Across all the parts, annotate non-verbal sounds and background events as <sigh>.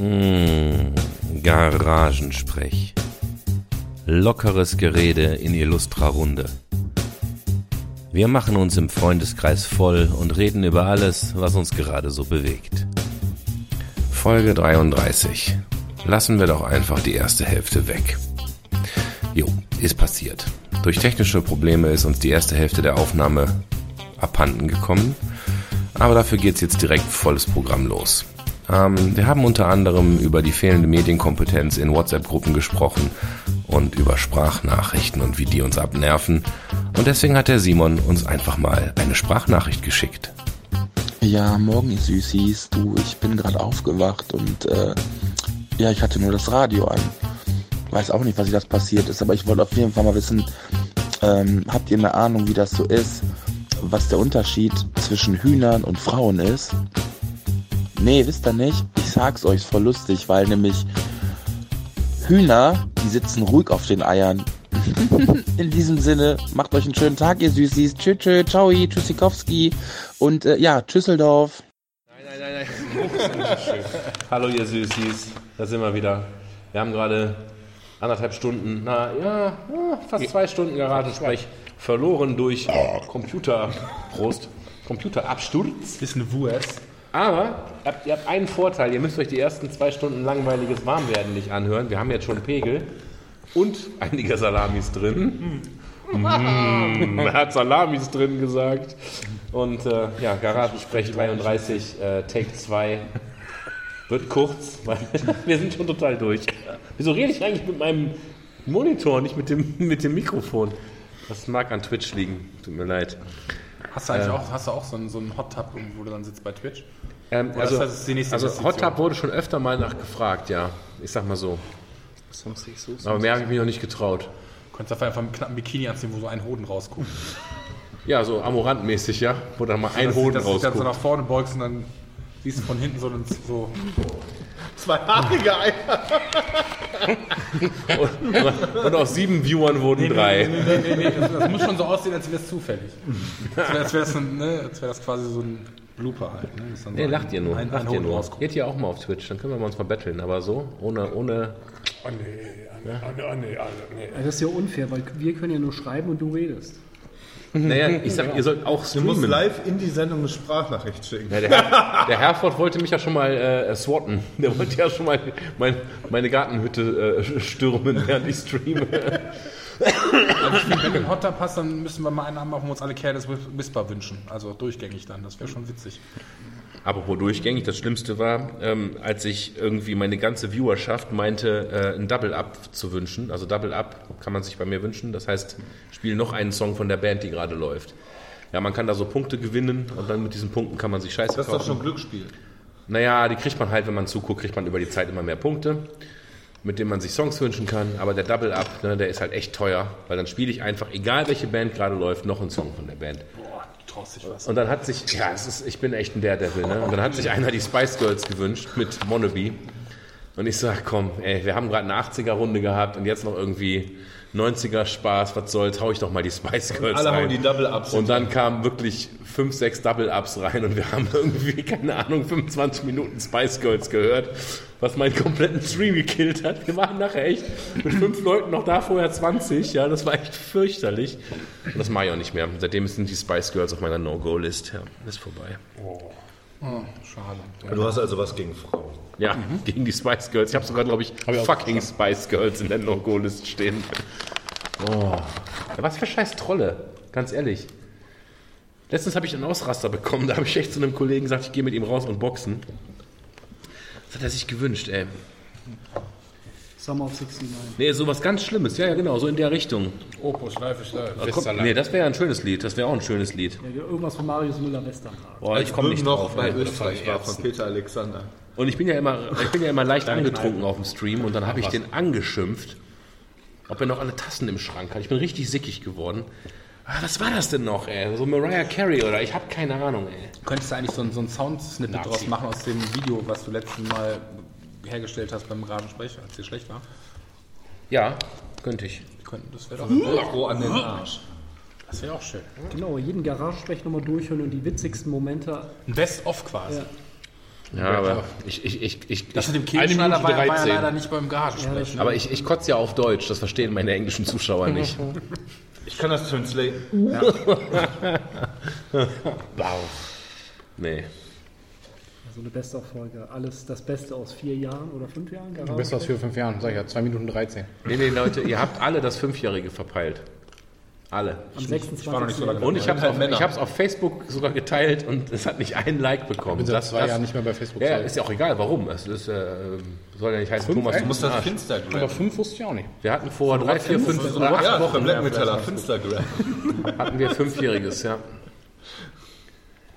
Mmh, Garagensprech. Lockeres Gerede in illustrer Runde. Wir machen uns im Freundeskreis voll und reden über alles, was uns gerade so bewegt. Folge 33. Lassen wir doch einfach die erste Hälfte weg. Jo, ist passiert. Durch technische Probleme ist uns die erste Hälfte der Aufnahme abhanden gekommen. Aber dafür geht's jetzt direkt volles Programm los. Ähm, wir haben unter anderem über die fehlende Medienkompetenz in WhatsApp-Gruppen gesprochen und über Sprachnachrichten und wie die uns abnerven. Und deswegen hat der Simon uns einfach mal eine Sprachnachricht geschickt. Ja, morgen, ihr Süßis. Du, ich bin gerade aufgewacht und äh, ja, ich hatte nur das Radio an. Weiß auch nicht, was das passiert ist, aber ich wollte auf jeden Fall mal wissen, ähm, habt ihr eine Ahnung, wie das so ist? Was der Unterschied zwischen Hühnern und Frauen ist? Nee, wisst ihr nicht? Ich sag's euch, ist voll lustig, weil nämlich Hühner, die sitzen ruhig auf den Eiern. <laughs> In diesem Sinne, macht euch einen schönen Tag, ihr Süßis. Tschüss, tschüss, ciao, Tschüssikowski und äh, ja, Tschüsseldorf. Nein, nein, nein, nein. Hallo, ihr Süßis. Da sind wir wieder. Wir haben gerade anderthalb Stunden, na ja, fast zwei Stunden Garagensprech verloren durch Computer. Prost. Computerabsturz. Bisschen Wurst. Aber ihr habt, ihr habt einen Vorteil, ihr müsst euch die ersten zwei Stunden langweiliges Warmwerden nicht anhören. Wir haben jetzt schon Pegel und einige Salamis drin. Mm, hat Salamis drin gesagt. Und äh, ja, Garagensprech 33, äh, Take 2 wird kurz, weil <laughs> wir sind schon total durch. Wieso rede ich eigentlich mit meinem Monitor, nicht mit dem, mit dem Mikrofon? Das mag an Twitch liegen, tut mir leid. Hast du eigentlich auch, hast du auch so einen, so einen Hot Tub, wo du dann sitzt bei Twitch? Ähm, also, ist das die nächste also? Hot Tub wurde schon öfter mal nachgefragt, ja. Ich sag mal so. Aber mehr habe ich mich noch nicht getraut. Du könntest dafür einfach einen knappen Bikini anziehen, wo so ein Hoden rausguckt. Ja, so Amorant-mäßig, ja. Wo dann mal ein Hoden dass du dich dann so rausguckt. nach vorne beugst und dann siehst du von hinten so, einen, so zwei haarige Eier. Und, und aus sieben Viewern wurden drei. Nee, nee, nee, nee, das, das muss schon so aussehen, als wäre es zufällig. Als wäre ein, ne, wär das quasi so ein Blooper halt. Ne? So Nee, ein- lacht ihr nur. Ein, ein lacht ihr nur. Geht ihr auch mal auf Twitch, dann können wir uns mal battlen. Aber so, ohne, ohne. Oh nee, oh nee, oh nee, oh nee. Das ist ja unfair, weil wir können ja nur schreiben und du redest. Naja, ich sag, ihr sollt auch Du musst streamen. live in die Sendung eine Sprachnachricht schicken. Ja, der, Herr, der Herford wollte mich ja schon mal äh, swatten. Der wollte ja schon mal mein, meine Gartenhütte äh, stürmen, während ich streame. Wenn du einen Hot Tub hast, dann müssen wir mal einen haben, wo wir uns alle Careless Whisper wünschen. Also durchgängig dann, das wäre schon witzig. Apropos durchgängig, das Schlimmste war, ähm, als ich irgendwie meine ganze Viewerschaft meinte, äh, ein Double-Up zu wünschen. Also Double-Up kann man sich bei mir wünschen. Das heißt, spiel noch einen Song von der Band, die gerade läuft. Ja, man kann da so Punkte gewinnen und dann mit diesen Punkten kann man sich Scheiße Das ist kaufen. doch schon Glücksspiel. Naja, die kriegt man halt, wenn man zuguckt, kriegt man über die Zeit immer mehr Punkte, mit denen man sich Songs wünschen kann. Aber der Double Up, ne, der ist halt echt teuer, weil dann spiele ich einfach, egal welche Band gerade läuft, noch einen Song von der Band. Boah, traust dich was. Und dann hat sich, ja, es ist, ich bin echt ein Daredevil, ne? Und dann hat sich einer die Spice Girls gewünscht mit Wannabe. Und ich sag, komm, ey, wir haben gerade eine 80er-Runde gehabt und jetzt noch irgendwie 90er Spaß, was soll's, hau ich doch mal die Spice Girls Alle rein. hauen die Double-Ups. Und dann kamen wirklich fünf, sechs Double-Ups rein und wir haben <laughs> irgendwie, keine Ahnung, 25 Minuten Spice Girls gehört, was meinen kompletten Stream gekillt hat. Wir waren nachher echt mit fünf Leuten noch da, vorher 20, ja, das war echt fürchterlich. Und das mache ich auch nicht mehr. Seitdem sind die Spice Girls auf meiner No-Go-List. Ja, ist vorbei. Oh, schade. Du hast also was gegen Frauen. Ja, gegen die Spice Girls. Ich habe sogar, glaube ich, fucking Spice Girls in der No-Go-List stehen. Oh. Ja, was für scheiß Trolle, ganz ehrlich. Letztens habe ich einen Ausraster bekommen, da habe ich echt zu einem Kollegen gesagt, ich gehe mit ihm raus und boxen. Das hat er sich gewünscht, ey. Summer of 69. Nee, sowas ganz Schlimmes, ja, ja, genau, so in der Richtung. Opus, Schleife, Schleife. Komm, nee, das wäre ja ein schönes Lied, das wäre auch ein schönes Lied. Ja, irgendwas von Marius Müller-Western. Boah, ich komme nicht noch drauf. bei. Österreich war von Peter Alexander. Und ich bin ja immer, ich bin ja immer leicht angetrunken auf dem Stream und dann habe ich den angeschimpft, ob er noch alle Tassen im Schrank hat. Ich bin richtig sickig geworden. Ah, was war das denn noch, ey? So Mariah Carey oder ich habe keine Ahnung, ey. Könntest du eigentlich so, ein- so ein Soundsnippet draus machen aus dem Video, was du letzten Mal hergestellt hast beim Radensprech, als dir schlecht war? Ja, könnte ich. Das wäre doch Pro an den Arsch. das wäre auch schön. Genau, jeden Garagensprech nochmal durchhören und die witzigsten Momente. Ein Best-of quasi. Ja. Ja, aber ich, ich, ich, ich, Das ich, mit dem Eine Kehlschneider Minute war, war ja 13. leider nicht beim Garagensprechen. aber ich, ich kotze ja auf Deutsch, das verstehen meine englischen Zuschauer nicht. <laughs> Ich kann das translaten. <laughs> Nee. So eine Best-of-Folge. Alles das Beste aus vier Jahren oder fünf Jahren? Garage? Besser als vier, fünf Jahren, sag ich ja. 2 Minuten 13. Nee, nee, Leute, ihr habt alle das Fünfjährige verpeilt. Alle. Am 26. war noch nicht so lange Und ich habe es halt auf, ich auf Facebook sogar geteilt und es hat nicht einen Like bekommen. bin seit zwei Jahren nicht mehr bei Facebook. Ja, ist ja auch egal, warum. Es ist, äh, soll ja nicht heißen, Thomas, echt? du musst Das das. Finstergram. Aber fünf wusste ich auch nicht. Wir hatten vor drei, vier, fünf oder acht Ja, für Wochen Black Metaller, Finstergram. hatten wir Fünfjähriges, ja.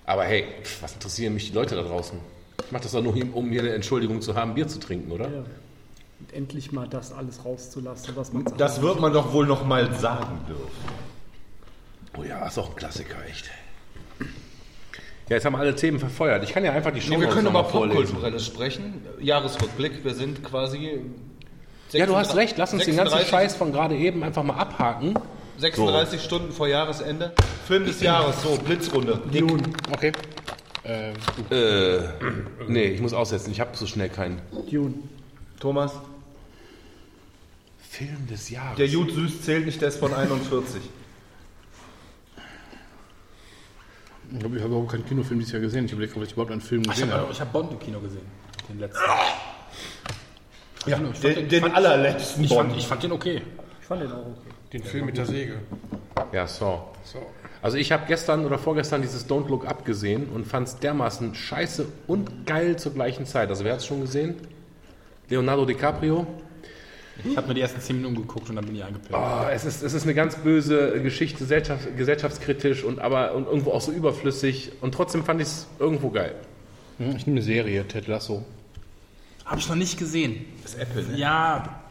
Aber hey, was interessieren mich die Leute da draußen? Ich mache das doch nur, um mir eine Entschuldigung zu haben, Bier zu trinken, oder? Ja. Und endlich mal das alles rauszulassen, was man Das wird man doch wohl noch mal sagen dürfen. Oh ja, ist auch ein Klassiker, echt. Ja, jetzt haben wir alle Themen verfeuert. Ich kann ja einfach die Show Nee, wir können über mal vorlesen. Popkulturelles sprechen. Jahresrückblick, wir sind quasi. Ja, du hast recht. Lass uns den ganzen 36 Scheiß von gerade eben einfach mal abhaken. 36 Stunden vor Jahresende. Film des Jahres, so, Blitzrunde. Dick. Okay. Äh. Äh, nee, ich muss aussetzen. Ich habe so schnell keinen Dune. Thomas, Film des Jahres. der Jud Süß zählt nicht, der ist von 41. Ich glaube, ich habe überhaupt keinen Kinofilm dieses Jahr gesehen. Ich überlege, ob ich überhaupt einen Film Ich gesehen habe habe. ich hab Bond im Kino gesehen. Den letzten. Ja, ich fand den, den- den allerletzten Ich fand, Bond. ich fand den okay. Ich fand den auch okay. Den Film mit der Säge. Ja, so. So. Also ich habe gestern oder vorgestern dieses Don't Look Up gesehen und fand es dermaßen scheiße und geil zur gleichen Zeit. Also wer hat es schon gesehen? Leonardo DiCaprio. Ich habe mir die ersten 10 Minuten geguckt und dann bin ich eingepennt. Oh, es, ist, es ist eine ganz böse Geschichte, gesellschaft, gesellschaftskritisch und aber und irgendwo auch so überflüssig. Und trotzdem fand ich es irgendwo geil. Hm, Ich nehme eine Serie, Ted Lasso. Habe ich noch nicht gesehen. Das ist Apple, ne? Ja,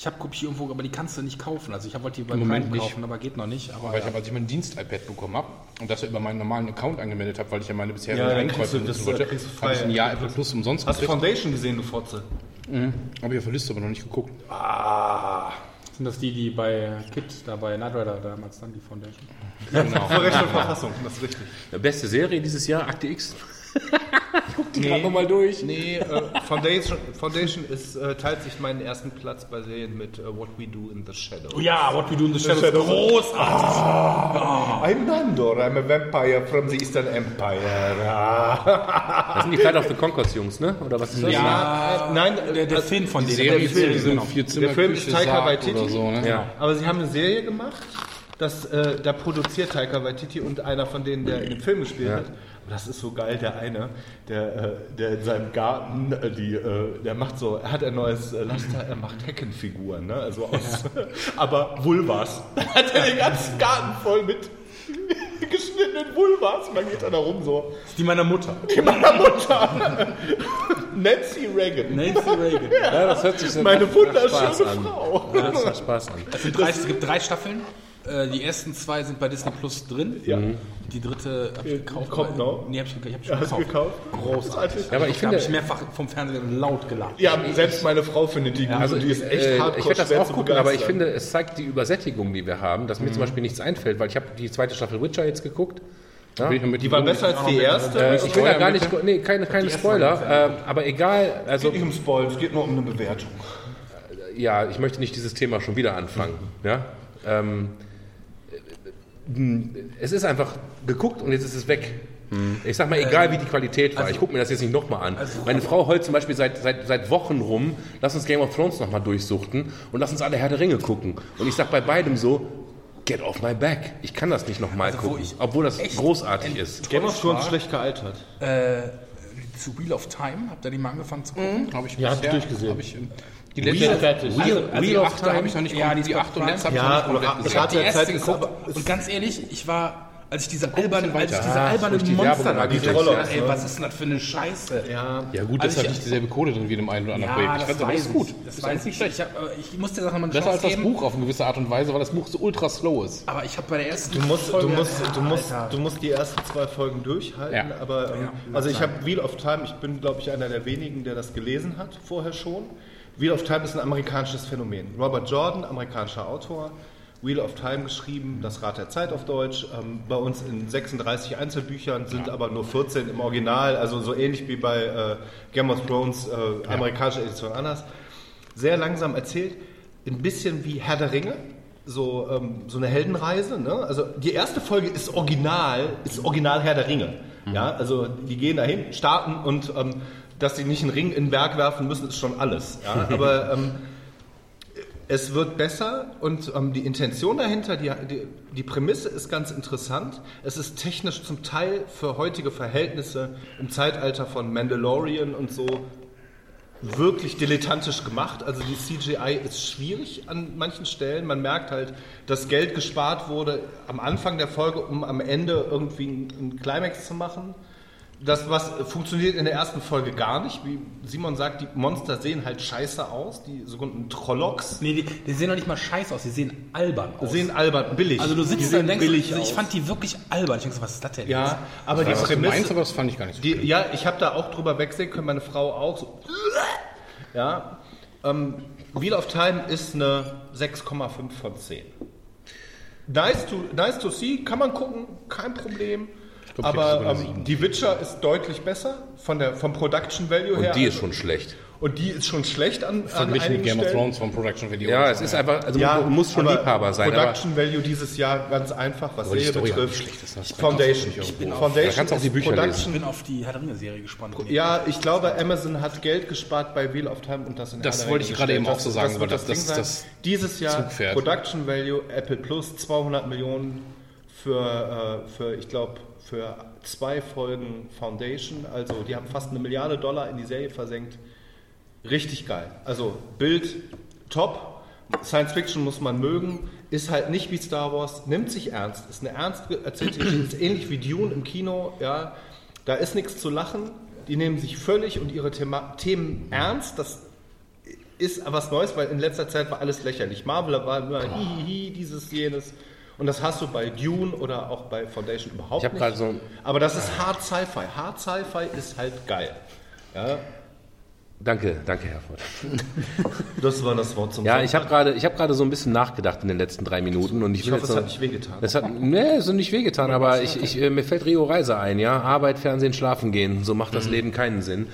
ich habe Kopie irgendwo, aber die kannst du nicht kaufen. Also ich wollte die beim Im Moment nicht. kaufen, aber geht noch nicht. Aber Weil ich ja. habe, als ich mein Dienst-iPad bekommen habe und das über meinen normalen Account angemeldet habe, weil ich ja meine bisherigen Ja, Einkäufe nutzen das- wollte, du habe ich ein Jahr Apple Plus umsonst Hast du. Foundation gesehen, du Fotze? Habe ich auf der Liste aber noch nicht geguckt. sind das die, die bei Kit, da bei Knight Rider damals dann die Foundation? Genau. <laughs> Vor Recht und Verfassung, das ist richtig. Beste Serie dieses Jahr, Akte X. <laughs> Guck die gerade nochmal durch. Nee, äh, Foundation, Foundation ist, äh, teilt sich meinen ersten Platz bei Serien mit äh, What We Do in the Shadow. Oh ja, What We Do in the Shadows. Shadows. Großartig. I'm Nandor, I'm a vampire from the Eastern Empire. Ah. Das sind die Flight of the Concords Jungs, ne? Oder was ist das? Ja, äh, nein, der, der äh, Film von Die denen. Serie der ist Film, genau. vier Zimmer Der Film ist Taika Waititi. oder so, ne? Ja. Aber sie haben eine Serie gemacht, das, äh, da produziert Taika Waititi und einer von denen, der in dem Film gespielt hat. Das ist so geil, der eine, der, äh, der in seinem Garten, äh, die, äh, der macht so, er hat ein neues Laster, er macht Heckenfiguren, ne? also aus, <laughs> aber Vulvas. <laughs> hat er den ganzen Garten voll mit <laughs> geschnittenen Vulvas und dann geht er da rum so. Die meiner Mutter. Die meiner Mutter. Nancy Reagan. Nancy Reagan. Ja, das hört sich so Meine wunderschöne. Frau. Ja, das macht Spaß an. Es, drei, es gibt drei Staffeln. Äh, Die ersten zwei sind bei Disney Plus drin. Ja. Die dritte habe ich gekauft. kommt noch. Nee, habe ich, ich hab schon Hast gekauft. gekauft? Großartig. Ja, aber ich habe ich mehrfach vom Fernseher laut gelacht. Ja, selbst meine Frau findet die gut also die ist echt äh, hardcore ich werde das auch gucken, aber ich finde, es zeigt die Übersättigung, die wir haben, dass mir zum Beispiel nichts einfällt, weil ich habe die zweite Staffel Witcher jetzt geguckt. Mit Die war besser als die erste. Äh, Es ich will da Spoiler gar nicht, nee, keine, keine Spoiler, ähm, aber egal, also geht nicht um Spoil, es geht nur um eine Bewertung. ja, ich möchte nicht dieses Thema schon wieder anfangen. Ja? Ähm, äh, es ist einfach geguckt und jetzt ist es weg. Ich sag mal, egal wie die Qualität war, ich gucke mir das jetzt nicht nochmal an. Meine Frau heult zum Beispiel seit, seit, seit Wochen rum, lass uns Game of Thrones nochmal durchsuchten und lass uns alle Herr der Ringe gucken. Und ich sag bei beidem so, get off my back. Ich kann das nicht nochmal Also, gucken, ich obwohl das großartig ist. Game of Thrones schlecht gealtert. Äh, zu Wheel of Time, habt ihr die mal angefangen zu gucken? Habe ich Ja, hab ich durchgesehen. Hab ich, ähm, die letzte, Wheel- fertig. Wheel- also, also die Wheel of achte Time? habe ich noch nicht Ja, die die bei achte und Prime. letzte habe ich Ja, noch nicht komplett oder- gesehen. Ich habe die erste geguckt und ganz ehrlich, ich war, als ich diese albernen, als ich weiter. diese albernen durch die Monster da die gesehen habe, aus, ey, was ist denn das für eine Scheiße? Ja. Ja gut, Also halt ich- nicht dieselbe Kohle drin wie in dem einen oder anderen Projekt. Ich fand das ist gut. Das weiß ich nicht schlecht. Ich, hab, aber ich muss dir sagen, mal eine Besser als das geben. Buch auf eine gewisse Art und Weise, weil das Buch so ultra slow ist. Aber ich habe bei der ersten Du musst, du, Folge- musst, du, musst, Alter. du musst die ersten zwei Folgen durchhalten, Ja. aber ähm, Ja, also ich habe Wheel of Time, ich bin glaube ich einer der wenigen, der das gelesen hat, vorher schon. Wheel of Time ist ein amerikanisches Phänomen. Robert Jordan, amerikanischer Autor, Wheel of Time geschrieben, das Rad der Zeit auf Deutsch. Ähm, bei uns in 36 Einzelbüchern sind aber nur 14 im Original, also so ähnlich wie bei äh, Game of Thrones, äh, amerikanische Edition anders. Sehr langsam erzählt, ein bisschen wie Herr der Ringe. So, ähm, so eine Heldenreise. Ne? Also die erste Folge ist original, ist original Herr der Ringe. Ja, also die gehen dahin, starten und ähm, dass sie nicht einen Ring in den Berg werfen müssen, ist schon alles. Ja? <laughs> Aber ähm, es wird besser und ähm, die Intention dahinter, die, die, die Prämisse ist ganz interessant. Es ist technisch zum Teil für heutige Verhältnisse im Zeitalter von Mandalorian und so wirklich dilettantisch gemacht. Also die CGI ist schwierig an manchen Stellen. Man merkt halt, dass Geld gespart wurde am Anfang der Folge, um am Ende irgendwie einen Climax zu machen. Das, was funktioniert in der ersten Folge gar nicht. Wie Simon sagt, die Monster sehen halt scheiße aus, die sogenannten Trollocks. Nee, die, die sehen doch nicht mal scheiße aus, die sehen albern aus. Sehen albern, billig. also du die sitzt da und denkst, billig ich aus. fand die wirklich albern. Ich denke so, was ist das denn? Ja, aber die weiß, was du Prämisse, meinst, aber das fand ich gar nicht so Die, ja, ich habe da auch drüber wegsehen können, meine Frau auch. So. Ja, ähm, Wheel of Time ist eine 6,5 von 10. Nice to, nice to see, kann man gucken, kein Problem. Ich Aber ähm, die Witcher ist deutlich besser von der, vom Production Value her. Und die ist schon schlecht. und die ist schon schlecht an, an Verglichen mit Game of Stellen. Thrones vom Production Video. Ja, es ist einfach, also Ja, man muss schon aber Liebhaber sein. Aber Production Value dieses Jahr ganz einfach, was Serie betrifft. schlecht ist, das Foundation. Ich bin Foundation Da kannst auch die Bücher ich Production bin auf die Herr der Ringe-Serie gespannt. Ja, ich glaube, Amazon hat Geld gespart bei Wheel of Time und das in Das wollte ich gerade eben auch so sagen, wird weil das- das- sein. das Dieses Jahr Zugpferd. Production Value Apple Plus 200 Millionen für, äh, für ich glaube, für zwei Folgen Foundation. Also die haben fast eine Milliarde Dollar in die Serie versenkt. Richtig geil. Also Bild top. Science Fiction muss man mögen. Ist halt nicht wie Star Wars. Nimmt sich ernst. Ist eine ernst erzählte Geschichte. Ist ähnlich wie Dune im Kino. Ja, da ist nichts zu lachen. Die nehmen sich völlig und ihre Thema Themen ernst. Das ist was Neues, weil in letzter Zeit war alles lächerlich. Marvel war immer hihihi, dieses, jenes. Und das hast du bei Dune oder auch bei Foundation überhaupt Ich hab nicht. grad so- Aber das ist Hard Sci-Fi. Hard Sci-Fi ist halt geil. Ja, danke, danke, Herr Ford. <laughs> das war das Wort zum Ja, Sonntag. ich habe gerade, ich gerade so ein bisschen nachgedacht in den letzten drei Minuten und ich, Ich hoffe, es hat nicht wehgetan. Es hat, nee, es hat nicht wehgetan, aber ich, ich, äh, mir fällt Rio Reiser ein, ja. Arbeit, Fernsehen, Schlafen gehen. So macht das Mhm. Leben keinen Sinn.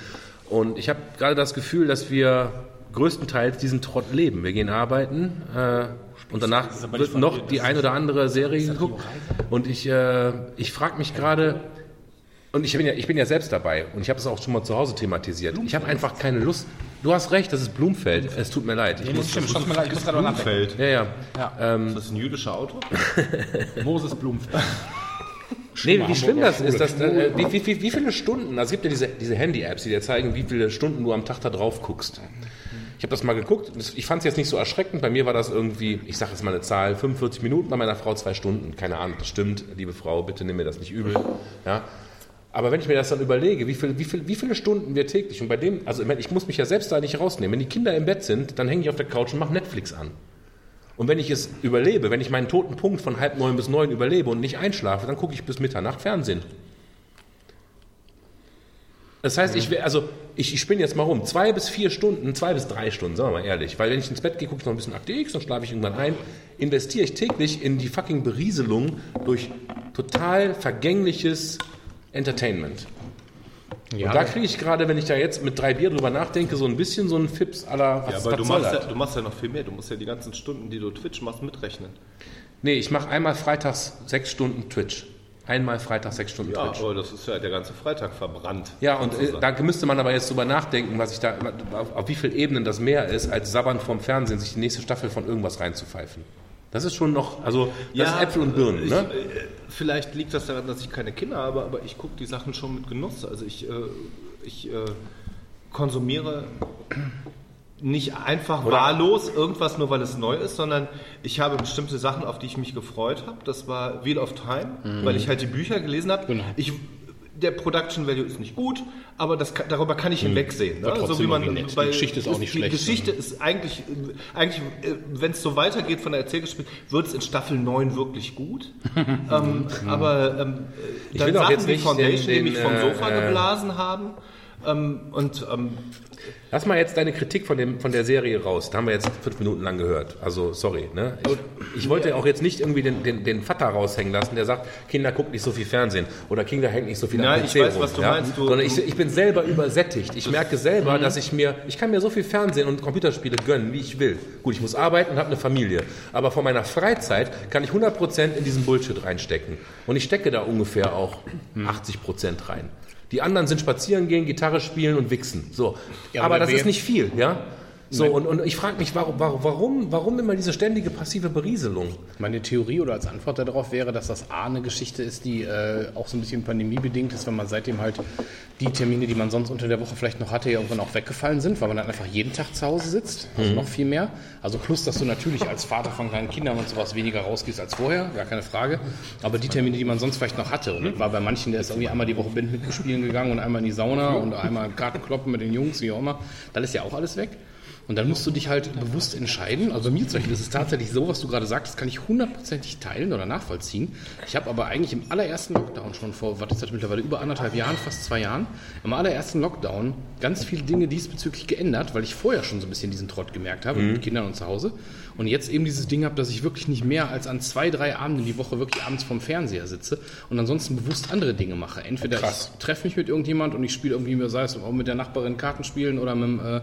Und ich habe gerade das Gefühl, dass wir größtenteils diesen Trott leben. Wir gehen arbeiten äh, und danach wird noch die ein oder andere Serie geguckt. Und ich, äh, ich frage mich gerade, und ich bin, ja, ich bin ja selbst dabei und ich habe es auch schon mal zu Hause thematisiert. Ich habe einfach keine Lust. Du hast recht, das ist Blumfeld. Es tut mir leid. Ich muss, Stimmt, stimmt, mir leid, ich muss gerade mal nachdenken. Feld. ja, ja. Ist das ein jüdischer Autor? <laughs> Moses Blumfeld. <laughs> Nee, wie schlimm das ist, dass, äh, wie, wie, wie, wie viele Stunden, also es gibt ja diese, diese Handy-Apps, die dir zeigen, wie viele Stunden du am Tag da drauf guckst. Ich habe das mal geguckt, ich fand es jetzt nicht so erschreckend, bei mir war das irgendwie, ich sage jetzt mal eine Zahl, 45 Minuten, bei meiner Frau zwei Stunden, keine Ahnung, das stimmt, liebe Frau, bitte nimm mir das nicht übel. Ja. Aber wenn ich mir das dann überlege, wie, viel, wie, viel, wie viele Stunden wir täglich, und bei dem, also ich muss mich ja selbst da nicht rausnehmen, wenn die Kinder im Bett sind, dann hänge ich auf der Couch und mache Netflix an. Und wenn ich es überlebe, wenn ich meinen toten Punkt von halb neun bis neun überlebe und nicht einschlafe, dann gucke ich bis Mitternacht Fernsehen. Das heißt, ich, wär- also ich, ich spinne jetzt mal rum. Zwei bis vier Stunden, zwei bis drei Stunden, sagen wir mal ehrlich. Weil wenn ich ins Bett gehe, gucke ich noch ein bisschen Akte X, dann schlafe ich irgendwann ein. Investiere ich täglich in die fucking Berieselung durch total vergängliches Entertainment. Ja, und da kriege ich gerade, wenn ich da jetzt mit drei Bier drüber nachdenke, so ein bisschen so ein Fips aller Ja, aber du machst, ja, du machst ja noch viel mehr. Du musst ja die ganzen Stunden, die du Twitch machst, mitrechnen. Nee, ich mache einmal freitags sechs Stunden Twitch. Einmal freitags sechs Stunden Ja, Twitch. aber das ist ja der ganze Freitag verbrannt. Ja, und äh, da müsste man aber jetzt drüber nachdenken, was ich da, auf, auf wie vielen Ebenen das mehr ist, als sabbern vorm Fernsehen, sich die nächste Staffel von irgendwas reinzupfeifen. Das ist schon noch, also das ist Äpfel und Birnen, ich, ne? äh, Vielleicht liegt das daran, dass ich keine Kinder habe, aber ich gucke die Sachen schon mit Genuss. Also ich, äh, ich äh, konsumiere nicht einfach wahllos irgendwas nur, weil es neu ist, sondern ich habe bestimmte Sachen, auf die ich mich gefreut habe. Das war Wheel of Time, weil ich halt die Bücher gelesen habe. Genau. Ich, der Production Value ist nicht gut, aber das, darüber kann ich hinwegsehen. Ne? Trotzdem irgendwie nett. Die Geschichte ist auch nicht die schlecht, Geschichte ist eigentlich, äh, eigentlich wenn es so weitergeht von der Erzählgeschichte, wird es in Staffel 9 wirklich gut. <laughs> ähm, aber ähm, Ich dann Sachen jetzt wie nicht Foundation, den- die mich vom den, Sofa äh, geblasen haben, Ähm, und ähm, Lass mal jetzt deine Kritik von, dem, von der Serie raus. Da haben wir jetzt fünf Minuten lang gehört. Also, sorry. Ne? Ich, ich wollte auch jetzt nicht irgendwie den, den, den Vater raushängen lassen, der sagt, Kinder gucken nicht so viel Fernsehen oder Kinder hängen nicht so viel Nein, am ich PC weiß, rum, was du ja? meinst. Du- Sondern ich, ich bin selber übersättigt. Ich merke selber, dass ich mir, ich kann mir so viel Fernsehen und Computerspiele gönnen, wie ich will. Gut, ich muss arbeiten und habe eine Familie. Aber von meiner Freizeit kann ich 100% in diesen Bullshit reinstecken. Und ich stecke da ungefähr auch 80% rein. Die anderen sind spazieren gehen, Gitarre spielen und wichsen. So. Ja, aber das ist nicht viel, ja? So, und, und ich frage mich, warum, warum, warum, immer diese ständige passive Berieselung? Meine Theorie oder als Antwort darauf wäre, dass das A eine Geschichte ist, die äh, auch so ein bisschen pandemiebedingt ist, wenn man seitdem halt die Termine, die man sonst unter der Woche vielleicht noch hatte, ja irgendwann auch weggefallen sind, weil man dann einfach jeden Tag zu Hause sitzt, also noch viel mehr. Also plus, dass du natürlich als Vater von kleinen Kindern und sowas weniger rausgehst als vorher, gar keine Frage. Aber die Termine, die man sonst vielleicht noch hatte, und das war bei manchen, der ist irgendwie einmal die Woche Badminton spielen gegangen und einmal in die Sauna und einmal Karten kloppen mit den Jungs, wie auch immer, das ist ja auch alles weg. Und dann musst du dich halt bewusst entscheiden. Also mir zum Beispiel ist es tatsächlich so, was du gerade sagst, das kann ich hundertprozentig teilen oder nachvollziehen. Ich habe aber eigentlich im allerersten Lockdown schon vor, was ist das mittlerweile, über anderthalb Jahren, fast zwei Jahren, im allerersten Lockdown ganz viele Dinge diesbezüglich geändert, weil ich vorher schon so ein bisschen diesen Trott gemerkt habe mit Kindern und zu Hause. Und jetzt eben dieses Ding habe, dass ich wirklich nicht mehr als an zwei, drei Abenden die Woche wirklich abends vorm Fernseher sitze und ansonsten bewusst andere Dinge mache. Entweder Krass. ich treffe mich mit irgendjemand und ich spiele irgendwie, sei es auch mit der Nachbarin Karten spielen oder mit dem, äh,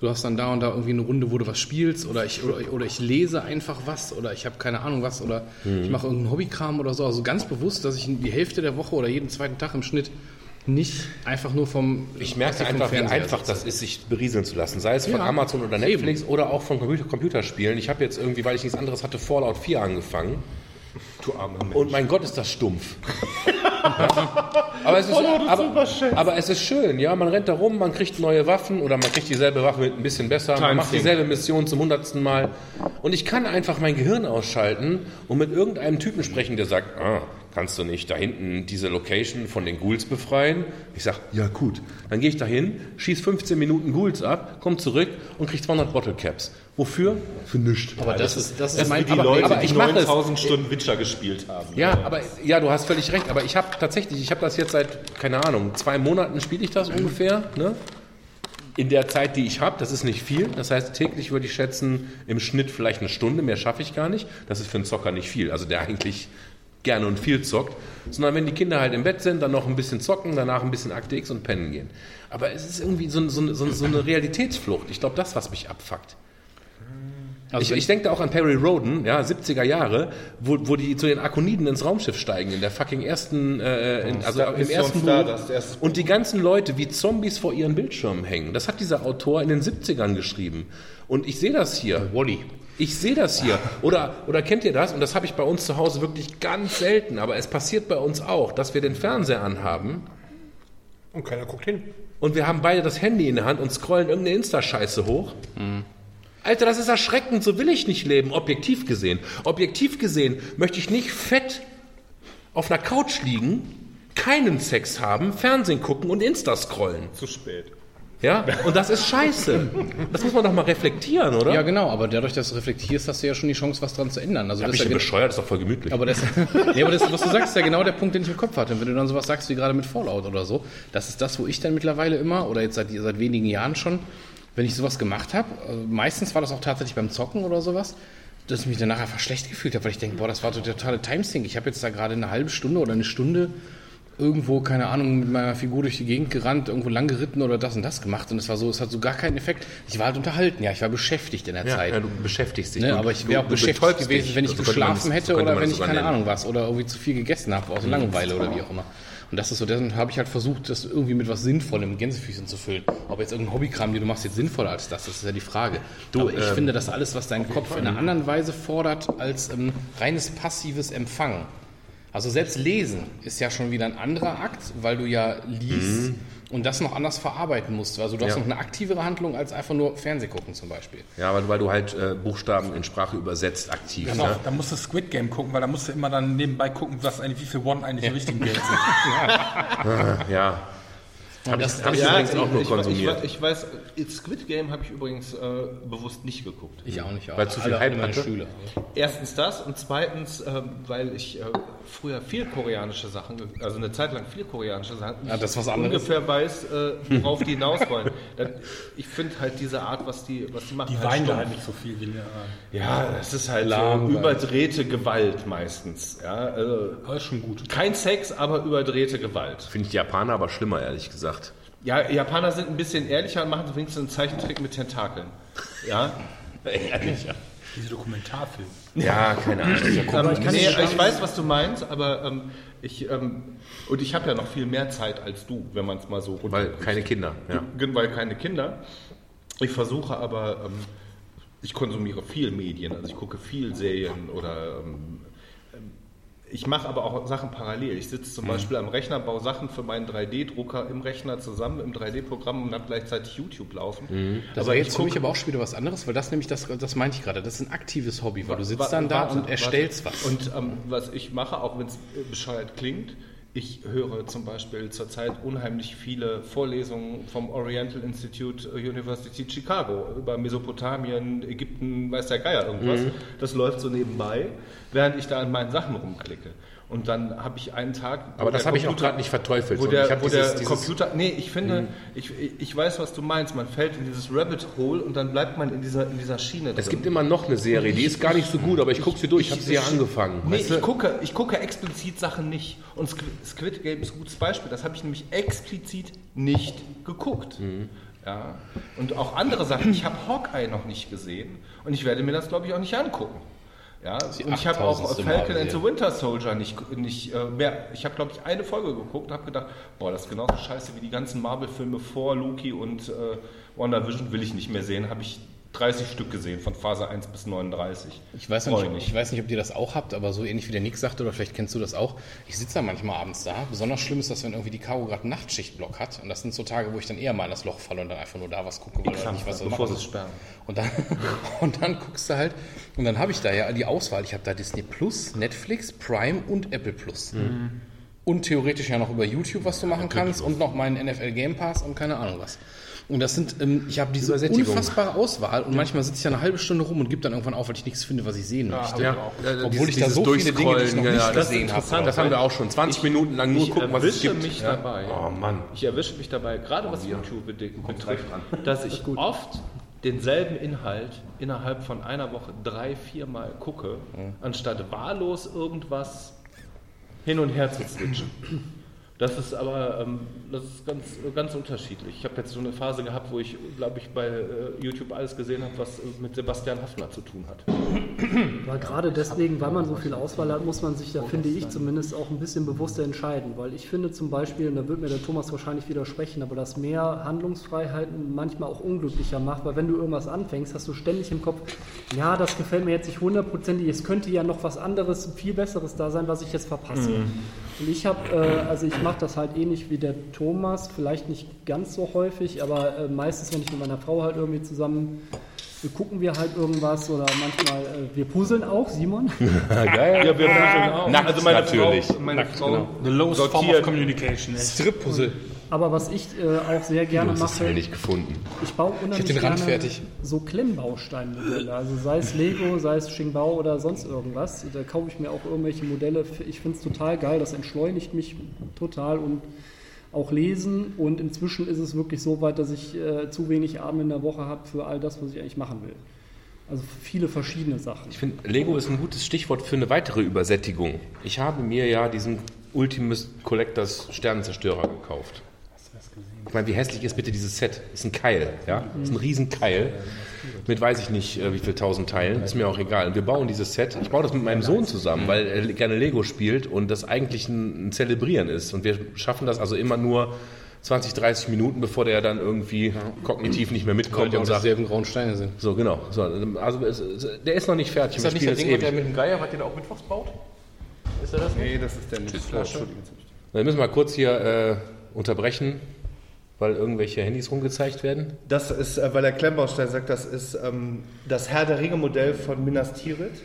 du hast dann da und da irgendwie eine Runde, wo du was spielst oder ich, oder, oder ich lese einfach was oder ich habe keine Ahnung was oder ich mache irgendeinen Hobbykram oder so. Also ganz bewusst, dass ich die Hälfte der Woche oder jeden zweiten Tag im Schnitt nicht einfach nur vom Ich merke einfach, wie einfach das ist, sich berieseln zu lassen. Sei es von Ja, Amazon oder Netflix oder auch von Computer Computerspielen. Ich habe jetzt irgendwie, weil ich nichts anderes hatte, Fallout 4 angefangen. Du armer Mensch. Und mein Gott, ist das stumpf. ja. <laughs> aber, es ist, aber, aber es ist schön, ja. Man rennt da rum, man kriegt neue Waffen oder man kriegt dieselbe Waffe mit ein bisschen besser. Man macht dieselbe Mission zum hundertsten Mal. Und ich kann einfach mein Gehirn ausschalten und mit irgendeinem Typen sprechen, der sagt, ah, kannst du nicht da hinten diese Location von den Ghouls befreien? Ich sag, ja gut. Dann gehe ich da hin, schieß 15 Minuten Ghouls ab, komm zurück und krieg 200 Bottle Caps. Wofür? Für nichts. Aber das, ist, das ist das mein die aber- Leute, aber die ich es. 9000 Stunden Witcher gespielt haben. Ja, aber ja, du hast völlig recht. Aber ich habe tatsächlich, ich habe das jetzt seit keine Ahnung zwei Monaten spiele ich das ungefähr. Ne? In der Zeit, die ich habe, das ist nicht viel. Das heißt, täglich würde ich schätzen im Schnitt vielleicht eine Stunde. Mehr schaffe ich gar nicht. Das ist für einen Zocker nicht viel. Also der eigentlich gerne und viel zockt, sondern wenn die Kinder halt im Bett sind, dann noch ein bisschen zocken, danach ein bisschen Akte X und pennen gehen. Aber es ist irgendwie so, so, so, so eine Realitätsflucht. Ich glaube, das, was mich abfuckt. Also ich ich denke da auch an Perry Roden, ja, 70er Jahre, wo, wo die zu den Akoniden ins Raumschiff steigen, in der fucking ersten, äh, in, also im ersten Buch. Und die ganzen Leute wie Zombies vor ihren Bildschirmen hängen. Das hat dieser Autor in den 70ern geschrieben. Und ich sehe das hier. Wally. Ich sehe das hier. Oder, oder kennt ihr das? Und das habe ich bei uns zu Hause wirklich ganz selten. Aber es passiert bei uns auch, dass wir den Fernseher anhaben Und keiner guckt hin. und wir haben beide das Handy in der Hand und scrollen irgendeine Insta-Scheiße hoch. Alter, das ist erschreckend, so will ich nicht leben, objektiv gesehen. Objektiv gesehen möchte ich nicht fett auf einer Couch liegen, keinen Sex haben, Fernsehen gucken und Insta scrollen. Zu spät. Ja? Und das ist scheiße. Das muss man doch mal reflektieren, oder? Ja, genau, aber dadurch, dass du reflektierst, hast du ja schon die Chance, was dran zu ändern. Also Hab das ich ist ja bescheuert, ist doch voll gemütlich. Aber das, <laughs> nee, aber das, was du sagst, ist ja genau der Punkt, den ich im Kopf hatte. Und wenn du dann sowas sagst wie gerade mit Fallout oder so, das ist das, wo ich dann mittlerweile immer, oder jetzt seit, seit wenigen Jahren schon, wenn ich sowas gemacht habe, also meistens war das auch tatsächlich beim Zocken oder sowas, dass ich mich danach einfach schlecht gefühlt habe, weil ich denke, boah, das war der totale Timesink. Ich habe jetzt da gerade eine halbe Stunde oder eine Stunde irgendwo, keine Ahnung, mit meiner Figur durch die Gegend gerannt, irgendwo lang geritten oder das und das gemacht. Und es war so, es hat so gar keinen Effekt. Ich war halt unterhalten, ja, ich war beschäftigt in der ja, Zeit. ja, du beschäftigt dich. Ne, aber ich wäre auch beschäftigt gewesen, dich. wenn ich So könnte man geschlafen hätte so oder wenn ich keine nennen. Ahnung was oder irgendwie zu viel gegessen habe, aus Langeweile oder wie auch immer. Und das ist so, deswegen habe ich halt versucht, das irgendwie mit was Sinnvollem, Gänsefüßchen zu füllen. Ob jetzt irgendein Hobbykram, den du machst, jetzt sinnvoller als das, das ist ja die Frage. Du, Aber ich ähm, finde, dass alles, was dein Kopf in einer anderen Weise fordert, als ähm, reines passives Empfangen. Also selbst lesen ist ja schon wieder ein anderer Akt, weil du ja liest und das noch anders verarbeiten musst. Also du hast. Ja. noch eine aktivere Handlung als einfach nur Fernseh gucken zum Beispiel. Ja, weil, weil du halt äh, Buchstaben in Sprache übersetzt aktiv. Genau, Ne? da musst du Squid Game gucken, weil da musst du immer dann nebenbei gucken, was eigentlich, wie viel One eigentlich im richtigen Geld <laughs> sind. Ja. Habe das- ich, hab ich Ja, übrigens auch nur ich, konsumiert. Ich, ich weiß, Squid Game habe ich übrigens äh, bewusst nicht geguckt. Ich auch nicht. Weil zu viel Hype hatte? Schüler. Erstens das und zweitens, ähm, weil ich äh, früher viel koreanische Sachen, also eine Zeit lang viel koreanische Sachen, Ja, das ist was anderes. ungefähr weiß, äh, worauf die hinaus wollen. Dann, ich finde halt diese Art, was die, was die machen, Die halt weinen da stumpf. halt nicht so viel wie in der Ja, es ist halt Lahm, so überdrehte Gewalt meistens. Ja, also Aber ist schon gut. kein Sex, aber überdrehte Gewalt. Finde ich die Japaner aber schlimmer, ehrlich gesagt. Ja, Japaner sind ein bisschen ehrlicher und machen wenigstens einen Zeichentrick mit Tentakeln. Ja, <laughs> Diese Dokumentarfilme. Ja, keine Ahnung. Ähm, ich kann nee, ich weiß, was du meinst, aber ähm, ich ähm, und ich habe ja noch viel mehr Zeit als du, wenn man es mal so runter. Weil keine Kinder. Ja. weil keine Kinder. Ich versuche aber, ähm, ich konsumiere viel Medien, also ich gucke viel Serien oder ähm, ich mache aber auch Sachen parallel. Ich sitze zum Mhm. Beispiel am Rechner, baue Sachen für meinen 3D-Drucker im Rechner zusammen, im 3D-Programm und habe gleichzeitig YouTube laufen. Mhm. Das aber jetzt für mich aber auch schon wieder was anderes, weil das nämlich, das, das meinte ich gerade, das ist ein aktives Hobby, weil du sitzt dann da und erstellst was. Und ähm, was ich mache, auch wenn es bescheuert klingt, ich höre zum Beispiel zurzeit unheimlich viele Vorlesungen vom Oriental Institute University Chicago über Mesopotamien, Ägypten, weiß der Geier irgendwas. Mhm. Das läuft so nebenbei, während ich da an meinen Sachen rumklicke. Und dann habe ich einen Tag. Aber das habe ich auch gerade nicht verteufelt. Wo ich der, hab wo dieses, der Computer. Nee, ich finde, ich, ich weiß, was du meinst. Man fällt in dieses Rabbit Hole und dann bleibt man in dieser, in dieser Schiene drin. Es gibt immer noch eine Serie, die ist gar nicht so gut, aber ich gucke sie durch. Ich habe sie ja angefangen. Nee, weißt du? ich gucke, ich gucke explizit Sachen nicht. Und Squid, Squid Game ist ein gutes Beispiel. Das habe ich nämlich explizit nicht geguckt. Mhm. Ja. Und auch andere Sachen. Ich habe Hawkeye noch nicht gesehen. Und ich werde mir das, glaube ich, auch nicht angucken. Ja, die und ich habe auch 8000. Falcon and the. Winter Soldier nicht, nicht äh, mehr. Ich habe, glaube ich, eine Folge geguckt und habe gedacht, boah, das ist genauso scheiße wie die ganzen Marvel-Filme vor Loki und äh, WandaVision will ich nicht mehr sehen. Habe ich 30 Stück gesehen, von Phase 1 bis 39. Ich weiß, nicht, ich weiß nicht, ob ihr das auch habt, aber so ähnlich wie der Nick sagte, oder vielleicht kennst du das auch. Ich sitze da manchmal abends da. Besonders schlimm ist das, wenn irgendwie die Caro gerade Nachtschichtblock hat. Und das sind so Tage, wo ich dann eher mal in das Loch falle und dann einfach nur da was gucke, weil ich nicht was bevor sie es sperren. Und dann, <laughs> und dann guckst du halt, und dann habe ich da ja die Auswahl. Ich habe da Disney Plus, Netflix, Prime und Apple Plus. Und theoretisch ja noch über YouTube, was du machen kannst, und noch meinen NFL Game Pass und keine Ahnung was. Und das sind, ähm, ich habe diese unfassbare Auswahl und manchmal sitze ich da eine halbe Stunde rum und gebe dann irgendwann auf, weil ich nichts finde, was ich sehen möchte. Ja, Obwohl ich da so viele Dinge, die ich noch nicht gesehen habe. Das haben wir auch schon. 20 Minuten lang nur Ich gucken, was es erwische gibt. mich dabei. Oh Mann. Ich erwische mich dabei, gerade was YouTube betrifft, dass ich oft denselben Inhalt innerhalb von einer Woche drei, viermal gucke, anstatt wahllos irgendwas hin und her zu switchen. Das ist aber ähm, das ist ganz, ganz unterschiedlich. Ich habe jetzt so eine Phase gehabt, wo ich, glaube ich, bei äh, YouTube alles gesehen habe, was äh, mit Sebastian Hafner zu tun hat. Aber gerade deswegen, weil man so viel Auswahl hat, muss man sich da, finde ich zumindest, auch ein bisschen bewusster entscheiden. Weil ich finde zum Beispiel, und da wird mir der Thomas wahrscheinlich widersprechen, aber dass mehr Handlungsfreiheiten manchmal auch unglücklicher macht, weil wenn du irgendwas anfängst, hast du ständig im Kopf, ja, das gefällt mir jetzt nicht hundertprozentig, es könnte ja noch was anderes, viel Besseres da sein, was ich jetzt verpasse. Und ich habe, äh, also ich mache das halt ähnlich wie der Thomas, vielleicht nicht ganz so häufig, aber äh, meistens, wenn ich mit meiner Frau halt irgendwie zusammen wir gucken wir halt irgendwas oder manchmal, äh, wir puzzeln auch, Simon. <laughs> Geil. Ja, wir machen auch. Nackt also meine natürlich. Frau, meine Frau The lowest form of sortiert. communication. Strip-Puzzle. Aber was ich äh, auch sehr gerne Du hast mache, nicht gefunden. ich baue unheimlich den Rand gerne fertig. so Klemmbausteinmodelle. Also sei es Lego, sei es Xingbao oder sonst irgendwas. Da kaufe ich mir auch irgendwelche Modelle. Ich finde es total geil, das entschleunigt mich total und auch lesen. Und inzwischen ist es wirklich so weit, dass ich äh, zu wenig Abend in der Woche habe für all das, was ich eigentlich machen will. Also viele verschiedene Sachen. Ich finde, Lego ist ein gutes Stichwort für eine weitere Übersättigung. Ich habe mir ja diesen Ultimus Collectors Sternenzerstörer gekauft. Ich meine, wie hässlich ist bitte dieses Set? Ist ein Keil, ja? Ist ein Riesenkeil. Mit weiß ich nicht, äh, wie viel tausend Teilen. Ist mir auch egal. Und wir bauen dieses Set. Ich baue das mit meinem Sohn zusammen, weil er gerne Lego spielt und das eigentlich ein, Zelebrieren ist. Und wir schaffen das also immer nur 20, 30 Minuten, bevor der dann irgendwie kognitiv nicht mehr Weil mitkommt die auch und sagt, dieselben grauen Steine sind. so, genau. So, also es, es, der ist noch nicht fertig. Ist das nicht der Ding, jetzt der ewig. mit dem Geier, was ihr da auch mittwochs baut? Ist er das nicht? Nee, das ist der nicht. Dann müssen wir kurz hier äh, unterbrechen, weil irgendwelche Handys rumgezeigt werden. Das ist, äh, weil der Klemmbaustein sagt, das ist ähm, das Herr der Ringe Modell von Minas Tirith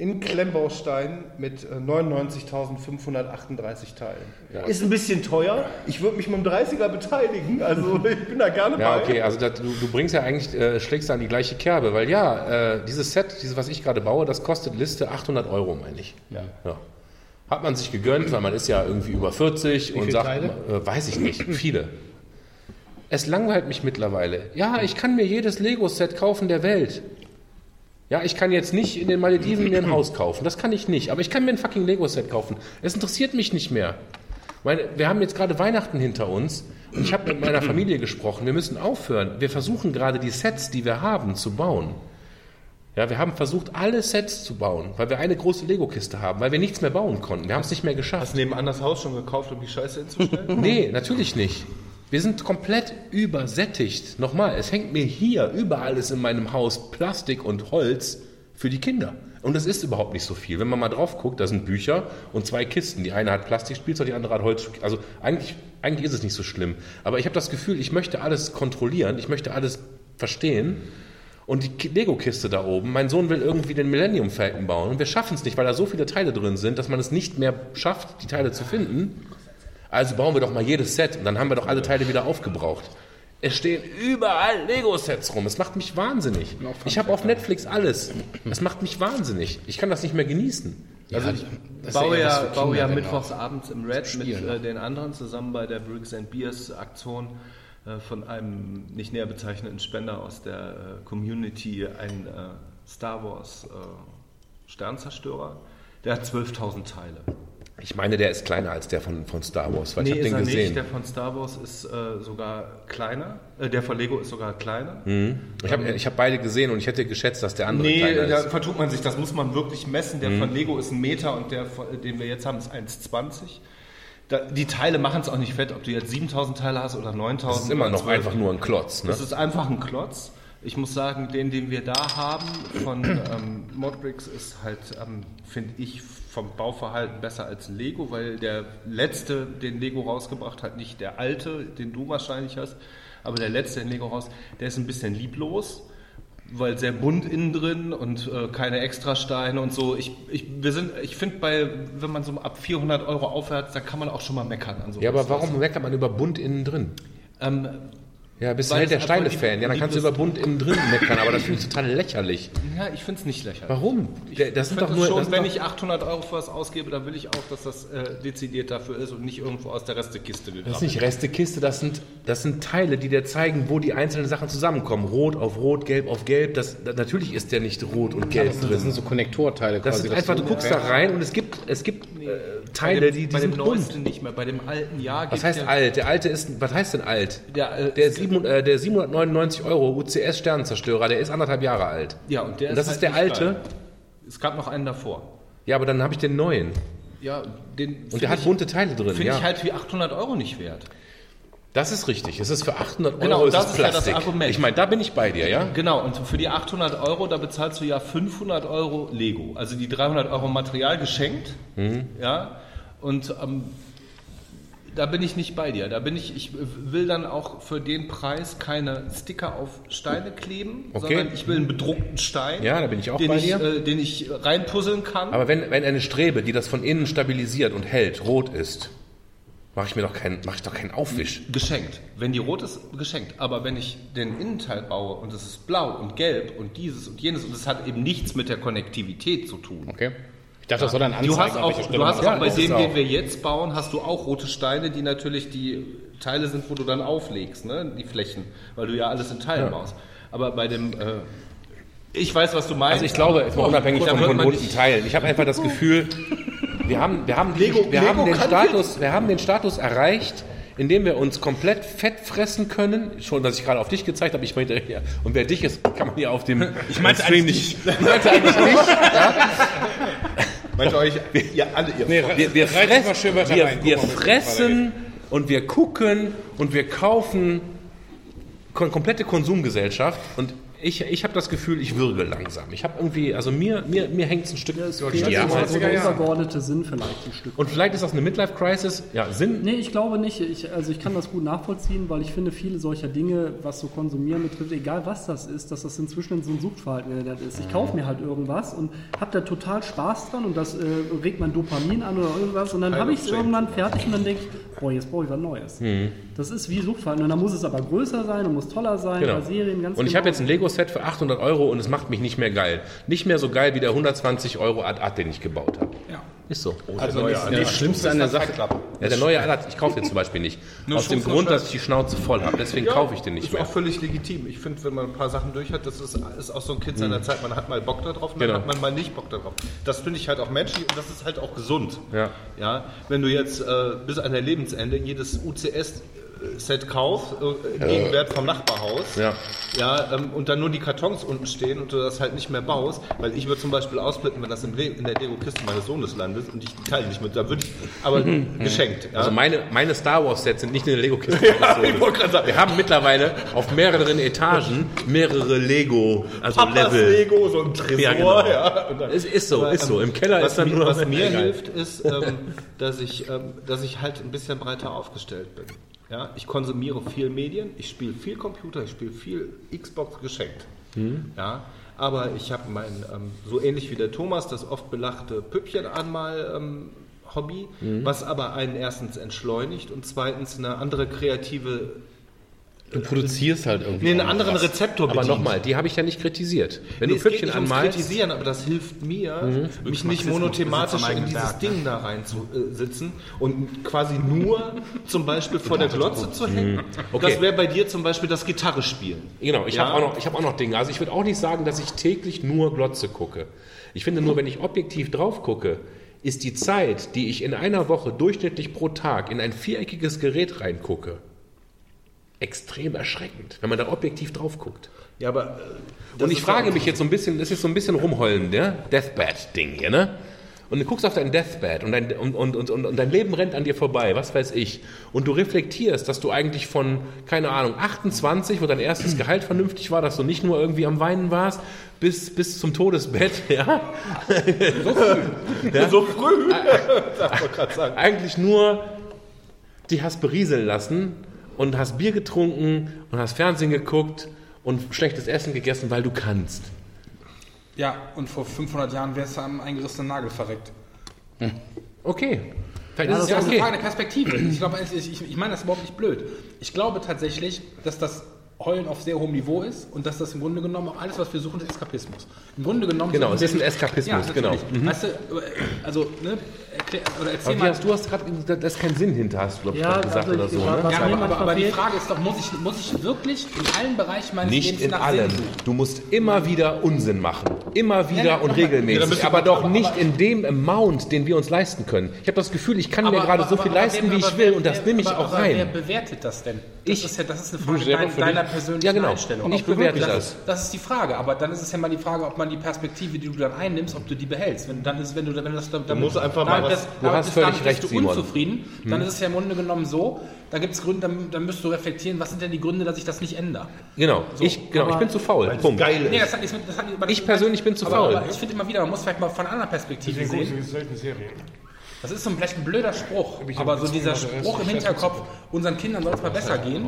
in Klemmbaustein mit äh, 99.538 Teilen. Ist ein bisschen teuer. Ich würde mich mit dem 30er beteiligen. Also <laughs> ich bin da gerne Ja, bei. okay, also das, du, du bringst ja eigentlich, äh, schlägst an die gleiche Kerbe, weil ja, äh, dieses Set, dieses, was ich gerade baue, das kostet Liste 800 Euro, meine ich. Ja. Hat man sich gegönnt, weil man ist ja irgendwie über 40 und viele sagt, Teile? Äh, weiß ich nicht, viele. Es langweilt mich mittlerweile. Ja, ich kann mir jedes Lego-Set kaufen der Welt. Ja, ich kann jetzt nicht in den Malediven mir ein Haus kaufen. Das kann ich nicht. Aber ich kann mir ein fucking Lego-Set kaufen. Es interessiert mich nicht mehr. Meine, wir haben jetzt gerade Weihnachten hinter uns und ich habe mit meiner Familie gesprochen. Wir müssen aufhören. Wir versuchen gerade die Sets, die wir haben, zu bauen. Ja, wir haben versucht, alle Sets zu bauen, weil wir eine große Lego-Kiste haben, weil wir nichts mehr bauen konnten. Wir haben es nicht mehr geschafft. Hast du nebenan das Haus schon gekauft, um die Scheiße hinzustellen? Nee, natürlich nicht. Wir sind komplett übersättigt. Nochmal, es hängt mir hier überall ist in meinem Haus Plastik und Holz für die Kinder. Und das ist überhaupt nicht so viel. Wenn man mal drauf guckt, da sind Bücher und zwei Kisten. Die eine hat Plastikspielzeug, die andere hat Holz. Also eigentlich, eigentlich ist es nicht so schlimm. Aber ich habe das Gefühl, ich möchte alles kontrollieren, ich möchte alles verstehen. Und die Ki- Lego-Kiste da oben, mein Sohn will irgendwie den Millennium Falcon bauen und wir schaffen es nicht, weil da so viele Teile drin sind, dass man es nicht mehr schafft, die Teile zu finden. Also bauen wir doch mal jedes Set und dann haben wir doch alle Teile wieder aufgebraucht. Es stehen überall Lego-Sets rum. Es macht mich wahnsinnig. Ich habe auf Netflix alles. Es macht mich wahnsinnig. Ich kann das nicht mehr genießen. Also ich Ich baue ja, baue ja Kinder, mittwochs abends im Red mit äh, den anderen zusammen bei der Bricks and Beers Aktion äh, von einem nicht näher bezeichneten Spender aus der äh, Community ein äh, Star Wars äh, Sternzerstörer. Der hat 12.000 Teile. Ich meine, der ist kleiner als der von, von Star Wars, weil nee, ich habe den er gesehen. nicht. Der von Star Wars ist äh, sogar kleiner. Äh, der von Lego ist sogar kleiner. ich habe ich hab beide gesehen und ich hätte geschätzt, dass der andere Nee, kleiner da ist. vertut man sich, das muss man wirklich messen. Der Mhm. von Lego ist ein Meter und der, den wir jetzt haben, ist 1,20. Da, die Teile machen es auch nicht fett, ob du jetzt 7000 Teile hast oder 9000. Das ist immer noch 12. einfach nur ein Klotz. Ne? Das ist einfach ein Klotz. Ich muss sagen, den, den wir da haben von ähm, Modbricks ist halt, ähm, finde ich, vom Bauverhalten besser als Lego, weil der letzte, den Lego rausgebracht hat, nicht der alte, den du wahrscheinlich hast, aber der letzte, den Lego raus, der ist ein bisschen lieblos, weil sehr bunt innen drin und äh, keine Extrasteine und so. Ich, ich, wir sind, ich finde, bei, wenn man so ab 400 Euro aufwärts, da kann man auch schon mal meckern an sowas. Ja, aber warum meckert man über bunt innen drin? Ähm, Ja, bist du halt der Steine-Fan. Ja, dann kannst du über bunt innen drin meckern, aber das finde ich total lächerlich. ja, ich finde es nicht lächerlich. Warum? Der- Das sind Ich doch nur. schon, das sind wenn doch- ich 800 Euro für was ausgebe, dann will ich auch, dass das äh, dezidiert dafür ist und nicht irgendwo aus der Restekiste Das ist nicht Restekiste, das sind, das sind Teile, die dir zeigen, wo die einzelnen Sachen zusammenkommen. Rot auf Rot, Gelb auf Gelb. Das, das, natürlich ist der nicht rot und gelb Das sind, drin. das sind so Konnektorteile Das quasi. ist einfach, du guckst da rein und es gibt, es gibt äh, bei Teile, dem, die, die bei dem sind bunt. neuesten nicht mehr, bei dem alten Jahr Was heißt ja- alt? Der alte ist, was heißt denn alt? Der, äh, Der, sieben, äh, der 799 Euro UCS Sternenzerstörer, der ist anderthalb Jahre alt. Ja, und der Und das ist halt der nicht alte? geil. Es gab noch einen davor. Ja, aber dann habe ich den neuen. Ja, den Und der hat bunte Teile drin. Finde Ja. ich halt für 800 Euro nicht wert. Das ist richtig. Es ist für 800 Euro Genau, ist das ist ja das Plastik. Argument. Ich meine, da bin ich bei dir, ja? Genau, und für die 800 Euro, da bezahlst du ja 500 Euro Lego. Also die 300 Euro Material geschenkt. Mhm. Ja, und ähm, da bin ich nicht bei dir. Da bin ich, ich will dann auch für den Preis keine Sticker auf Steine kleben, Okay. sondern ich will einen bedruckten Stein, Ja, da bin ich auch den, bei ich, dir. äh, den ich reinpuzzeln kann. Aber wenn, wenn eine Strebe, die das von innen stabilisiert und hält, rot ist, mache ich mir doch keinen, mache ich doch keinen Aufwisch. Geschenkt. Wenn die rot ist, geschenkt. Aber wenn ich den Innenteil baue und es ist blau und gelb und dieses und jenes und es hat eben nichts mit der Konnektivität zu tun. Okay. Ich dachte, das soll dann anzeigen, Du hast auch, du hast Ja, auch bei es dem, den wir jetzt bauen, hast du auch rote Steine, die natürlich die Teile sind, wo du dann auflegst, ne? die Flächen, weil du ja alles in Teilen baust. Aber bei dem, äh, ich weiß, was du meinst. Also ich glaube, jetzt mal unabhängig Da von, bunten nicht- Teilen. Ich habe einfach das <laughs> Gefühl, wir haben, wir haben, die, Lego- wir haben den Status, wir haben den Status erreicht, in dem wir uns komplett fett fressen können. Schon, dass ich gerade auf dich gezeigt habe, ich meinte, ja, und wer dich ist, kann man hier auf dem <laughs> ich meinte Stream eigentlich nicht. Ich meinte eigentlich <laughs> nicht. Meint ihr euch, ihr alle, ihr Nee, Wir, wir, fressen, wir, wir fressen und wir gucken und wir kaufen komplette Konsumgesellschaft und ich, ich habe das Gefühl, ich würge langsam. Ich habe irgendwie, also mir, mir, mir hängt es ein Stück Es durch fehlt die so Arme. so der übergeordnete Sinn vielleicht ein Stück. Und vielleicht ist das eine Midlife-Crisis. Ja, Sinn. Nee, ich glaube nicht. Ich, also ich kann das gut nachvollziehen, weil ich finde, viele solcher Dinge, was so Konsumieren betrifft, egal was das ist, dass das inzwischen so ein Suchtverhalten ist. Ich kaufe mir halt irgendwas und habe da total Spaß dran und das äh, regt mein Dopamin an oder irgendwas und dann habe ich es irgendwann fertig und dann denke ich, boah, jetzt brauche ich was Neues. Das ist wie Suchtverhalten und dann muss es aber größer sein und muss toller sein, Genau. Serien ganz Und ich genau. habe jetzt ein Lego-Set für 800 Euro und es macht mich nicht mehr geil. Nicht mehr so geil wie der 120 Euro Ad-Ad, den ich gebaut habe. Ja. Ist so. Also nächste, das Schlimmste an der Sache- Ja, der neue Ad-Ad, ich kaufe den zum Beispiel nicht. Aus dem Schutz, Grund, dass ich die Schnauze voll habe. Deswegen kaufe ich den nicht ist mehr. auch völlig legitim. Ich finde, wenn man ein paar Sachen durch hat, das ist, ist auch so ein Kind seiner Zeit. Man hat mal Bock darauf und Genau. dann hat man mal nicht Bock darauf. Das finde ich halt auch menschlich und das ist halt auch gesund. Ja. Ja, wenn du jetzt äh, bis an dein Lebensende jedes UCS-Set kaufst, äh, im Gegenwert vom Nachbarhaus, Ja. ja, ähm, und dann nur die Kartons unten stehen und du das halt nicht mehr baust, weil ich würde zum Beispiel ausblicken, wenn das in der Lego-Kiste meines Sohnes landet und ich Teile nicht mit, da würde ich, aber <laughs> geschenkt. Ja. Also meine, meine Star Wars Sets sind nicht in der Lego-Kiste. <laughs> sagen. Wir haben mittlerweile auf mehreren Etagen mehrere Lego, also Papas Level. Lego, so ein Tresor, Ja, genau. ja. Dann- Es ist so, Aber, ist so. ähm, Im Keller was ist dann mir, nur Was mir hilft, ist, ähm, <laughs> dass, ich, ähm, dass ich halt ein bisschen breiter aufgestellt bin. Ja, ich konsumiere viel Medien, ich spiele viel Computer, ich spiele viel Xbox geschenkt. Mhm. Ja, aber ich habe mein, ähm, so ähnlich wie der Thomas, das oft belachte Püppchen einmal ähm, Hobby, Mhm. was aber einen erstens entschleunigt und zweitens eine andere kreative, Du produzierst halt irgendwie. nee, einen anderen was. Rezeptor Aber bedient. nochmal, die habe ich ja nicht kritisiert. Wenn Nee, du Püppchen anmalst, Kritisieren, aber das hilft mir, mich nicht monothematisch in dieses Werk, ne? Ding da rein zu äh, und quasi nur <laughs> zum Beispiel vor der Glotze zu hängen. Okay. Das wäre bei dir zum Beispiel das Gitarre spielen. Genau, ich Ja. habe auch, noch- ich hab auch noch Dinge. Also ich würde auch nicht sagen, dass ich täglich nur Glotze gucke. Ich finde nur, wenn ich objektiv drauf gucke, ist die Zeit, die ich in einer Woche durchschnittlich pro Tag in ein viereckiges Gerät reingucke, extrem erschreckend, wenn man da objektiv drauf guckt. Ja, aber äh, Und ich frage mich jetzt so ein bisschen, das ist so ein bisschen rumheulen, der Deathbed-Ding hier, ne? Und du guckst auf dein Deathbed und dein, und, und, und, und, dein Leben rennt an dir vorbei, was weiß ich. Und du reflektierst, dass du eigentlich von, keine Ahnung, 28, wo dein erstes Gehalt vernünftig war, dass du nicht nur irgendwie am Weinen warst, bis, bis zum Todesbett, <laughs> ja? so früh, darf man gerade sagen. Eigentlich nur die hast berieseln lassen und hast Bier getrunken und hast Fernsehen geguckt und schlechtes Essen gegessen, weil du kannst. Ja, und vor 500 Jahren wärst du am eingerissenen Nagel verreckt. Okay. Vielleicht Das ist ist es ja eine okay. Frage der Perspektive. Ich, glaube, ich, ich, ich meine das überhaupt nicht blöd. Ich glaube tatsächlich, dass das Heulen auf sehr hohem Niveau ist und dass das im Grunde genommen auch alles, was wir suchen, ist Eskapismus. Im Grunde genommen. Genau, es ist ein Eskapismus, ja, genau. natürlich. Weißt du, also, ne, erklär, oder erzähl Aber mal. hast, du hast gerade, da da ist kein Sinn hinter, hast du glaub ich, Ja, gerade gesagt also oder ich- so. Ne? ja, aber, aber, aber die Frage ist doch, muss ich, muss ich wirklich in allen Bereichen meines Nicht Lebens in nach allem. Sinn suchen? Du musst immer wieder Unsinn machen. Immer wieder Ja, und regelmäßig. Aber doch aber- nicht aber- in dem Amount, den wir uns leisten können. Ich habe das Gefühl, ich kann mir gerade so viel aber- leisten, aber wie ich will und das wer- nehme ich aber- auch aber Wer rein. bewertet das denn? Das Ich. ist ja, das ist eine Du Frage selber dein, für deiner dich. persönlichen Ja, genau. Einstellung. Ich bewerte das. das. Ist, die Frage. Aber dann ist es ja mal die Frage, ob man die Perspektive, die du dann einnimmst, ob du die behältst. Wenn, dann ist, wenn du, wenn du das damit, musst einfach mal was- bist- Du hast völlig damit recht, bist du Simon. unzufrieden, dann ist es ja im Grunde genommen so, da gibt es Gründe, dann, dann müsst du reflektieren, was sind denn die Gründe, dass ich das nicht ändere. Genau, ich, genau ich aber- bin zu faul. Punkt. Geil Nee, das hat das hat, aber das- Ich persönlich bin zu aber, faul. Aber ich finde immer wieder, man muss vielleicht mal von einer anderen Perspektive Deswegen sehen. ich selten Serien. Das ist so ein, vielleicht ein blöder Spruch, Ich aber so dieser Spruch im Hinterkopf, unseren Kindern soll es mal besser gehen.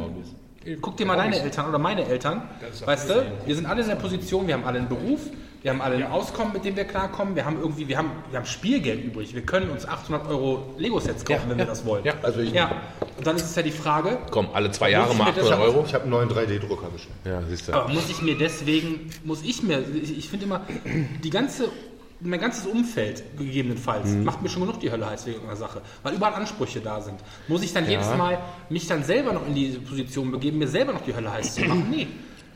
Guck dir mal deine Eltern oder meine Eltern. Weißt du, wir sind alle in der Position, wir haben alle einen Beruf, wir haben alle ein Auskommen, mit dem wir klarkommen, wir haben irgendwie, wir haben, wir haben Spielgeld übrig. Wir können uns 800 Euro Lego-Sets kaufen, wenn wir das wollen. Ja. Also ich, Ja, und dann ist es ja die Frage, Komm, alle zwei Jahre mal mir das- 800 Euro. ich habe einen neuen 3D-Drucker bestellt. Ja, siehst du. aber muss ich mir deswegen, muss ich mir, ich, ich finde immer, die ganze, mein ganzes Umfeld gegebenenfalls Mhm. macht mir schon genug die Hölle heiß wegen einer Sache, weil überall Ansprüche da sind. Muss ich dann jedes Mal mich dann selber noch in diese Position begeben, mir selber noch die Hölle heiß zu machen? Nee.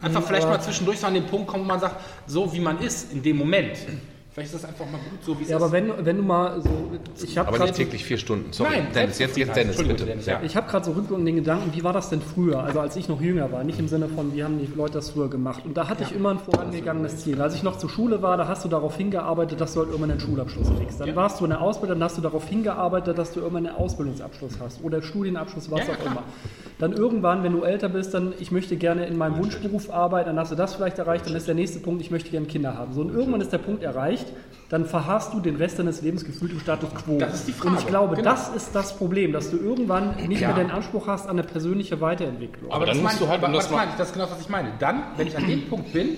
Einfach vielleicht mal zwischendurch so an den Punkt kommen, wo man sagt, so wie man ist in dem Moment. Vielleicht ist das einfach mal gut, so wie es Ja, ist. aber wenn, wenn du mal so. Ich habe Aber gerade nicht so, täglich vier Stunden. Sorry. Nein, Dennis, jetzt, jetzt Dennis, bitte. Dennis, ja. ja. ich hab grad so rückblickend den Gedanken, wie war das denn früher? Also als ich noch jünger war, nicht im Sinne von, wie haben die Leute das früher gemacht. Und da hatte ich immer ein vorangegangenes Ziel. Als ich noch zur Schule war, da hast du darauf hingearbeitet, dass du halt irgendwann einen Schulabschluss kriegst. Dann warst du in der Ausbildung, dann hast du darauf hingearbeitet, dass du irgendwann einen Ausbildungsabschluss hast oder Studienabschluss, was Ja, ja, auch klar. immer. Dann irgendwann, wenn du älter bist, dann ich möchte gerne in meinem Wunschberuf arbeiten, dann hast du das vielleicht erreicht, dann ist der nächste Punkt, ich möchte gerne Kinder haben. So, und irgendwann ist der Punkt erreicht, dann verharrst du den Rest deines Lebens gefühlt im Status quo. Das ist die Und ich Frage, glaube, genau. das ist das Problem, dass du irgendwann nicht Ja. mehr den Anspruch hast an eine persönliche Weiterentwicklung. Aber dann das musst meine du halt, ich, um aber das meine ich, das ist genau, was ich meine. Dann, wenn ich an dem Punkt bin,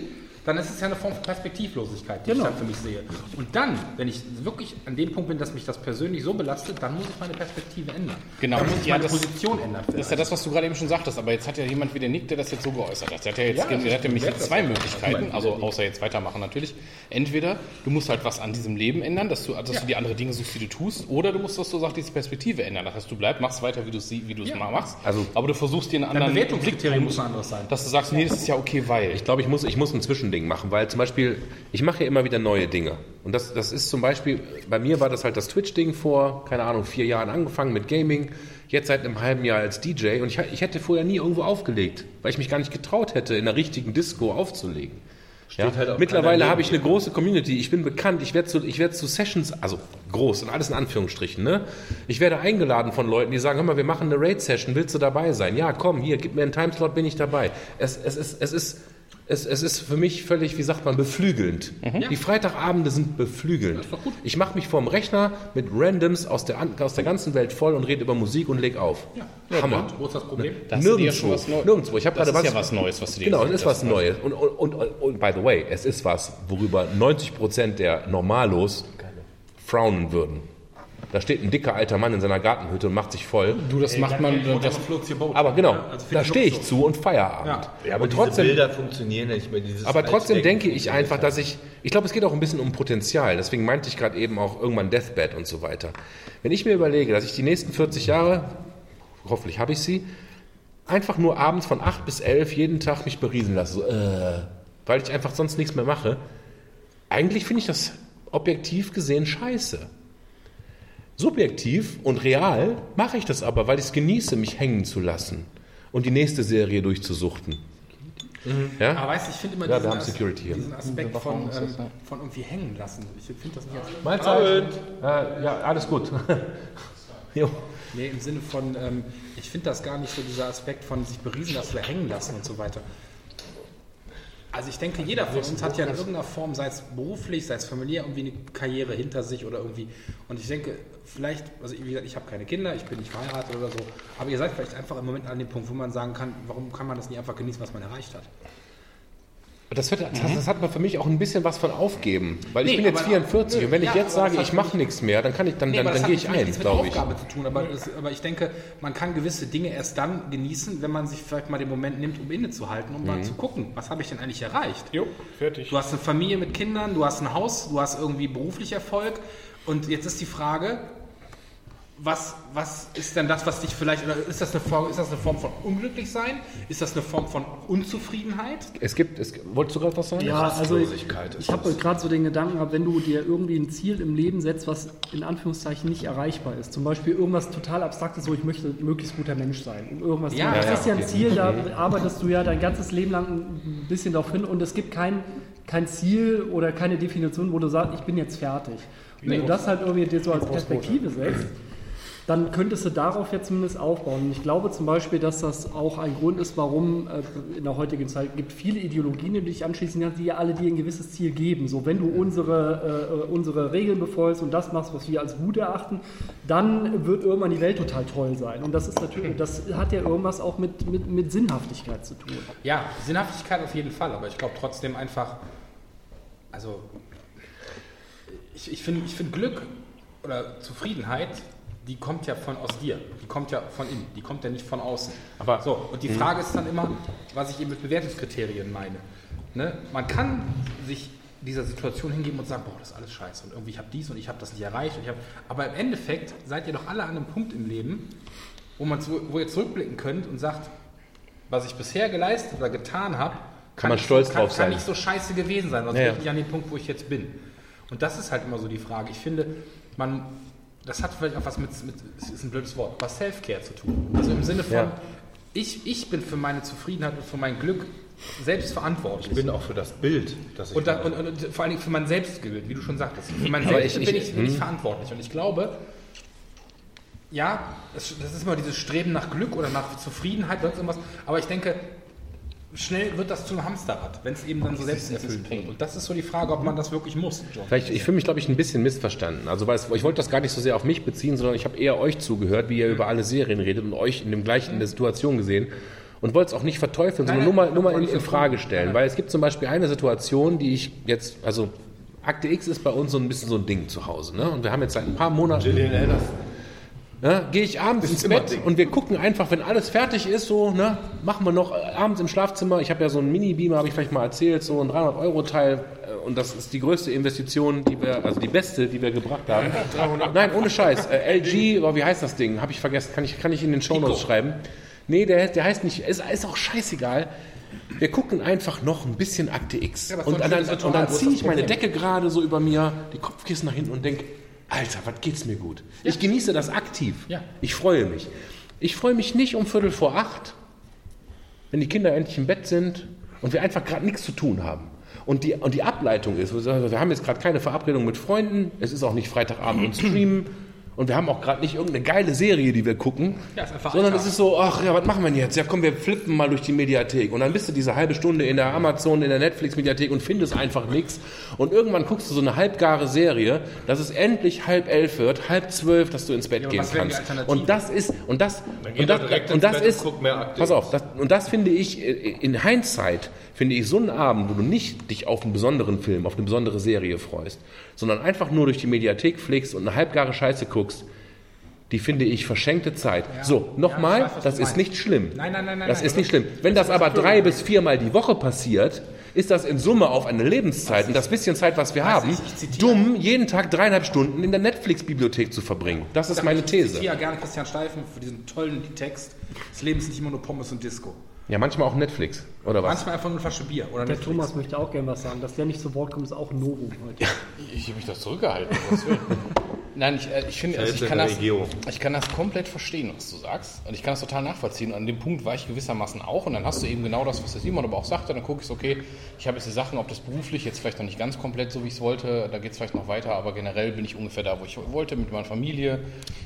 dann ist es ja eine Form von Perspektivlosigkeit, die Genau. ich dann für mich sehe. Und dann, wenn ich wirklich an dem Punkt bin, dass mich das persönlich so belastet, dann muss ich meine Perspektive ändern. Genau. Dann muss ich Ja, meine das- Position ändern. Das ist ja das, was du gerade eben schon sagtest, aber jetzt hat ja jemand wie der Nick, der das jetzt so geäußert hat. Der hat ja jetzt, Ja, der hat ja nämlich jetzt zwei Möglichkeiten, also außer jetzt weitermachen natürlich. Entweder du musst halt was an diesem Leben ändern, dass du, dass du die andere Dinge suchst, die du tust, oder du musst, was du sagst, diese Perspektive ändern. Das heißt, du bleibst, machst weiter, wie du es wie du es mal machst, Also- aber du versuchst dir einen anderen Bewertungskriterium muss ein anderes sein. dass du sagst, nee, das ist ja okay, weil. Ich glaube, ich muss, ich muss ein Zwischending machen, weil zum Beispiel, ich mache ja immer wieder neue Dinge. Und das, das ist zum Beispiel, bei mir war das halt das Twitch-Ding vor, keine Ahnung, vier Jahren angefangen mit Gaming, jetzt seit einem halben Jahr als DJ. Und ich, ich hätte vorher nie irgendwo aufgelegt, weil ich mich gar nicht getraut hätte, in einer richtigen Disco aufzulegen. Ja? halt Mittlerweile habe ich eine große Community, ich bin bekannt, ich werde zu, ich werde zu Sessions, also groß und alles in Anführungsstrichen, ne? Ich werde eingeladen von Leuten, die sagen, hör mal, wir machen eine Raid-Session, willst du dabei sein? Ja, komm, hier, gib mir einen Timeslot, bin ich dabei. Es, es ist, es ist, es, es ist für mich völlig, wie sagt man, beflügelnd. Die Freitagabende sind beflügelnd. Ich mache mich vorm Rechner mit Randoms aus der, aus der ganzen Welt voll und rede über Musik und leg auf. Hammer. Wo ist das Problem? Das ist ja Nirgendwo. was. Nirgendwo. Ich habe Das gerade ist ja was Neues, was du dir Genau, es ist was. Neues. Und, und, und, und by the way, es ist was, worüber 90 Prozent der Normalos frownen würden. Da steht ein dicker alter Mann in seiner Gartenhütte und macht sich voll. Du, das macht man, das, Aber genau, also finde da stehe ich zu und Feierabend. Ja, aber und diese trotzdem, Bilder funktionieren nicht mehr. Dieses aber trotzdem Altdenken denke ich einfach, dass ich, ich glaube, es geht auch ein bisschen um Potenzial. Deswegen meinte ich gerade eben auch irgendwann Deathbed und so weiter. Wenn ich mir überlege, dass ich die nächsten 40 Jahre, hoffentlich habe ich sie, einfach nur abends von 8 bis 11 jeden Tag mich beriesen lasse, so, äh, weil ich einfach sonst nichts mehr mache. Eigentlich finde ich das objektiv gesehen scheiße. Subjektiv und real mache ich das aber, weil ich es genieße, mich hängen zu lassen und die nächste Serie durchzusuchten. Ja? Aber weißt du, ich finde immer Ja, diesen, As- diesen Aspekt von, ähm, von irgendwie hängen lassen. Ich finde das nicht als Mahlzeit. Äh, ja, alles gut. <laughs> jo. Nee, im Sinne von, ähm, ich finde das gar nicht so dieser Aspekt von sich beriesen lassen oder hängen lassen und so weiter. Also ich denke, jeder von uns hat ja in irgendeiner Form, sei es beruflich, sei es familiär, irgendwie eine Karriere hinter sich oder irgendwie. Und ich denke, vielleicht, also wie gesagt, ich habe keine Kinder, ich bin nicht verheiratet oder so, aber ihr seid vielleicht einfach im Moment an dem Punkt, wo man sagen kann, warum kann man das nicht einfach genießen, was man erreicht hat? Das, wird, das, das hat man für mich auch ein bisschen was von aufgeben. Weil ich Nee, bin jetzt aber- 44 und wenn ich Ja, jetzt sage, das ich hat mache nicht- nichts mehr, dann, kann ich, dann, Nee, dann, das dann gehe hat ich ein, mit glaube ich. Aufgabe zu tun, aber, das, aber ich denke, man kann gewisse Dinge erst dann genießen, wenn man sich vielleicht mal den Moment nimmt, um innezuhalten, um Mhm. mal zu gucken, was habe ich denn eigentlich erreicht? jo, fertig. Du hast eine Familie mit Kindern, du hast ein Haus, du hast irgendwie beruflich Erfolg und jetzt ist die Frage, was, was ist denn das, was dich vielleicht, oder ist das, eine Form, ist das eine Form von Unglücklichsein? Ist das eine Form von Unzufriedenheit? Es gibt, es, wolltest du gerade was sagen? Ja, also ich, ich habe gerade so den Gedanken, gehabt, wenn du dir irgendwie ein Ziel im Leben setzt, was in Anführungszeichen nicht erreichbar ist, zum Beispiel irgendwas total Abstraktes, so ich möchte möglichst guter Mensch sein, und irgendwas, Ja, das ja, ist ja ein okay. Ziel, da arbeitest du ja dein ganzes Leben lang ein bisschen darauf hin und es gibt kein, kein Ziel oder keine Definition, wo du sagst, ich bin jetzt fertig. Und wenn du das halt irgendwie dir so als Perspektive setzt, dann könntest du darauf jetzt zumindest aufbauen. Ich glaube zum Beispiel, dass das auch ein Grund ist, warum äh, in der heutigen Zeit gibt viele Ideologien, die dich anschließen die ja alle dir ein gewisses Ziel geben. So, wenn du unsere, äh, unsere Regeln befolgst und das machst, was wir als gut erachten, dann wird irgendwann die Welt total toll sein. Und das ist natürlich, das hat ja irgendwas auch mit, mit, mit Sinnhaftigkeit zu tun. Ja, Sinnhaftigkeit auf jeden Fall, aber ich glaube trotzdem einfach, also ich, ich finde ich find Glück oder Zufriedenheit, die kommt ja von aus dir, die kommt ja von innen, die kommt ja nicht von außen. Aber- so, und die Frage ist dann immer, was ich eben mit Bewertungskriterien meine. Ne? Man kann sich dieser Situation hingeben und sagen, boah, das ist alles scheiße und irgendwie ich habe dies und ich habe das nicht erreicht. Hab, aber im Endeffekt seid ihr doch alle an einem Punkt im Leben, wo, man wo ihr zurückblicken könnt und sagt, was ich bisher geleistet oder getan habe, Kann man nicht stolz kann, drauf kann sein. nicht so scheiße gewesen sein, sonst Ja, bin ich nicht an dem Punkt, wo ich jetzt bin. Und das ist halt immer so die Frage. Ich finde, man, das hat vielleicht auch was mit, mit ist ein blödes Wort, was Self-Care zu tun. Also im Sinne von, Ja. ich, ich bin für meine Zufriedenheit und für mein Glück selbst verantwortlich. Ich bin auch für das Bild, das ich Und, habe. und, und, vor allen Dingen für mein Selbstbild, wie du schon sagtest. Für mein Aber Selbstbild ich- bin ich- ich, bin ich hm. verantwortlich. Und ich glaube, ja, das, das ist immer dieses Streben nach Glück oder nach Zufriedenheit oder irgendwas. Aber ich denke, schnell wird das zu einem Hamsterrad, wenn es eben dann so selbsterfüllend wird. Und das ist so die Frage, ob man das wirklich muss. John. Vielleicht, ich fühle mich, glaube ich, ein bisschen missverstanden. Also, weil es, ich wollte das gar nicht so sehr auf mich beziehen, sondern ich habe eher euch zugehört, wie ihr über alle Serien redet und euch in dem gleichen in der Situation gesehen. Und wollte es auch nicht verteufeln, sondern nein, nur mal, nur mal in, in Frage stellen. Nein, Weil es gibt zum Beispiel eine Situation, die ich jetzt, also Akte X ist bei uns so ein bisschen so ein Ding zu Hause. Ne? Und wir haben jetzt seit ein paar Monaten. Gillian Anderson. Ne, Gehe ich abends ins Bett und wir gucken einfach, wenn alles fertig ist, so, ne, machen wir noch abends im Schlafzimmer. Ich habe ja so einen Mini-Beamer, habe ich vielleicht mal erzählt, so ein 300-Euro-Teil. äh, Und das ist die größte Investition, die wir, also die beste, die wir gebracht haben. Nein, ohne Scheiß. Äh, LG, oh, wie heißt das Ding? Habe ich vergessen. Kann ich, kann ich in den Shownotes schreiben? Nee, der, der heißt nicht, ist, ist auch scheißegal. Wir gucken einfach noch ein bisschen Akte X. Ja, und, dann, und dann ziehe ich meine? Decke gerade so über mir, die Kopfkissen nach hinten und denke, Alter, was geht's mir gut. Ich genieße das aktiv. Ja. Ich freue mich. Ich freue mich nicht um Viertel vor acht, wenn die Kinder endlich im Bett sind und wir einfach gerade nichts zu tun haben. Und die, und die Ableitung ist, wir haben jetzt gerade keine Verabredung mit Freunden, es ist auch nicht Freitagabend und Streamen und wir haben auch gerade nicht irgendeine geile Serie, die wir gucken, Ja, ist sondern es ist so, ach ja, was machen wir denn jetzt? Ja komm, wir flippen mal durch die Mediathek. Und dann bist du diese halbe Stunde in der Amazon, in der Netflix-Mediathek und findest einfach nichts und irgendwann guckst du so eine halbgare Serie, dass es endlich halb elf wird, halb zwölf, dass du ins Bett aber gehen kannst. Und das ist, und das, und das, und das und ist, pass auf, das, und das finde ich, äh, in Hindsight, finde ich so einen Abend, wo du nicht dich auf einen besonderen Film, auf eine besondere Serie freust, sondern einfach nur durch die Mediathek fliegst und eine halbgare Scheiße guckst, die finde ich verschenkte Zeit. So, nochmal, Ja, ich was das ist meinst. nicht schlimm. Nein, nein, nein, nein, Das nein, ist nicht schlimm. Wenn das aber drei bis viermal die Woche passiert, ist das in Summe auf eine Lebenszeit und das bisschen Zeit, was wir haben, ich- ich zitiere- dumm, jeden Tag dreieinhalb Stunden in der Netflix-Bibliothek zu verbringen. Das ist meine Ich These. zitiere ja gerne Christian Steifen für diesen tollen Text. Das Leben ist nicht immer nur Pommes und Disco. Ja, manchmal auch Netflix, oder was? Manchmal einfach nur eine Flasche Bier oder Der Netflix. Thomas möchte auch gerne was sagen. Dass der nicht zu Wort kommt, ist auch ein Novum heute. Ich habe mich doch zurückgehalten. <laughs> Nein, ich, äh, ich finde, also ich kann, das, ich kann das komplett verstehen, was du sagst. Und ich kann das total nachvollziehen. Und an dem Punkt war ich gewissermaßen auch. Und dann hast du eben genau das, was der Simon aber auch sagte. Dann gucke ich, okay, ich habe jetzt die Sachen, ob das beruflich jetzt vielleicht noch nicht ganz komplett so, wie ich es wollte. Da geht es vielleicht noch weiter. Aber generell bin ich ungefähr da, wo ich wollte, mit meiner Familie.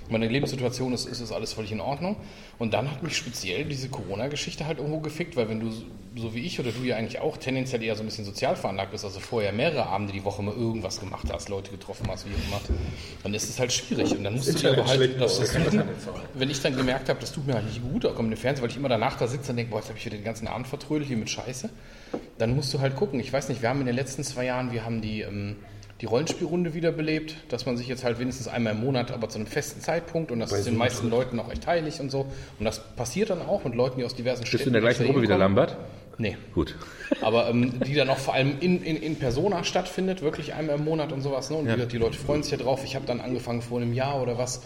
Meine Lebenssituation ist, ist, ist alles völlig in Ordnung. Und dann hat mich speziell diese Corona-Geschichte halt irgendwo gefickt, weil wenn du so wie ich oder du ja eigentlich auch tendenziell eher so ein bisschen sozial veranlagt bist, also vorher mehrere Abende die Woche mal irgendwas gemacht hast, Leute getroffen hast, wie immer, dann ist es halt schwierig. Und dann musst du dir aber halt das versuchen, wenn ich dann gemerkt habe, das tut mir halt nicht gut, auch im Fernsehen, weil ich immer danach da sitze und denke, boah, jetzt habe ich wieder den ganzen Abend vertrödelt hier mit Scheiße, dann musst du halt gucken. Ich weiß nicht, wir haben in den letzten zwei Jahren, wir haben die, ähm, die Rollenspielrunde wiederbelebt, dass man sich jetzt halt wenigstens einmal im Monat, aber zu einem festen Zeitpunkt und das ist den meisten Leuten auch echt heilig und so. Und das passiert dann auch mit Leuten, die aus diversen Bist du in der gleichen Gruppe wie der. Lambert? Nee. Gut. <laughs> Aber ähm, die dann auch vor allem in, in, in Persona stattfindet, wirklich einmal im Monat und sowas. Ne? Und wie gesagt, die Leute freuen sich ja drauf. Ich habe dann angefangen vor einem Jahr oder was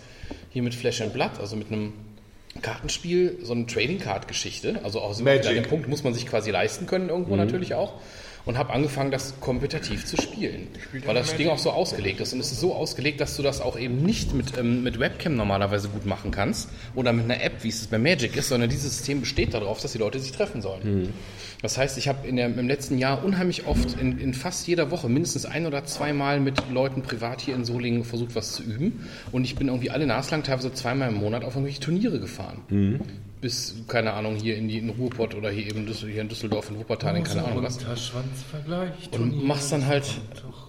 hier mit Flash and Blood, also mit einem Kartenspiel, so eine Trading Card Geschichte. Also auch so Magic. Punkt muss man sich quasi leisten können irgendwo natürlich auch. Und habe angefangen, das kompetitiv zu spielen. Weil das Ding auch so ausgelegt ist. Und es ist so ausgelegt, dass du das auch eben nicht mit, ähm, mit Webcam normalerweise gut machen kannst. Oder mit einer App, wie es bei Magic ist, sondern dieses System besteht darauf, dass die Leute sich treffen sollen. Das heißt, ich habe im letzten Jahr unheimlich oft in, in fast jeder Woche mindestens ein oder zweimal mit Leuten privat hier in Solingen versucht, was zu üben. Und ich bin irgendwie alle naslang, teilweise zweimal im Monat auf irgendwelche Turniere gefahren. Bis, keine Ahnung, hier in die in Ruhrpott oder hier eben Düssel, hier in Düsseldorf, in Wuppertal, in keine Ahnung was. Und machst dann halt.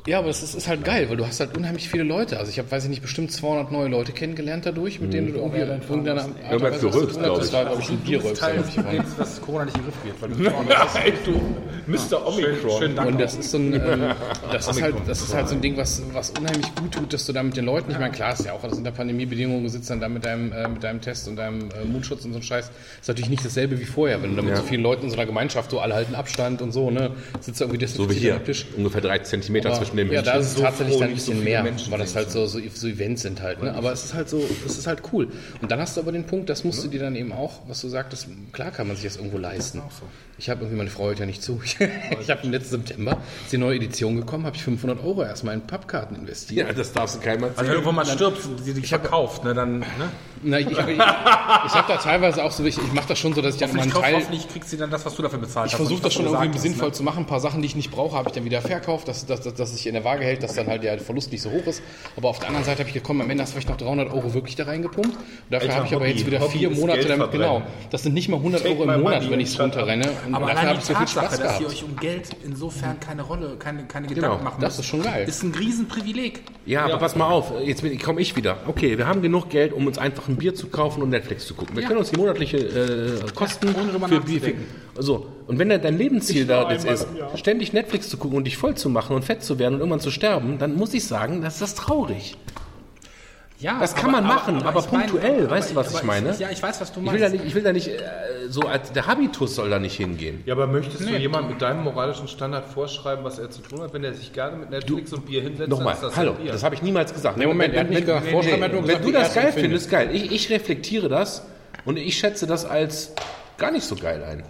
Ja, aber es ist, ist halt geil, weil du hast halt unheimlich viele Leute. Also ich habe, weiß ich nicht, bestimmt 200 neue Leute kennengelernt dadurch, mit denen du irgendwie in irgendeiner Art und Irgendwann Weise was zu Das ich. war, glaube ich, ein der ich war. Problems, dass Corona nicht den Griff wird. Weil du Mr. Omicron. schönen Dank. Und das ist so ein, ähm, das ist halt, das ist halt so ein Ding, was, was unheimlich gut tut, dass du da mit den Leuten, ich meine, klar, ist ja auch alles unter Pandemiebedingungen, du sitzt dann da mit deinem, äh, mit deinem Test und deinem äh, Mundschutz und so ein Scheiß. Ist natürlich nicht dasselbe wie vorher, wenn du mit so vielen Leuten in so einer Gemeinschaft so alle halten Abstand und so, ne, sitzt irgendwie So wie hier. Tisch. Ungefähr drei Zentimeter Aber, zwischen den ja, da ist es so tatsächlich dann ein so bisschen viele mehr, Menschen weil das halt so, so, so Events sind halt. Ne? Aber es ist halt so, es ist halt cool. Und dann hast du aber den Punkt, das musst du dir dann eben auch, was du sagtest, klar kann man sich das irgendwo leisten. Ich habe irgendwie, meine Frau hört ja nicht zu, <laughs> ich Ich, ich habe im letzten September, ist die neue Edition gekommen, habe ich 500 Euro erstmal in Pappkarten investiert. Ja, das darfst du keinem Also erzählen. irgendwann mal stirbst und sie dich verkauft, ne, dann, ne? Na, ich ich, ich, ich habe da teilweise auch so, ich, ich mache das schon so, dass ich dann immer einen Teil... hoffentlich kriegst du dann das, was du dafür bezahlt Ich hast. versuche und das schon irgendwie gesagt sinnvoll hast, zu machen. Ein paar Sachen, die ich nicht brauche, habe ich dann wieder verkauft, dass, dass, dass, dass sich in der Waage hält, dass dann halt der Verlust nicht so hoch ist. Aber auf der anderen Seite habe ich gekommen, am Ende hast du vielleicht noch 300 Euro wirklich da reingepumpt. Und dafür habe ich aber Hobby. jetzt wieder Hobby vier Monate damit, genau. Das sind nicht mal 100 Take Euro im Monat, wenn ich es runterrenne. Und Aber allein habe die ich so viel Tatsache, Spaß dass ihr euch um Geld insofern keine Rolle, keine, keine Gedanken Genau, machen das müsst, ist schon geil. Ist ein Riesenprivileg. Ja, aber pass mal auf, jetzt komme ich wieder. Okay, wir haben genug Geld, um uns einfach ein Bier zu kaufen und Netflix zu gucken. Wir Ja. können uns die monatliche äh, Kosten ohne drüber für Bier... Nachzudenken. so, und wenn dein Lebensziel da jetzt ist, ständig Netflix zu gucken und dich voll zu machen und fett zu werden und irgendwann zu sterben, dann muss ich sagen, das ist das traurig. Ja, Das kann man machen, aber ich meine- punktuell, weißt du, was ich aber meine? ja, ich weiß, was du Ich meinst. will da nicht, ich will da nicht äh, so als der Habitus soll da nicht hingehen. Ja, aber möchtest du Nee. jemand mit deinem moralischen Standard vorschreiben, was er zu tun hat, wenn er sich gerne mit Netflix und Bier hinsetzt? Nochmal, das hallo, das habe ich niemals gesagt. Nee, Moment, er hat nicht gesagt, vorschreiben, hat nur wenn gesagt, du das geil findest, geil. Ich, ich reflektiere das und ich schätze das als gar nicht so geil ein.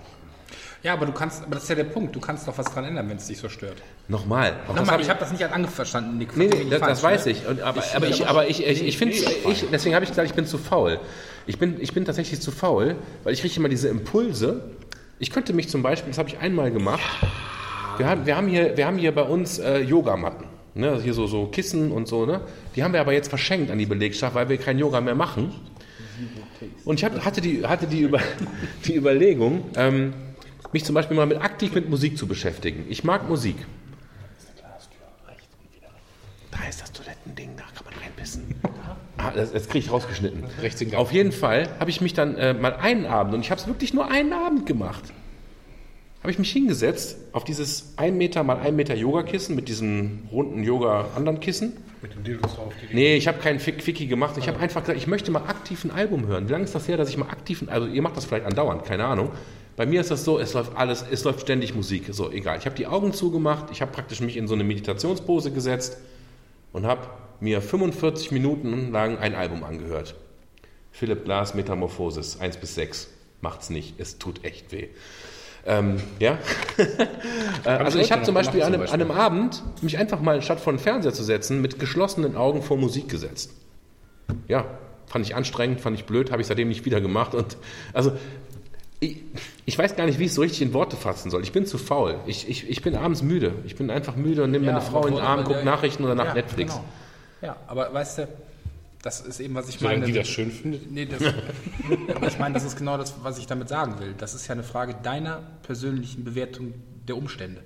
Ja, aber du kannst, aber das ist ja der Punkt. Du kannst doch was dran ändern, wenn es dich so stört. Nochmal. Nochmal, ich habe das nicht als angeverstanden, Nick. Nee, nee, das, das weiß ne? ich. Und, aber, aber ich, aber ich, ich, ich finde, ich, deswegen habe ich gesagt, ich bin zu faul. Ich bin, ich bin tatsächlich zu faul, weil ich kriege immer diese Impulse. Ich könnte mich zum Beispiel, das habe ich einmal gemacht. Wir haben, wir haben hier, wir haben hier bei uns äh, Yogamatten. Ne, also hier so, so Kissen und so, ne? Die haben wir aber jetzt verschenkt an die Belegschaft, weil wir kein Yoga mehr machen. Und ich hab, hatte, die, hatte die, Über, <laughs> die Überlegung, ähm, mich zum Beispiel mal mit, aktiv mit Musik zu beschäftigen. Ich mag Musik. Da ist das Toilettending, da kann man reinpissen. Ah, das, das kriege ich rausgeschnitten. Auf jeden Fall habe ich mich dann äh, mal einen Abend, und ich habe es wirklich nur einen Abend gemacht, habe ich mich hingesetzt auf dieses 1 Meter mal 1 Meter Yogakissen mit diesen runden Yoga-anderen Kissen. Mit den Dildos drauf. Nee, ich habe keinen Fick Ficky gemacht. Ich habe einfach gesagt, ich möchte mal aktiv ein Album hören. Wie lange ist das her, dass ich mal aktiv, ein- also ihr macht das vielleicht andauernd, keine Ahnung. Bei mir ist das so, es läuft alles, es läuft ständig Musik. So, egal. Ich habe die Augen zugemacht, ich habe praktisch mich in so eine Meditationspose gesetzt und habe mir 45 Minuten lang ein Album angehört. Philipp Glass Metamorphosis 1 bis 6. Macht's nicht, es tut echt weh. Ähm, ja. <laughs> Äh, also ich habe zum Beispiel an einem, an einem Abend mich einfach mal statt vor den Fernseher zu setzen, mit geschlossenen Augen vor Musik gesetzt. Ja, fand ich anstrengend, fand ich blöd, habe ich seitdem nicht wieder gemacht. Und also ich, ich weiß gar nicht, wie ich es so richtig in Worte fassen soll. Ich bin zu faul. Ich, ich, ich bin abends müde. Ich bin einfach müde und nehme Ja, meine Frau in den Arm, gucke Nachrichten oder nach Ja, Netflix. Genau. Ja, aber weißt du, das ist eben, was ich Solange meine. die das schön findet. Nee, das, <laughs> aber ich meine, das ist genau das, was ich damit sagen will. Das ist ja eine Frage deiner persönlichen Bewertung der Umstände.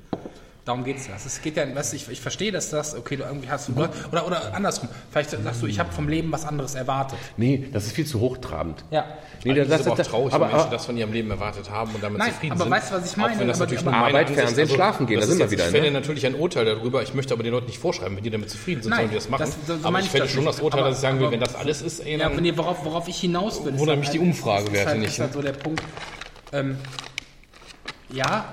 Darum geht es ja. Es geht ja, weißt ich, ich verstehe, dass das, okay, du irgendwie hast du, oder, oder andersrum. Vielleicht sagst du, ich habe vom Leben was anderes erwartet. Nee, das ist viel zu hochtrabend. Ja. Nee, Das, das, ist aber auch das, traurig, aber, wenn Menschen aber, das von ihrem Leben erwartet haben und damit Nein, zufrieden aber sind. weißt du, was ich meine? Auch wenn das Aber- natürlich aber- meine Arbeit, ist. Fernsehen, schlafen gehen, das da sind ist wir wieder, Ich fälle ne? natürlich ein Urteil darüber. Ich möchte aber den Leuten nicht vorschreiben, wenn die damit zufrieden sind, Nein, sollen die das machen. das- so aber ich das schon nicht. das Urteil, Aber- dass ich sagen will, aber- wenn das alles ist, ey, Ja, aber nee, worauf, worauf ich hinaus will, ist Wundern halt mich die halt- Umfragewerte ist halt, nicht, Ist halt so der Punkt. Ähm, ja,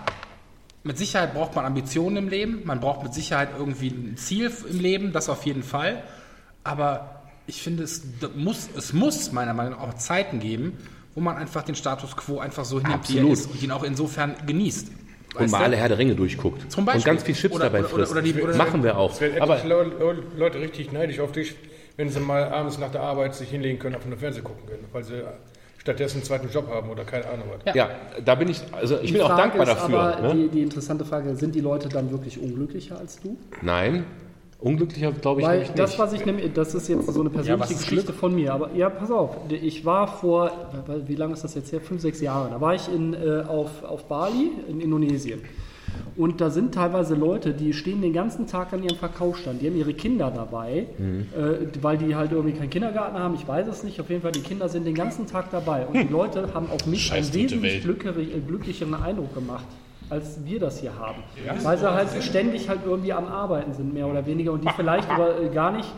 mit Sicherheit braucht man Ambitionen im Leben. Man braucht mit Sicherheit irgendwie ein Ziel im Leben, das auf jeden Fall. Aber ich finde, es muss, es muss meiner Meinung nach auch Zeiten geben, wo man einfach den Status quo einfach so hinnimmt, wie er ist und ihn auch insofern genießt. und mal alle Herr der Ringe durchguckt. Zum Beispiel. Und ganz viel Chips Oder- dabei oder- frisst. oder die- oder- Machen wir auch. Es werden Aber etliche Leute, richtig neidisch auf dich, wenn sie mal abends nach der Arbeit sich hinlegen können, auf eine Fernsehen gucken können, weil sie stattdessen einen zweiten Job haben oder keine Ahnung was. ja, da bin ich, also ich Die bin auch Frage dankbar ist dafür. Aber ne? die, die interessante Frage, sind die Leute dann wirklich unglücklicher als du? Nein, unglücklicher glaube ich Weil nämlich das, nicht. was ich nehme, das ist jetzt so eine persönliche ist Geschichte von mir. Aber ja, pass auf, ich war vor, wie lange ist das jetzt her? Fünf, sechs Jahre. Da war ich in, äh, auf, auf Bali in Indonesien. Und da sind teilweise Leute, die stehen den ganzen Tag an ihrem Verkaufsstand. Die haben ihre Kinder dabei, Mhm. äh, weil die halt irgendwie keinen Kindergarten haben. Ich weiß es nicht. Auf jeden Fall, die Kinder sind den ganzen Tag dabei. Und die Leute haben auf mich Scheiß einen wesentlich äh, glücklicheren Eindruck gemacht als wir das hier haben. Weil sie halt ständig halt irgendwie am Arbeiten sind, mehr oder weniger, und die vielleicht aber äh, gar nicht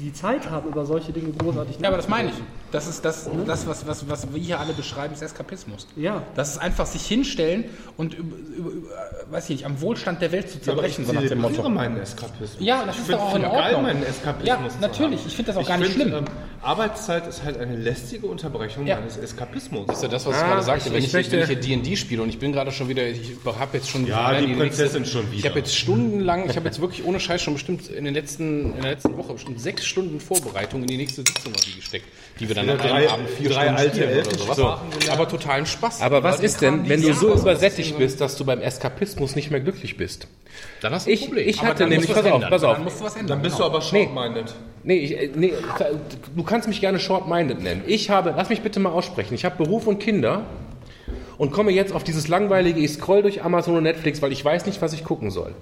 die Zeit haben, über solche Dinge großartig Ja, aber das meine ich. Das ist das, das was, was, was wir hier alle beschreiben, ist Eskapismus. Ja. Das ist einfach sich hinstellen und über, über, über, weiß ich nicht, am Wohlstand der Welt zu zerbrechen, so nach dem Motto. meinen Eskapismus. Ja, das Ich ist doch auch in geil, Ordnung. meinen Eskapismus Ja, natürlich. Ich finde das auch Ich gar nicht find, schlimm. Ähm, Arbeitszeit ist halt eine lästige Unterbrechung Ja. meines Eskapismus. Das ist ja das, was ich Ah, gerade sagte. ich- wenn, ich ich, wenn ich hier D&D spiele und ich bin gerade schon wieder, ich habe jetzt schon Ja, die nächste- Prinzessin schon wieder. Ich habe jetzt stundenlang, ich habe jetzt wirklich ohne Scheiß schon bestimmt in, den letzten, in der letzten Woche bestimmt sechs Stunden Vorbereitung in die nächste Sitzung gesteckt, die wir dann an drei- Abend vier drei Stunden alte spielen oder sowas. Sprachen Aber totalen Spaß. Aber was ist denn, wenn du so übersättigt bist, dass du beim Eskapismus nicht mehr glücklich bist? Dann hast du ein Ich, Problem. ich hatte dann nämlich, pass was auf, ändern. pass auf. Dann musst du was ändern. Dann bist genau. du aber short-minded. Nee, ich, äh, nee, du kannst mich gerne short-minded nennen. Ich habe, lass mich bitte mal aussprechen, ich habe Beruf und Kinder und komme jetzt auf dieses langweilige, ich scroll durch Amazon und Netflix, weil ich weiß nicht, was ich gucken soll.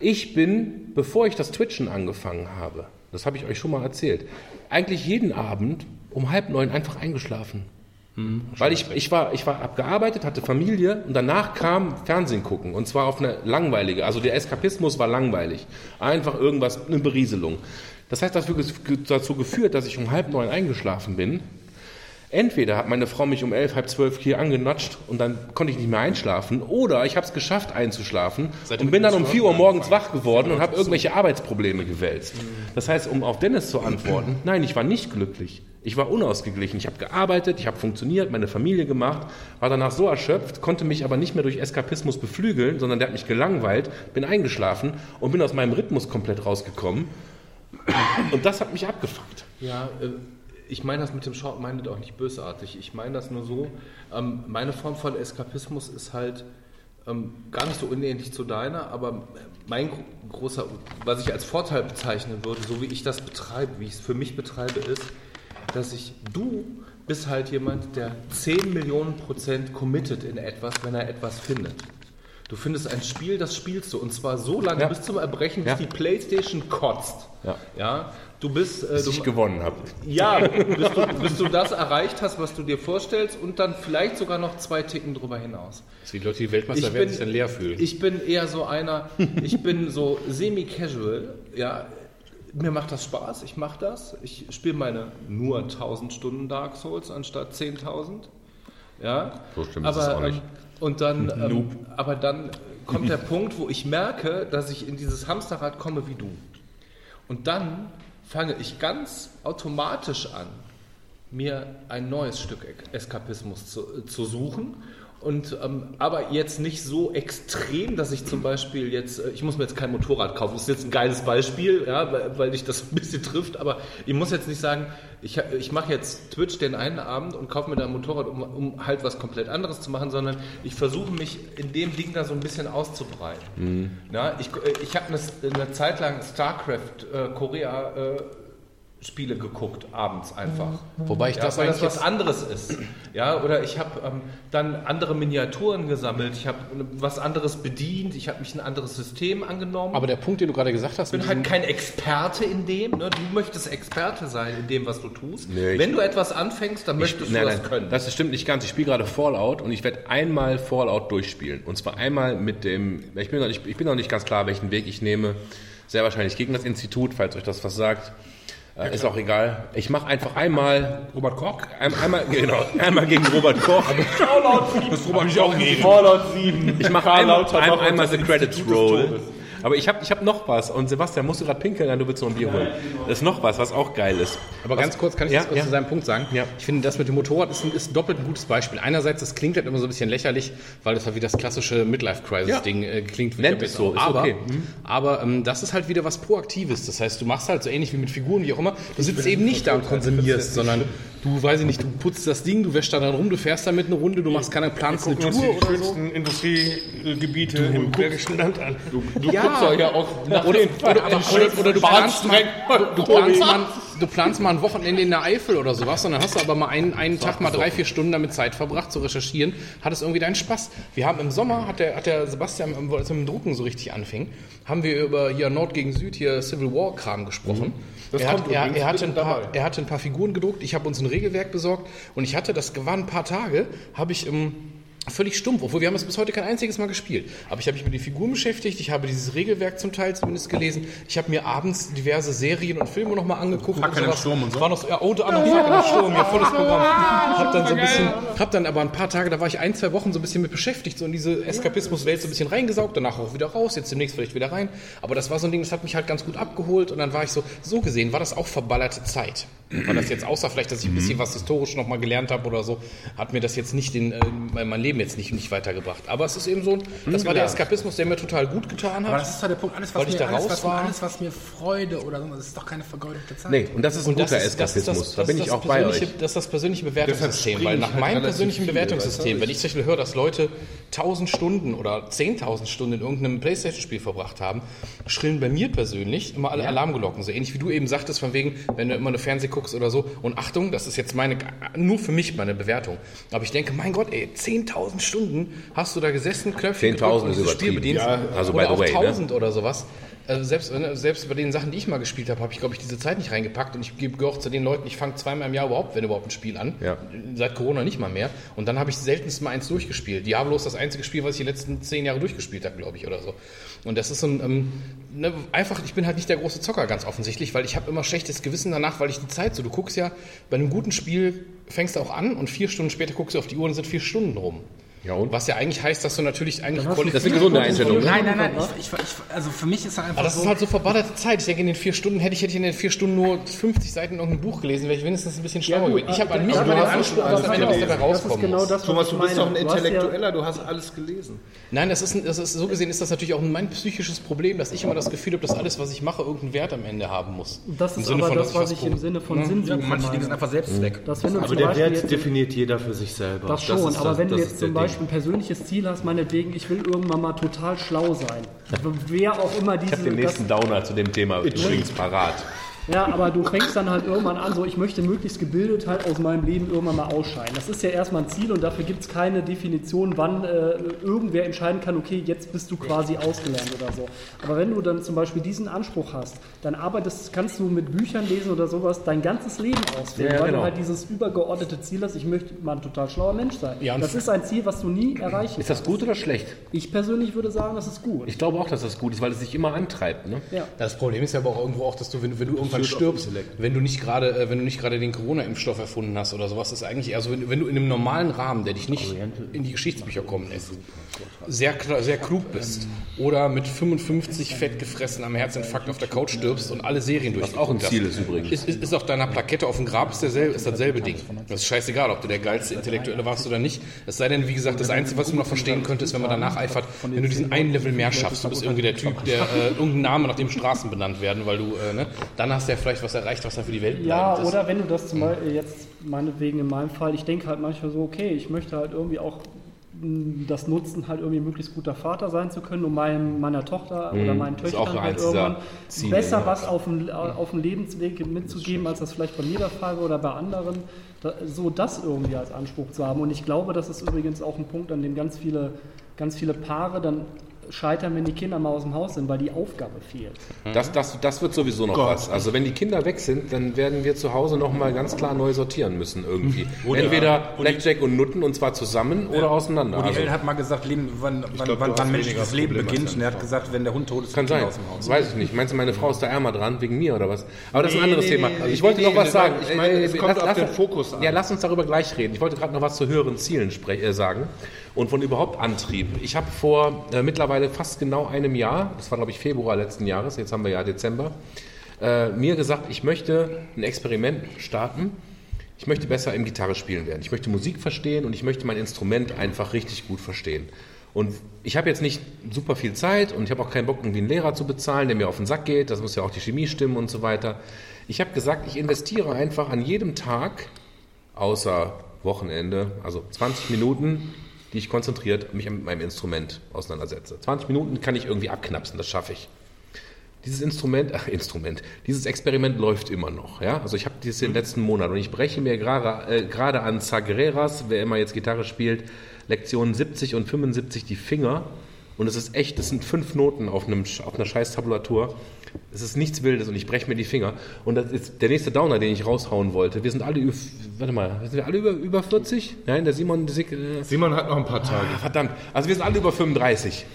Ich bin, bevor ich das Twitchen angefangen habe, das habe ich euch schon mal erzählt, eigentlich jeden Abend um halb neun einfach eingeschlafen. Weil ich, ich war, ich war abgearbeitet, hatte Familie und danach kam Fernsehen gucken. Und zwar auf eine langweilige, also der Eskapismus war langweilig. Einfach irgendwas, eine Berieselung. Das heißt, das hat dazu geführt, dass ich um halb neun eingeschlafen bin. Entweder hat meine Frau mich um elf, halb zwölf hier angenatscht und dann konnte ich nicht mehr einschlafen, oder ich habe es geschafft einzuschlafen ihr und bin dann um vier Uhr morgens wach geworden und habe irgendwelche Arbeitsprobleme gewälzt. Das heißt, um auf Dennis zu antworten, nein, ich war nicht glücklich. Ich war unausgeglichen. Ich habe gearbeitet, ich habe funktioniert, meine Familie gemacht, war danach so erschöpft, konnte mich aber nicht mehr durch Eskapismus beflügeln, sondern der hat mich gelangweilt, bin eingeschlafen und bin aus meinem Rhythmus komplett rausgekommen. Und das hat mich abgefuckt. Ja, äh, ich meine das mit dem Short-Minded auch nicht bösartig. Ich meine das nur so, ähm, meine Form von Eskapismus ist halt ähm, gar nicht so unähnlich zu deiner, aber mein gro- großer, was ich als Vorteil bezeichnen würde, so wie ich das betreibe, wie ich es für mich betreibe, ist, dass ich, du bist halt jemand, der 10 Millionen Prozent committed in etwas, wenn er etwas findet. Du findest ein Spiel, das spielst du und zwar so lange Ja. bis zum Erbrechen, bis Ja. die Playstation kotzt. Ja. ja? Du bist, äh, Dass du, ich gewonnen habe. ja, bis du, bis du das erreicht hast, was du dir vorstellst und dann vielleicht sogar noch zwei Ticken drüber hinaus. Wie die Leute, die Weltmeister werden, sich dann leer fühlen. ich bin eher so einer, ich bin so semi-casual, ja. Mir macht das Spaß, ich mache das. Ich spiele meine nur 1000 Stunden Dark Souls anstatt 10.000. Ja. So stimmt aber, es auch nicht. Ähm, und dann, <laughs> ähm, aber dann kommt der <laughs> Punkt, wo ich merke, dass ich in dieses Hamsterrad komme wie du. Und dann fange ich ganz automatisch an, mir ein neues Stück Eskapismus zu, zu suchen. Und, ähm, aber jetzt nicht so extrem, dass ich zum Beispiel jetzt, äh, ich muss mir jetzt kein Motorrad kaufen, das ist jetzt ein geiles Beispiel, ja, weil, weil dich das <laughs> ein bisschen trifft, aber ich muss jetzt nicht sagen, ich, ich mache jetzt Twitch den einen Abend und kaufe mir da ein Motorrad, um, um halt was komplett anderes zu machen, sondern ich versuche mich in dem Ding da so ein bisschen auszubreiten. Ja, ich äh, ich habe eine, eine Zeit lang StarCraft äh, Korea äh, Spiele geguckt, abends einfach. Wobei ich Ja, das weil das was anderes ist. Ja, oder ich habe ähm, dann andere Miniaturen gesammelt, ich habe was anderes bedient, ich habe mich ein anderes System angenommen. aber der Punkt, den du gerade gesagt hast, ich bin halt kein Experte in dem. Ne? Du möchtest Experte sein in dem, was du tust. Nee, ich- Wenn du etwas anfängst, dann möchtest nein, du das nein, können. Das stimmt nicht ganz. Ich spiele gerade Fallout und ich werde einmal Fallout durchspielen. Und zwar einmal mit dem, ich bin, noch nicht, ich bin noch nicht ganz klar, welchen Weg ich nehme. Sehr wahrscheinlich gegen das Institut, falls euch das was sagt. Äh, ist auch egal. Ich mache einfach einmal, Robert Koch? ein, einmal, genau, einmal gegen Robert Koch. Das Robert Koch geben. Fallout 7. Ich mache einmal, ein, einmal The Credits Roll. Aber ich habe ich hab noch was. Und Sebastian, musst du gerade pinkeln? Nein, du willst noch ein Bier holen. Das ist noch was, was auch geil ist. Aber ganz kurz kann ich Ja, das kurz ja. zu seinem Punkt sagen. Ja. Ich finde, das mit dem Motorrad ist ein, ist ein doppelt ein gutes Beispiel. Einerseits, das klingt halt immer so ein bisschen lächerlich, weil das halt wie das klassische Midlife-Crisis-Ding äh, klingt. wie Nennt der es so, ist aber, okay. aber ähm, das ist halt wieder was Proaktives. Das heißt, du machst halt so ähnlich wie mit Figuren, wie auch immer. Du sitzt eben nicht da und konsumierst, sondern du, weiß ich nicht, du putzt das Ding, du wäschst da dann rum, du fährst damit eine Runde, du machst keine planst eine Tour die oder so. schönsten Industriegebiete im Bergischen Land an. Du guckst doch ja auch nach Oder, oder, oder, oder, oder du, planst mal, du, planst mal, du planst mal ein Wochenende in der Eifel oder sowas und dann hast du aber mal einen, einen Tag mal drei, vier Stunden damit Zeit verbracht zu recherchieren, hattest irgendwie deinen Spaß. Wir haben im Sommer, hat der, hat der Sebastian, als er mit dem Drucken so richtig anfing, haben wir über hier Nord gegen Süd, hier Civil War Kram gesprochen. Das Er, hat, er, er, hatte ein paar, dabei. er hatte ein paar Figuren gedruckt, ich habe uns ein Regelwerk besorgt und ich hatte, das waren ein paar Tage, habe ich im völlig stumpf, obwohl wir haben es bis heute kein einziges Mal gespielt. Aber ich habe mich mit den Figuren beschäftigt, ich habe dieses Regelwerk zum Teil zumindest gelesen, ich habe mir abends diverse Serien und Filme nochmal angeguckt. Fackeln im. Sturm und so. War noch, ja, unter anderem Fackeln im Sturm, ja, volles Programm. Hab dann so ein bisschen, hab dann aber ein paar Tage, da war ich ein, zwei Wochen so ein bisschen mit beschäftigt, so in diese Eskapismuswelt so ein bisschen reingesaugt, danach auch wieder raus, jetzt demnächst vielleicht wieder rein. Aber das war so ein Ding, das hat mich halt ganz gut abgeholt und dann war ich so, so gesehen war das auch verballerte Zeit. Weil das jetzt außer vielleicht, dass ich ein bisschen was historisch nochmal gelernt habe oder so, hat mir das jetzt nicht in äh, mein mein Leben jetzt nicht, nicht weitergebracht. Aber es ist eben so, das war der Eskapismus, der mir total gut getan hat. Aber das ist doch der Punkt, alles, was, mir, da alles, raus was, war. alles, was mir Freude oder so, das ist doch keine vergeudete Zeit. Nee, und das ist ein Und das guter ist, das, ist Eskapismus. das, da bin das ich ist auch das bei persönliche- euch. Das ist das persönliche Bewertungssystem, weil nach halt meinem persönlichen viel, Bewertungssystem, wenn ich zum Beispiel höre, dass Leute 1000 Stunden oder 10.000 Stunden in irgendeinem Playstation-Spiel verbracht haben, schrillen bei mir persönlich immer alle Alarmglocken. So ähnlich wie du eben sagtest, von wegen, wenn du immer nur Fernsehen guckst oder so. Und Achtung, das ist jetzt meine, nur für mich meine Bewertung. Aber ich denke, mein Gott, ey, 10.000 Stunden hast du da gesessen, Knöpfchen 10.000 gedrückt und ist dieses Spiel übertrieben. bedient. Ja, also oder by the auch way, ne? 1000 oder sowas. Also selbst, wenn- selbst bei den Sachen, die ich mal gespielt habe, habe ich, glaube ich, diese Zeit nicht reingepackt. Und ich gebe auch zu den Leuten, ich fange zweimal im Jahr überhaupt, wenn überhaupt, ein Spiel an. Ja. Seit Corona nicht mal mehr. Und dann habe ich seltenst mal eins durchgespielt. Diablo ist das einzige Spiel, was ich die letzten zehn Jahre durchgespielt habe, glaube ich, oder so. Und das ist so ein, ähm, ne, einfach, ich bin halt nicht der große Zocker, ganz offensichtlich, weil ich habe immer schlechtes Gewissen danach, weil ich die Zeit so, du guckst ja, bei einem guten Spiel fängst du auch an und vier Stunden später guckst du auf die Uhr und sind vier Stunden rum. Ja, und? Was ja eigentlich heißt, dass du natürlich eigentlich hast du quali- Das ist eine gesunde Einstellung. Ne? Nein, nein, nein. Ich, ich, ich, also für mich ist das einfach Aber das so. ist halt so verballerte Zeit. Ich denke, in den vier Stunden hätte ich, hätte ich in den vier Stunden nur 50 Seiten irgendein Buch gelesen, wäre ich wenigstens ein bisschen schlauer gewesen. Ich habe an mich aber immer den Anspruch, dass am Ende was dabei rauskommen genau das, Thomas, du bist doch ein ja- Intellektueller, du hast alles gelesen. Nein, das ist, ein, das ist so gesehen ist das natürlich auch mein psychisches Problem, dass ich immer das Gefühl habe, dass alles, was ich mache, irgendeinen Wert am Ende haben muss. Das ist Sinne aber von, das, was ich im Sinne von Ja. Sinnsuche manche Dinge sind einfach Selbstzweck. Dass wenn du Aber der Beispiel Wert definiert jeder für sich selber. das schon, aber wenn du jetzt zum der Beispiel ein persönliches Ziel hast, meinetwegen, ich will irgendwann mal total schlau sein. Wer auch immer diese. Ich habe den das, nächsten Downer zu dem Thema übrigens parat. Ja, aber du fängst dann halt irgendwann an, so ich möchte möglichst gebildet halt aus meinem Leben irgendwann mal ausscheiden. Das ist ja erstmal ein Ziel und dafür gibt es keine Definition, wann äh, irgendwer entscheiden kann, okay, jetzt bist du quasi ausgelernt oder so. Aber wenn du dann zum Beispiel diesen Anspruch hast, dann arbeitest, kannst du mit Büchern lesen oder sowas dein ganzes Leben ausfüllen, Ja, weil genau. du halt dieses übergeordnete Ziel hast, ich möchte mal ein total schlauer Mensch sein. Ja, das ist ein Ziel, was du nie erreichen Ist das gut oder schlecht? Ich persönlich würde sagen, das ist gut. Ich glaube auch, dass das gut ist, weil es sich immer antreibt. Ne? ja. Das Problem ist ja aber auch irgendwo auch, dass du, wenn, wenn du irgendwann stirbst, wenn du nicht gerade, äh, wenn du nicht gerade den Corona-Impfstoff erfunden hast oder sowas, ist eigentlich eher so, wenn, wenn du in einem normalen Rahmen, der dich nicht in die Geschichtsbücher kommen lässt, sehr, sehr klug bist oder mit 55 fett gefressen am Herzinfarkt auf der Couch stirbst und alle Serien durch. auch ein Ziel ist übrigens. Ist, ist, ist auf deiner Plakette auf dem Grab ist, derselbe, ist dasselbe Ding. Das ist scheißegal, ob du der geilste Intellektuelle warst oder nicht. Es sei denn, wie gesagt, das Einzige, was du noch verstehen könntest, wenn man danach eifert, wenn du diesen einen Level mehr schaffst, du bist irgendwie der Typ, der äh, irgendein Name, nach dem Straßen benannt werden, weil du, äh, ne, dann hast du ja vielleicht was erreicht, was dann für die Welt Ja, bleibend ist. oder wenn du das zum Beispiel jetzt meinetwegen in meinem Fall, ich denke halt manchmal so, okay, ich möchte halt irgendwie auch mh, das nutzen, halt irgendwie möglichst guter Vater sein zu können, um meinem, meiner Tochter oder meinen Töchtern halt irgendwann Ziele, besser ja. was auf dem, auf dem Lebensweg mitzugeben, als das vielleicht bei mir der Fall war oder bei anderen. Da, so das irgendwie als Anspruch zu haben. Und ich glaube, das ist übrigens auch ein Punkt, an dem ganz viele, ganz viele Paare dann scheitern, wenn die Kinder mal aus dem Haus sind, weil die Aufgabe fehlt. Das, das, das wird sowieso noch was. Also wenn die Kinder weg sind, dann werden wir zu Hause nochmal ganz klar neu sortieren müssen irgendwie. <laughs> Entweder Blackjack und Nutten und zwar zusammen oder auseinander. Udi Also, L. hat mal gesagt, Leben, wann, wann, glaub, wann, wann menschliches Leben Probleme beginnt. Und er hat gesagt, wenn der Hund tot ist, kann die sein. aus dem Haus. Weiß ich nicht. Meinst du, meine Frau ist da ärmer dran wegen mir oder was? Aber das ist ein anderes nee, Thema. nee, Also ich wollte nee, noch was nee, sagen. ich meine, Äh, es kommt auf den Fokus an. Ja, lass uns darüber gleich reden. Ich wollte gerade noch was zu höheren Zielen sprech, äh, sagen und von überhaupt Antrieb. Ich habe vor äh, mittlerweile fast genau einem Jahr, das war glaube ich Februar letzten Jahres, jetzt haben wir ja Dezember, äh, mir gesagt, ich möchte ein Experiment starten. Ich möchte besser im Gitarre spielen werden. Ich möchte Musik verstehen und ich möchte mein Instrument einfach richtig gut verstehen. Und ich habe jetzt nicht super viel Zeit und ich habe auch keinen Bock, irgendwie einen Lehrer zu bezahlen, der mir auf den Sack geht. Das muss ja auch die Chemie stimmen und so weiter. Ich habe gesagt, ich investiere einfach an jedem Tag, außer Wochenende, also 20 Minuten, die ich konzentriert mich mit meinem Instrument auseinandersetze. 20 Minuten kann ich irgendwie abknapsen, das schaffe ich. Dieses Instrument, ach, Instrument, dieses Experiment läuft immer noch. Ja? Also ich habe dieses den letzten Monat und ich breche mir gerade äh, an Sagreras, wer immer jetzt Gitarre spielt, Lektionen 70 und 75 die Finger, Und es ist echt, das sind fünf Noten auf, einem, auf einer scheiß Tabulatur. Es ist nichts Wildes und ich breche mir die Finger. Und das ist der nächste Downer, den ich raushauen wollte. Wir sind alle über, warte mal, sind wir alle über, über 40? Nein, der Simon, der Sick, äh, Simon hat noch ein paar Tage. ah, verdammt. Also wir sind alle über 35.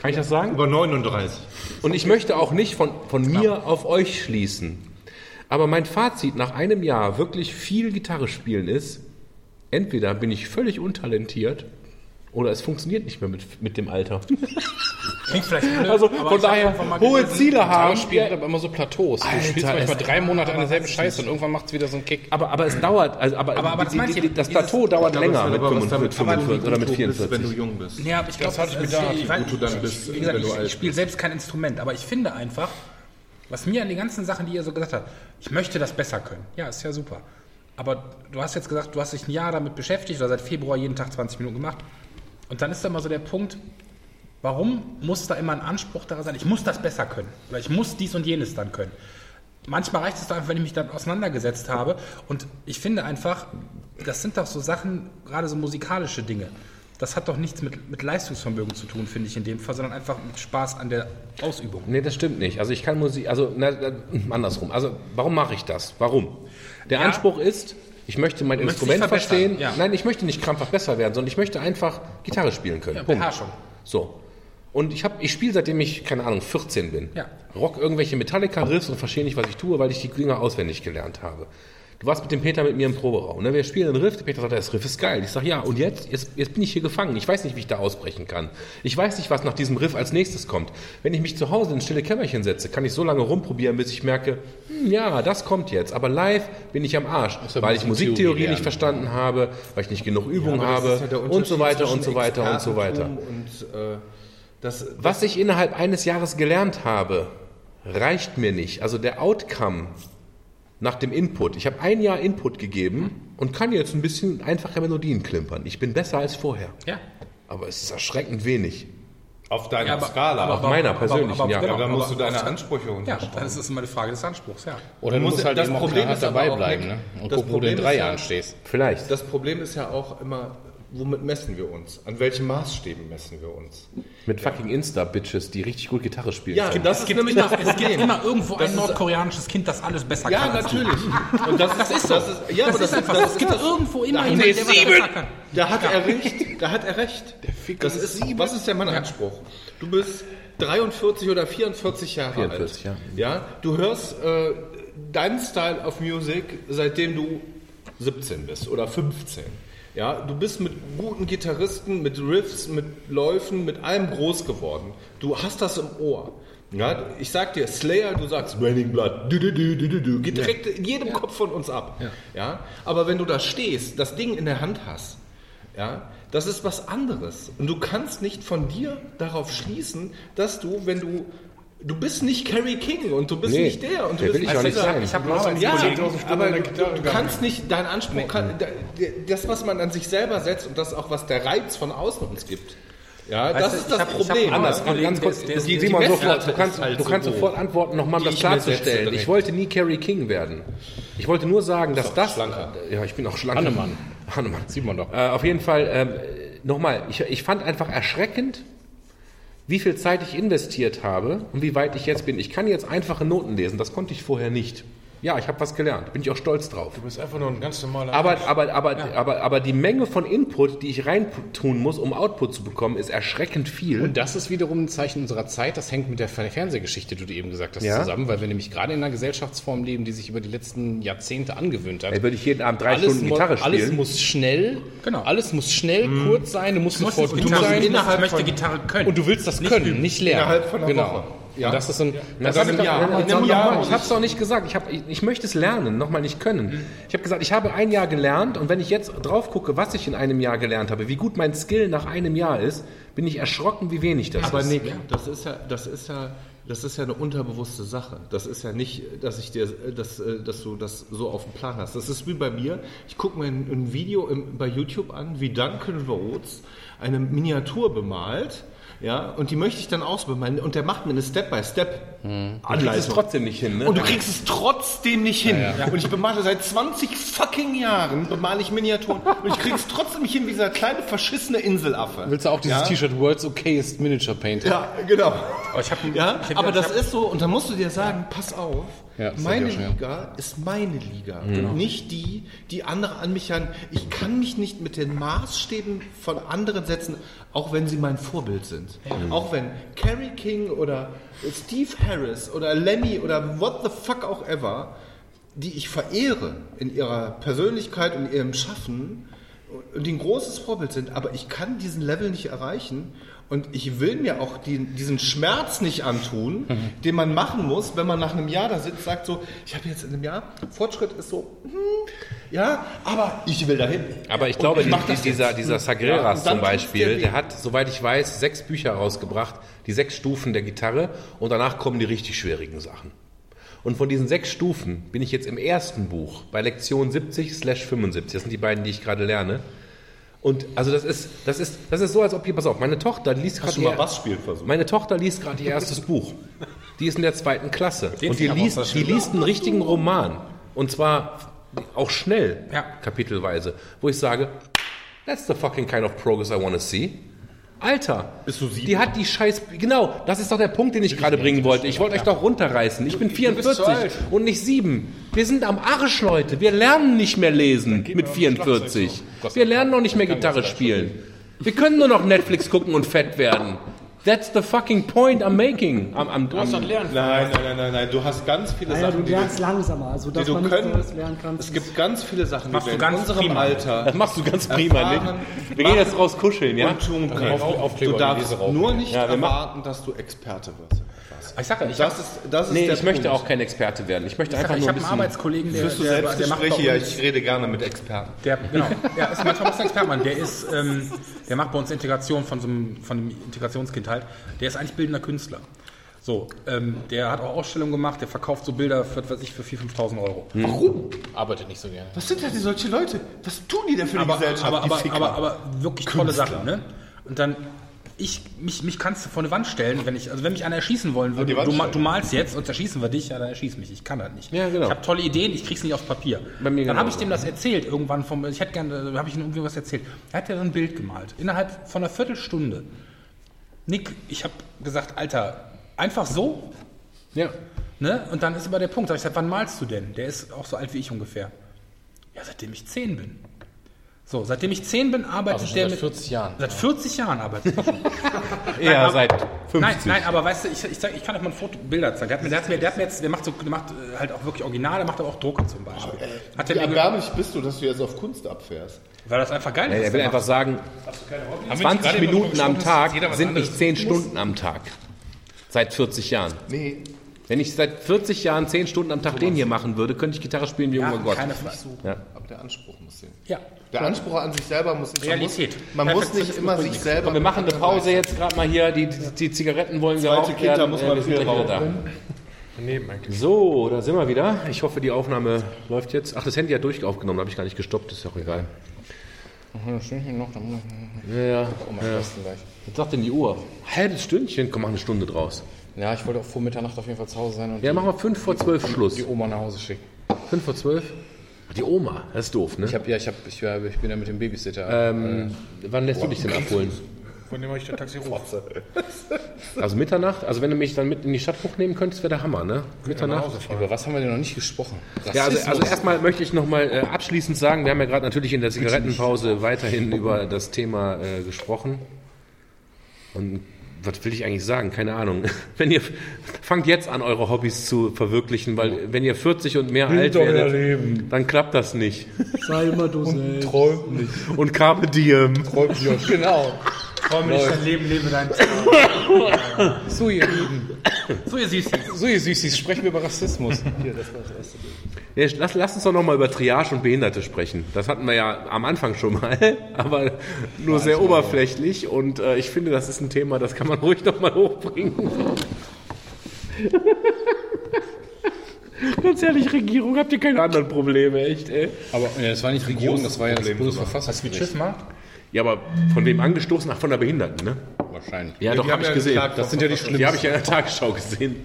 Kann ich das sagen? Über 39. Und ich möchte auch nicht von, von mir auf euch schließen. Aber mein Fazit nach einem Jahr wirklich viel Gitarre spielen ist, entweder bin ich völlig untalentiert oder es funktioniert nicht mehr mit, mit dem Alter. <laughs> Klingt vielleicht blöd, Also von daher hohe Ziele haben. spielt aber immer so Plateaus. Du Alter, spielst manchmal drei Monate an derselben Scheiße und irgendwann macht es wieder so einen Kick. Aber, aber es dauert, also, aber, Aber- aber das die, die, das Plateau dauert glaube, länger hat mit aber was 45, damit zu tun, 45 oder mit wie du bist, 44. Wenn du jung bist. Ja, ich glaube, hatte ich weiß- du dann bist, wie gesagt, wenn du ich, alt ich spiele selbst kein Instrument, aber ich finde einfach, was mir an den ganzen Sachen, die ihr so gesagt habt, ich möchte das besser können. Ja, ist ja super. Aber du hast jetzt gesagt, du hast dich ein Jahr damit beschäftigt oder seit Februar jeden Tag 20 Minuten gemacht. Und dann ist da immer so der Punkt, warum muss da immer ein Anspruch daran sein, ich muss das besser können oder ich muss dies und jenes dann können. Manchmal reicht es einfach, wenn ich mich dann auseinandergesetzt habe. Und ich finde einfach, das sind doch so Sachen, gerade so musikalische Dinge. Das hat doch nichts mit, mit Leistungsvermögen zu tun, finde ich in dem Fall, sondern einfach mit Spaß an der Ausübung. Nee, das stimmt nicht. Also ich kann Musik, also na, na, andersrum. Also warum mache ich das? Warum? Der Ja. Anspruch ist, ich möchte mein Instrument verstehen. ja. Nein, ich möchte nicht krampfhaft besser werden, sondern ich möchte einfach Gitarre spielen können. Ja, Punkt. Beherrschung. So. Und ich, hab- ich spiele seitdem ich, keine Ahnung, 14 bin. Ja. Rock irgendwelche Metallica-Riffs und verstehe nicht, was ich tue, weil ich die Dinger auswendig gelernt habe. Du warst mit dem Peter mit mir im Proberaum. Ne? Wir spielen einen Riff. Der Peter sagt, das Riff ist geil. Ich sage, ja, und jetzt? jetzt? Jetzt bin ich hier gefangen. Ich weiß nicht, wie ich da ausbrechen kann. Ich weiß nicht, was nach diesem Riff als nächstes kommt. Wenn ich mich zu Hause in stille Kämmerchen setze, kann ich so lange rumprobieren, bis ich merke, hm, ja, das kommt jetzt. Aber live bin ich am Arsch, ja weil ich Musiktheorie Theorie nicht lernen. verstanden habe, weil ich nicht genug Übung das habe ja und so weiter und so weiter und so weiter. Und, äh, das, Was ich innerhalb eines Jahres gelernt habe, reicht mir nicht. Also der Outcome nach dem Input. Ich habe ein Jahr Input gegeben und kann jetzt ein bisschen einfache Melodien klimpern. Ich bin besser als vorher. Ja. Aber es ist erschreckend wenig. auf deiner Ja, aber- Skala. aber- Auf meiner persönlichen, ja. ja, dann musst aber- du deine aber- Ansprüche Ja, unterschreiben. das ist immer die Frage des Anspruchs, ja. Oder du muss- musst halt das eben auch Problem ist aber dabei bleiben ne? und gucken, wo du in Problem drei ja- Jahren stehst. Vielleicht. Das Problem ist ja auch immer, womit messen wir uns? An welchen Maßstäben messen wir uns? Mit fucking Insta-Bitches, die richtig gut Gitarre spielen. Ja, können. das Es gibt, nämlich immer, das es gibt immer irgendwo Das ein nordkoreanisches Kind, das alles besser Ja, kann. du. natürlich. <laughs> Und das, Das ist so. Das ist, ja, das aber ist einfach so. Es gibt irgendwo immer Da jemanden, hat der er was sieben. besser kann. Da hat er recht. Da hat er recht. das ist, was ist denn mein Anspruch? Du bist 43 oder 44 Jahre 44, alt. ja. ja. Du hörst äh, deinen Style of Music, seitdem du 17 bist oder 15. Ja, du bist mit guten Gitarristen, mit Riffs, mit Läufen, mit allem groß geworden. Du hast das im Ohr. Ja, ich sag dir, Slayer, du sagst Raining Blood, du, du, du, du, du, du, geht direkt in jedem Kopf von uns ab. Ja. aber wenn du da stehst, das Ding in der Hand hast, ja, das ist was anderes. Und du kannst nicht von dir darauf schließen, dass du, wenn du, du bist nicht Carrie King und du bist Nee, nicht der. Und du der bist will ich auch nicht sein. Ich habe ja, Kollegen aus dem Studio aber der du, du kannst nicht, dein Anspruch, kann, da- das, was man an sich selber setzt und das auch, was der Reiz von außen uns gibt. Ja, das Weißt du, ist das hab- Problem. Anders, Ja, ganz, der kurz, der ist- die, die Simon, sofort, du ist kannst, halt du kannst sofort antworten, nochmal um das klarzustellen. Ich wollte nie Carrie King werden. Ich wollte nur sagen, dass das... schlanker. Ja, ich bin auch schlank. Hannemann. Hannemann. Sieht man doch. Äh, auf jeden Fall, ähm, nochmal, ich, ich fand einfach erschreckend, wie viel Zeit ich investiert habe und wie weit ich jetzt bin. Ich kann jetzt einfache Noten lesen, das konnte ich vorher nicht. Ja, ich habe was gelernt, bin ich auch stolz drauf. Du bist einfach nur ein ganz normaler Aber, Mensch. aber, aber, aber, aber die Menge von Input, die ich reintun muss, um Output zu bekommen, ist erschreckend viel. Und das ist wiederum ein Zeichen unserer Zeit. Das hängt mit der Fernsehgeschichte, die du eben gesagt hast, Ja. zusammen, weil wir nämlich gerade in einer Gesellschaftsform leben, die sich über die letzten Jahrzehnte angewöhnt hat. Ey, würde ich jeden Abend drei alles, Stunden Gitarre alles spielen. muss schnell, Genau. alles muss schnell, kurz sein, du musst Du musst sofort gut sein. ich innerhalb möchte von- Gitarre können. Und du willst das können, nicht lernen. Innerhalb von einer genau. Woche. Ja. Und das ist ein, Das das einem Jahr. doch- In einem Jahr. Ich habe es doch nicht gesagt. Ich, hab, ich, ich möchte es lernen, nochmal nicht können. Ich habe gesagt, ich habe ein Jahr gelernt und wenn ich jetzt drauf gucke, was ich in einem Jahr gelernt habe, wie gut mein Skill nach einem Jahr ist, bin ich erschrocken, wie wenig das Aber ist. Nick, das ist ja, das ist ja, das ist ja eine unterbewusste Sache. Das ist ja nicht, dass ich dir, dass, äh, dass du das so auf dem Plan hast. Das ist wie bei mir. Ich gucke mir ein, ein Video im, bei YouTube an, wie Duncan Rhodes eine Miniatur bemalt. Ja, und die möchte ich dann ausbemalen. Und der macht mir eine Step-by-Step-Anleitung. Kriegst es trotzdem nicht hin, ne? Und du kriegst es trotzdem nicht hin. Und ich bemale seit 20 fucking Jahren, bemale ich Miniaturen. Und ich krieg's trotzdem nicht hin, wie dieser kleine verschissene Inselaffe. Willst du auch dieses Ja? T-Shirt World's Okayest Miniature Painter? Ja, genau. Aber ich hab, Ja, ich hab, aber ich das ist so, und dann musst du dir sagen, pass auf, Ja, meine ja. Liga ist meine Liga. Nicht die, die andere an mich an. Ich kann mich nicht mit den Maßstäben von anderen setzen, auch wenn sie mein Vorbild sind. Auch wenn Kerry King oder Steve Harris oder Lemmy oder what the fuck auch ever, die ich verehre in ihrer Persönlichkeit und ihrem Schaffen und die ein großes Vorbild sind, aber ich kann diesen Level nicht erreichen und ich will mir auch die, diesen Schmerz nicht antun, den man machen muss, wenn man nach einem Jahr da sitzt, sagt so, ich habe jetzt in einem Jahr, Fortschritt ist so, hm, ja, aber ich will dahin. Aber ich Und glaube, ich die, dieser, dieser Ja, Sagreras und dann zum Beispiel, der hat, soweit ich weiß, sechs Bücher rausgebracht, die sechs Stufen der Gitarre und danach kommen die richtig schwierigen Sachen. Und von diesen sechs Stufen bin ich jetzt im ersten Buch bei Lektion 70 slash 75. Das sind die beiden, die ich gerade lerne. Und also das ist, das ist, das ist so, als ob hier, pass auf, meine Tochter liest gerade mal ihr- Bassspielen versucht? Meine Tochter liest gerade ihr erstes <laughs> Buch. Die ist in der zweiten Klasse. Den und die liest, die liest einen richtigen Roman. Und zwar auch schnell, Ja. kapitelweise, wo ich sage, that's the fucking kind of progress I want to see. Alter, Bist du sieben? die hat die scheiß... Genau, das ist doch der Punkt, den ich gerade bringen wollte. Ich wollte euch doch runterreißen. Ich bin 44 und nicht sieben. Wir sind am Arsch, Leute. Wir lernen nicht mehr lesen mit 44. Wir lernen noch nicht mehr Gitarre spielen. Wir können nur noch Netflix gucken und fett werden. That's the fucking point I'm making. Am, am, Du hast doch am, lernen. Nein, nein, nein, nein, nein, du hast ganz viele Naja, du Sachen, die lernst langsamer, also dass die du man können. Neues lernen kannst. Es gibt ganz viele Sachen, die wir du in unserem prima. Alter das machst du ganz prima, Nick. erfahren, Wir gehen jetzt raus kuscheln, ja? und tun können. Du darfst nur nicht Ja, erwarten, dass du Experte wirst. Ich sag ja, ich Das ist, das ist Nee, der ich möchte Punkt. auch kein Experte werden. Ich möchte ich, sag einfach ich nur ein habe einen bisschen... Arbeitskollegen, der, Führst du der, der macht Ja, ich rede gerne mit Experten. der, <laughs> genau, ja, ist mein Thomas Expertmann, der ist, <laughs> ähm, der macht bei uns Integration von so einem, von einem Integrationskind halt. Der ist eigentlich bildender Künstler. So, ähm, der hat auch Ausstellungen gemacht, der verkauft so Bilder für, was ich, für 4.000, 5.000 Euro. Warum? Arbeitet nicht so gerne. Was sind denn die solche Leute? Was tun die denn für die aber, Gesellschaft? aber, aber, aber, aber wirklich tolle Sachen, ne? Und dann, ich, mich, mich kannst du vor eine Wand stellen, wenn ich, also wenn mich einer erschießen wollen würde, du, du malst jetzt und erschießen wir dich, ja, dann erschieß mich, ich kann das nicht. Ja, genau. Ich habe tolle Ideen, ich krieg's nicht aufs Papier. Dann habe ich dem das erzählt, irgendwann vom, ich hätte gerne, habe ich ihm irgendwie was erzählt. Er hat ja so ein Bild gemalt, innerhalb von einer Viertelstunde. Nick, ich habe gesagt, Alter, einfach so, Ja. Ne? Und dann ist aber der Punkt, sag ich, sag, wann malst du denn? Der ist auch so alt wie ich ungefähr. Ja, seitdem ich 10 bin. So, seitdem ich 10 bin, arbeitet Also schon der seit mit. 40 Jahren. Seit 40 Jahren arbeitet <laughs> er. Eher aber- seit 50. Nein, nein, aber weißt du, ich, ich, zeig, ich kann euch mal ein Foto, Bilder zeigen. Der hat mir, der hat mir, der hat mir jetzt, der macht, so, der macht äh, halt auch wirklich Original, der macht aber auch Drucke zum Beispiel. Hat Wie der mir, ge- erbärmlich bist du, dass du jetzt auf Kunst abfährst? weil das einfach geil Ja, ist. er will einfach sagen, wir nicht 20 gerade eben Minuten am Tag sind nicht 10 muss? Stunden am Tag. Seit 40 Jahren. Nee. Wenn ich seit 40 Jahren 10 Stunden am Tag den hier machen würde, könnte ich Gitarre spielen wie ja, junger Gott. keine Frage. Ja. Aber der Anspruch muss sehen. Ja. Der Anspruch an sich selber muss nicht. Realität. Man muss, man muss nicht immer sich selber. Komm, wir machen eine Pause jetzt gerade mal hier. Die, die, die Zigaretten wollen Zweite geraucht Kinder werden. muss Äh, man wir sind viel gleich wieder da. rauchen. Daneben eigentlich. So, da sind wir wieder. Ich hoffe, die Aufnahme läuft jetzt. Ach, das Handy hat durchaufgenommen, habe ich gar nicht gestoppt, ist ja auch egal. Ein Stündchen noch, dann Ja, ja. gleich. Was sagt denn die Uhr? Halbes Stündchen, komm, mach eine Stunde draus. Ja, ich wollte auch vor Mitternacht auf jeden Fall zu Hause sein und Ja, machen wir 5 vor 12 Schluss. die Oma nach Hause schicken. 5 vor 12? Die Oma, das ist doof, ne? Ich, hab, ja, ich, hab, ich, war- ich bin ja mit dem Babysitter. ähm, wann lässt du dich denn abholen? Von dem habe ich der Taxi rufe. <laughs> Also Mitternacht? Also wenn du mich dann mit in die Stadt hochnehmen könntest, wäre der Hammer, ne? Mitternacht? Über was haben wir denn noch nicht gesprochen? Ja, also, also erstmal möchte ich nochmal äh, abschließend sagen, wir haben ja gerade natürlich in der Zigarettenpause weiterhin über das Thema äh, gesprochen. Und was will ich eigentlich sagen? Keine Ahnung. <laughs> Wenn ihr fangt jetzt an, eure Hobbys zu verwirklichen, weil wenn ihr 40 und mehr alt werdet, dann klappt das nicht. Sei immer du selbst. Und Carpe Diem. <laughs> genau. Träume nicht dein Leben, lebe dein <laughs> So, ihr Lieben. So, ihr Süßis. So, ihr Süßis, sprechen wir über Rassismus. Ja, lass, lass uns doch nochmal über Triage und Behinderte sprechen. Das hatten wir ja am Anfang schon mal, <laughs> aber nur sehr oberflächlich. Und äh, ich finde, das ist ein Thema, das kann man <laughs> ruhig nochmal hochbringen. <laughs> Ganz ehrlich, Regierung, habt ihr keine anderen Probleme, echt, ey? Aber ja, das war nicht Regierung, das war ja das Bundesverfassungsgericht. Schiff macht? Ja, aber von wem angestoßen? Ach, von der Behinderten, ne? wahrscheinlich. Ja, doch, die habe haben ich ja gesehen. geklagt, Das sind ja die Die schlimmsten. habe ich ja in der Tagesschau gesehen.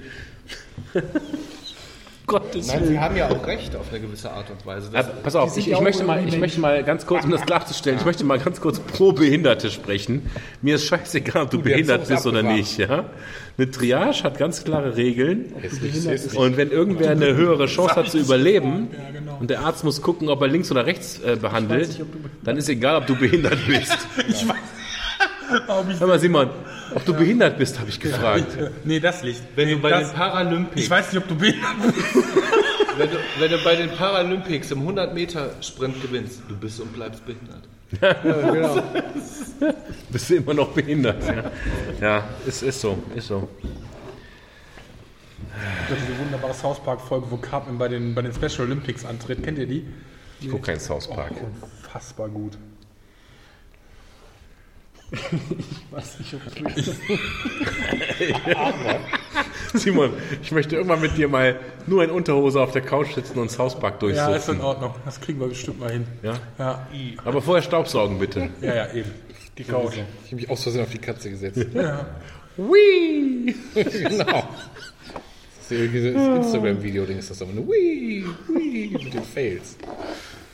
Gottes Nein, sie haben ja auch recht auf eine gewisse Art und Weise. Das, Also, pass auf, ich, ja ich, möchte mal, ich möchte mal ganz kurz, um das klarzustellen, ich möchte mal ganz kurz pro Behinderte sprechen. Mir ist scheißegal, ob du der behindert bist oder nicht. Ja? Eine Triage hat ganz klare Regeln. Nicht, Und wenn irgendwer eine höhere Chance hat zu überleben Ja, genau. und der Arzt muss gucken, ob er links oder rechts äh, behandelt, nicht, du- dann ist egal, ob du behindert <laughs> bist. Ich weiß. Ich Hör mal, Simon, ob du behindert bist, habe ich gefragt. nee, das Licht. wenn nee, du bei das, den Paralympics, ich weiß nicht, ob du behindert bist. wenn, du, wenn du bei den Paralympics im 100 Meter Sprint gewinnst, du bist und bleibst behindert. <laughs> Bist du immer noch behindert. Ja, ja es ist so, ist so. Diese wunderbare South Park-Folge, wo Cartman bei den, bei den Special Olympics antritt. Kennt ihr die? Ich gucke keinen South Park. Unfassbar gut. Weiß nicht, ob du <laughs> Simon, ich möchte irgendwann mit dir mal nur in Unterhose auf der Couch sitzen und South Park Ja, ist in durchsuchen. Ordnung. Das kriegen wir bestimmt mal hin. Ja? Ja, Aber vorher Staubsaugen bitte. ja, ja eben. Die Couch. Ich habe mich aus Versehen auf die Katze gesetzt. Ja. <laughs> Whee! <laughs> genau. Das ist Instagram-Video-Ding ist das aber eine Whee, Whee mit den Fails.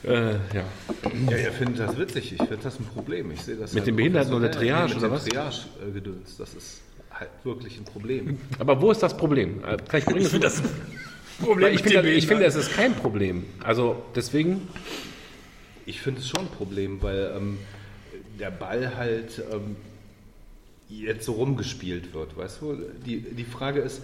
Äh, ja. Ja, ihr findet das witzig. Ich finde das ein Problem. Ich sehe das Mit den Behinderten oder. Triage oder dem was? Triage-Gedöns. Das ist halt wirklich ein Problem. Aber wo ist das Problem? Äh, Kann ich, Ich finde das Problem. ich, finde, ich finde, es ist kein Problem. Also deswegen, Ich finde es schon ein Problem, weil ähm, der Ball halt ähm, jetzt so rumgespielt wird. Weißt du? Die, die Frage ist,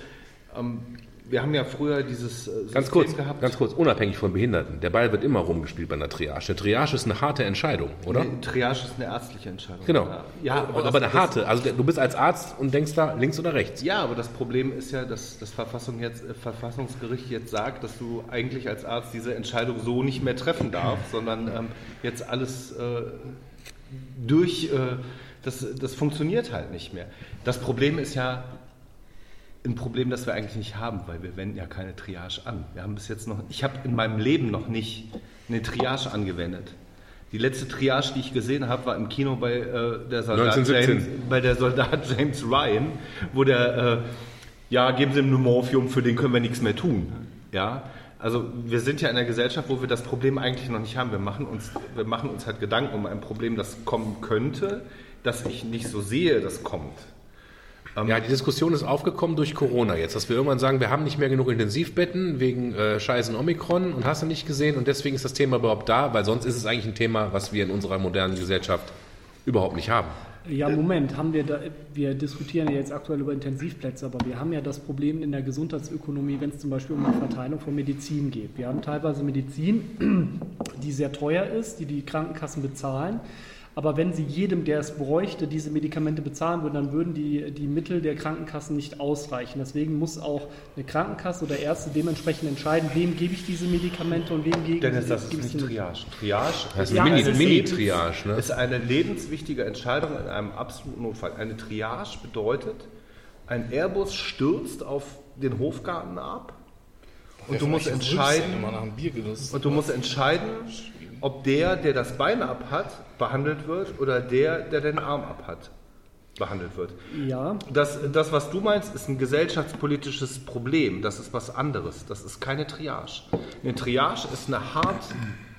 ähm, wir haben ja früher dieses äh, ganz System kurz, gehabt. ganz kurz, unabhängig von Behinderten. Der Ball wird immer rumgespielt bei einer Triage. Eine Triage ist eine harte Entscheidung, oder? Nee, Triage ist eine ärztliche Entscheidung. Genau. Ja, aber, das- eine das- harte. Also du bist als Arzt und denkst da links oder rechts. Ja, aber das Problem ist ja, dass das Verfassung jetzt, äh, Verfassungsgericht jetzt sagt, dass du eigentlich als Arzt diese Entscheidung so nicht mehr treffen darfst, sondern ähm, jetzt alles äh, durch, äh, das, das funktioniert halt nicht mehr. Das Problem ist ja ein Problem, das wir eigentlich nicht haben, weil wir wenden ja keine Triage an. Wir haben bis jetzt noch, ich habe in meinem Leben noch nicht eine Triage angewendet. Die letzte Triage, die ich gesehen habe, war im Kino bei, äh, der, Soldat 1917. James, bei der Soldat James Ryan, wo der, äh, ja, geben Sie ihm nur Morphium, für den können wir nichts mehr tun. Ja, also wir sind ja in einer Gesellschaft, wo wir das Problem eigentlich noch nicht haben. Wir machen uns, wir machen uns halt Gedanken um ein Problem, das kommen könnte, das ich nicht so sehe, das kommt. Ja, die Diskussion ist aufgekommen durch Corona jetzt, dass wir irgendwann sagen, wir haben nicht mehr genug Intensivbetten wegen äh, scheißen Omikron und hast du nicht gesehen und deswegen ist das Thema überhaupt da, weil sonst ist es eigentlich ein Thema, was wir in unserer modernen Gesellschaft überhaupt nicht haben. Ja, Moment, haben wir da, wir diskutieren ja jetzt aktuell über Intensivplätze, aber wir haben ja das Problem in der Gesundheitsökonomie, wenn es zum Beispiel um die Verteilung von Medizin geht. Wir haben teilweise Medizin, <clears throat> die sehr teuer ist, die die Krankenkassen bezahlen. Aber wenn sie jedem, der es bräuchte, diese Medikamente bezahlen würden, dann würden die, die Mittel der Krankenkassen nicht ausreichen. Deswegen muss auch eine Krankenkasse oder Ärzte dementsprechend entscheiden, wem gebe ich diese Medikamente und wem gebe Dennis, ich das ist gebe ich nicht. Triage. Triage Das ist Ja, eine es ist Mini- Mini-Triage. ne? ist eine lebenswichtige Entscheidung in einem absoluten Notfall. Eine Triage bedeutet, ein Airbus stürzt auf den Hofgarten ab und du musst entscheiden, Immer nach einem Biergenuss. und du musst entscheiden, ob der, der das Bein ab hat, behandelt wird oder der, der den Arm ab hat, behandelt wird. Ja, Das, das, was du meinst, ist ein gesellschaftspolitisches Problem. Das ist was anderes. Das ist keine Triage. Eine Triage ist eine hard,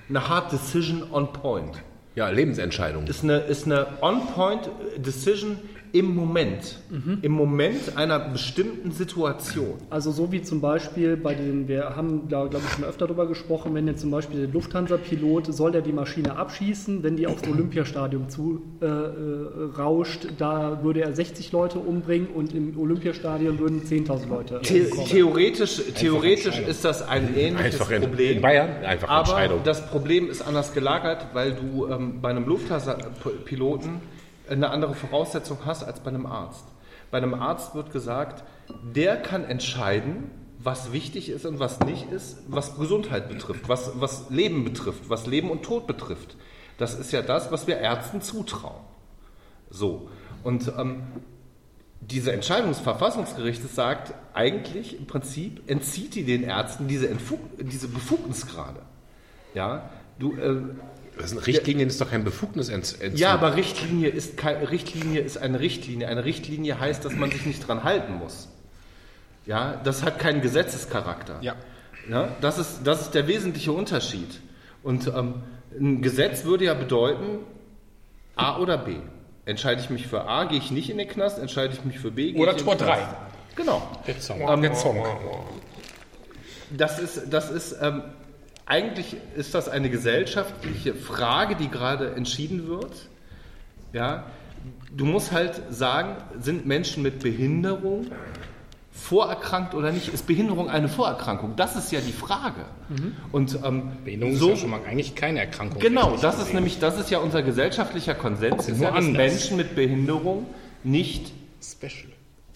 eine hard decision on point. Ja, Lebensentscheidung. Ist eine, ist eine on point decision im Moment. Im Moment einer bestimmten Situation. Also so wie zum Beispiel bei den, wir haben da glaube ich schon öfter drüber gesprochen, wenn jetzt zum Beispiel der Lufthansa-Pilot, soll der die Maschine abschießen, wenn die aufs Olympiastadion zu äh, äh, rauscht, da würde er 60 Leute umbringen und im Olympiastadion würden 10.000 Leute The theoretisch theoretisch ist das ein ähnliches Einfach in, Problem. in Bayern, einfach Aber Entscheidung. das Problem ist anders gelagert, weil du ähm, bei einem Lufthansa-Piloten eine andere Voraussetzung hast als bei einem Arzt. Bei einem Arzt wird gesagt, der kann entscheiden, was wichtig ist und was nicht ist, was Gesundheit betrifft, was, was Leben betrifft, was Leben und Tod betrifft. Das ist ja das, was wir Ärzten zutrauen. So. Und ähm, diese Entscheidung des Verfassungsgerichtes sagt eigentlich im Prinzip, entzieht die den Ärzten diese, Entfug diese Befugnis. Ja, du, äh, Richtlinien ist doch kein Befugnisentzug. Ja, aber Richtlinie ist, kein, Richtlinie ist eine Richtlinie. Eine Richtlinie heißt, dass man sich nicht dran halten muss. Ja, das hat keinen Gesetzescharakter. Ja. Ja, das, ist, das ist der wesentliche Unterschied. Und ähm, ein Gesetz würde ja bedeuten, A oder B. Entscheide ich mich für A, gehe ich nicht in den Knast, entscheide ich mich für B, gehe Oder ich in Tor den Knast. 3. Genau. Der Song. Ähm, Der Song. Das ist, das ist ähm, eigentlich ist das eine gesellschaftliche Frage, die gerade entschieden wird. Ja, du musst halt sagen, sind Menschen mit Behinderung vorerkrankt oder nicht? Ist Behinderung eine Vorerkrankung? Das ist ja die Frage. Und ähm, Behinderung so, ist ja schon mal eigentlich keine Erkrankung. Genau, das ist gesehen. nämlich, das ist ja unser gesellschaftlicher Konsens, ist ja, dass anders. Menschen mit Behinderung nicht, Special.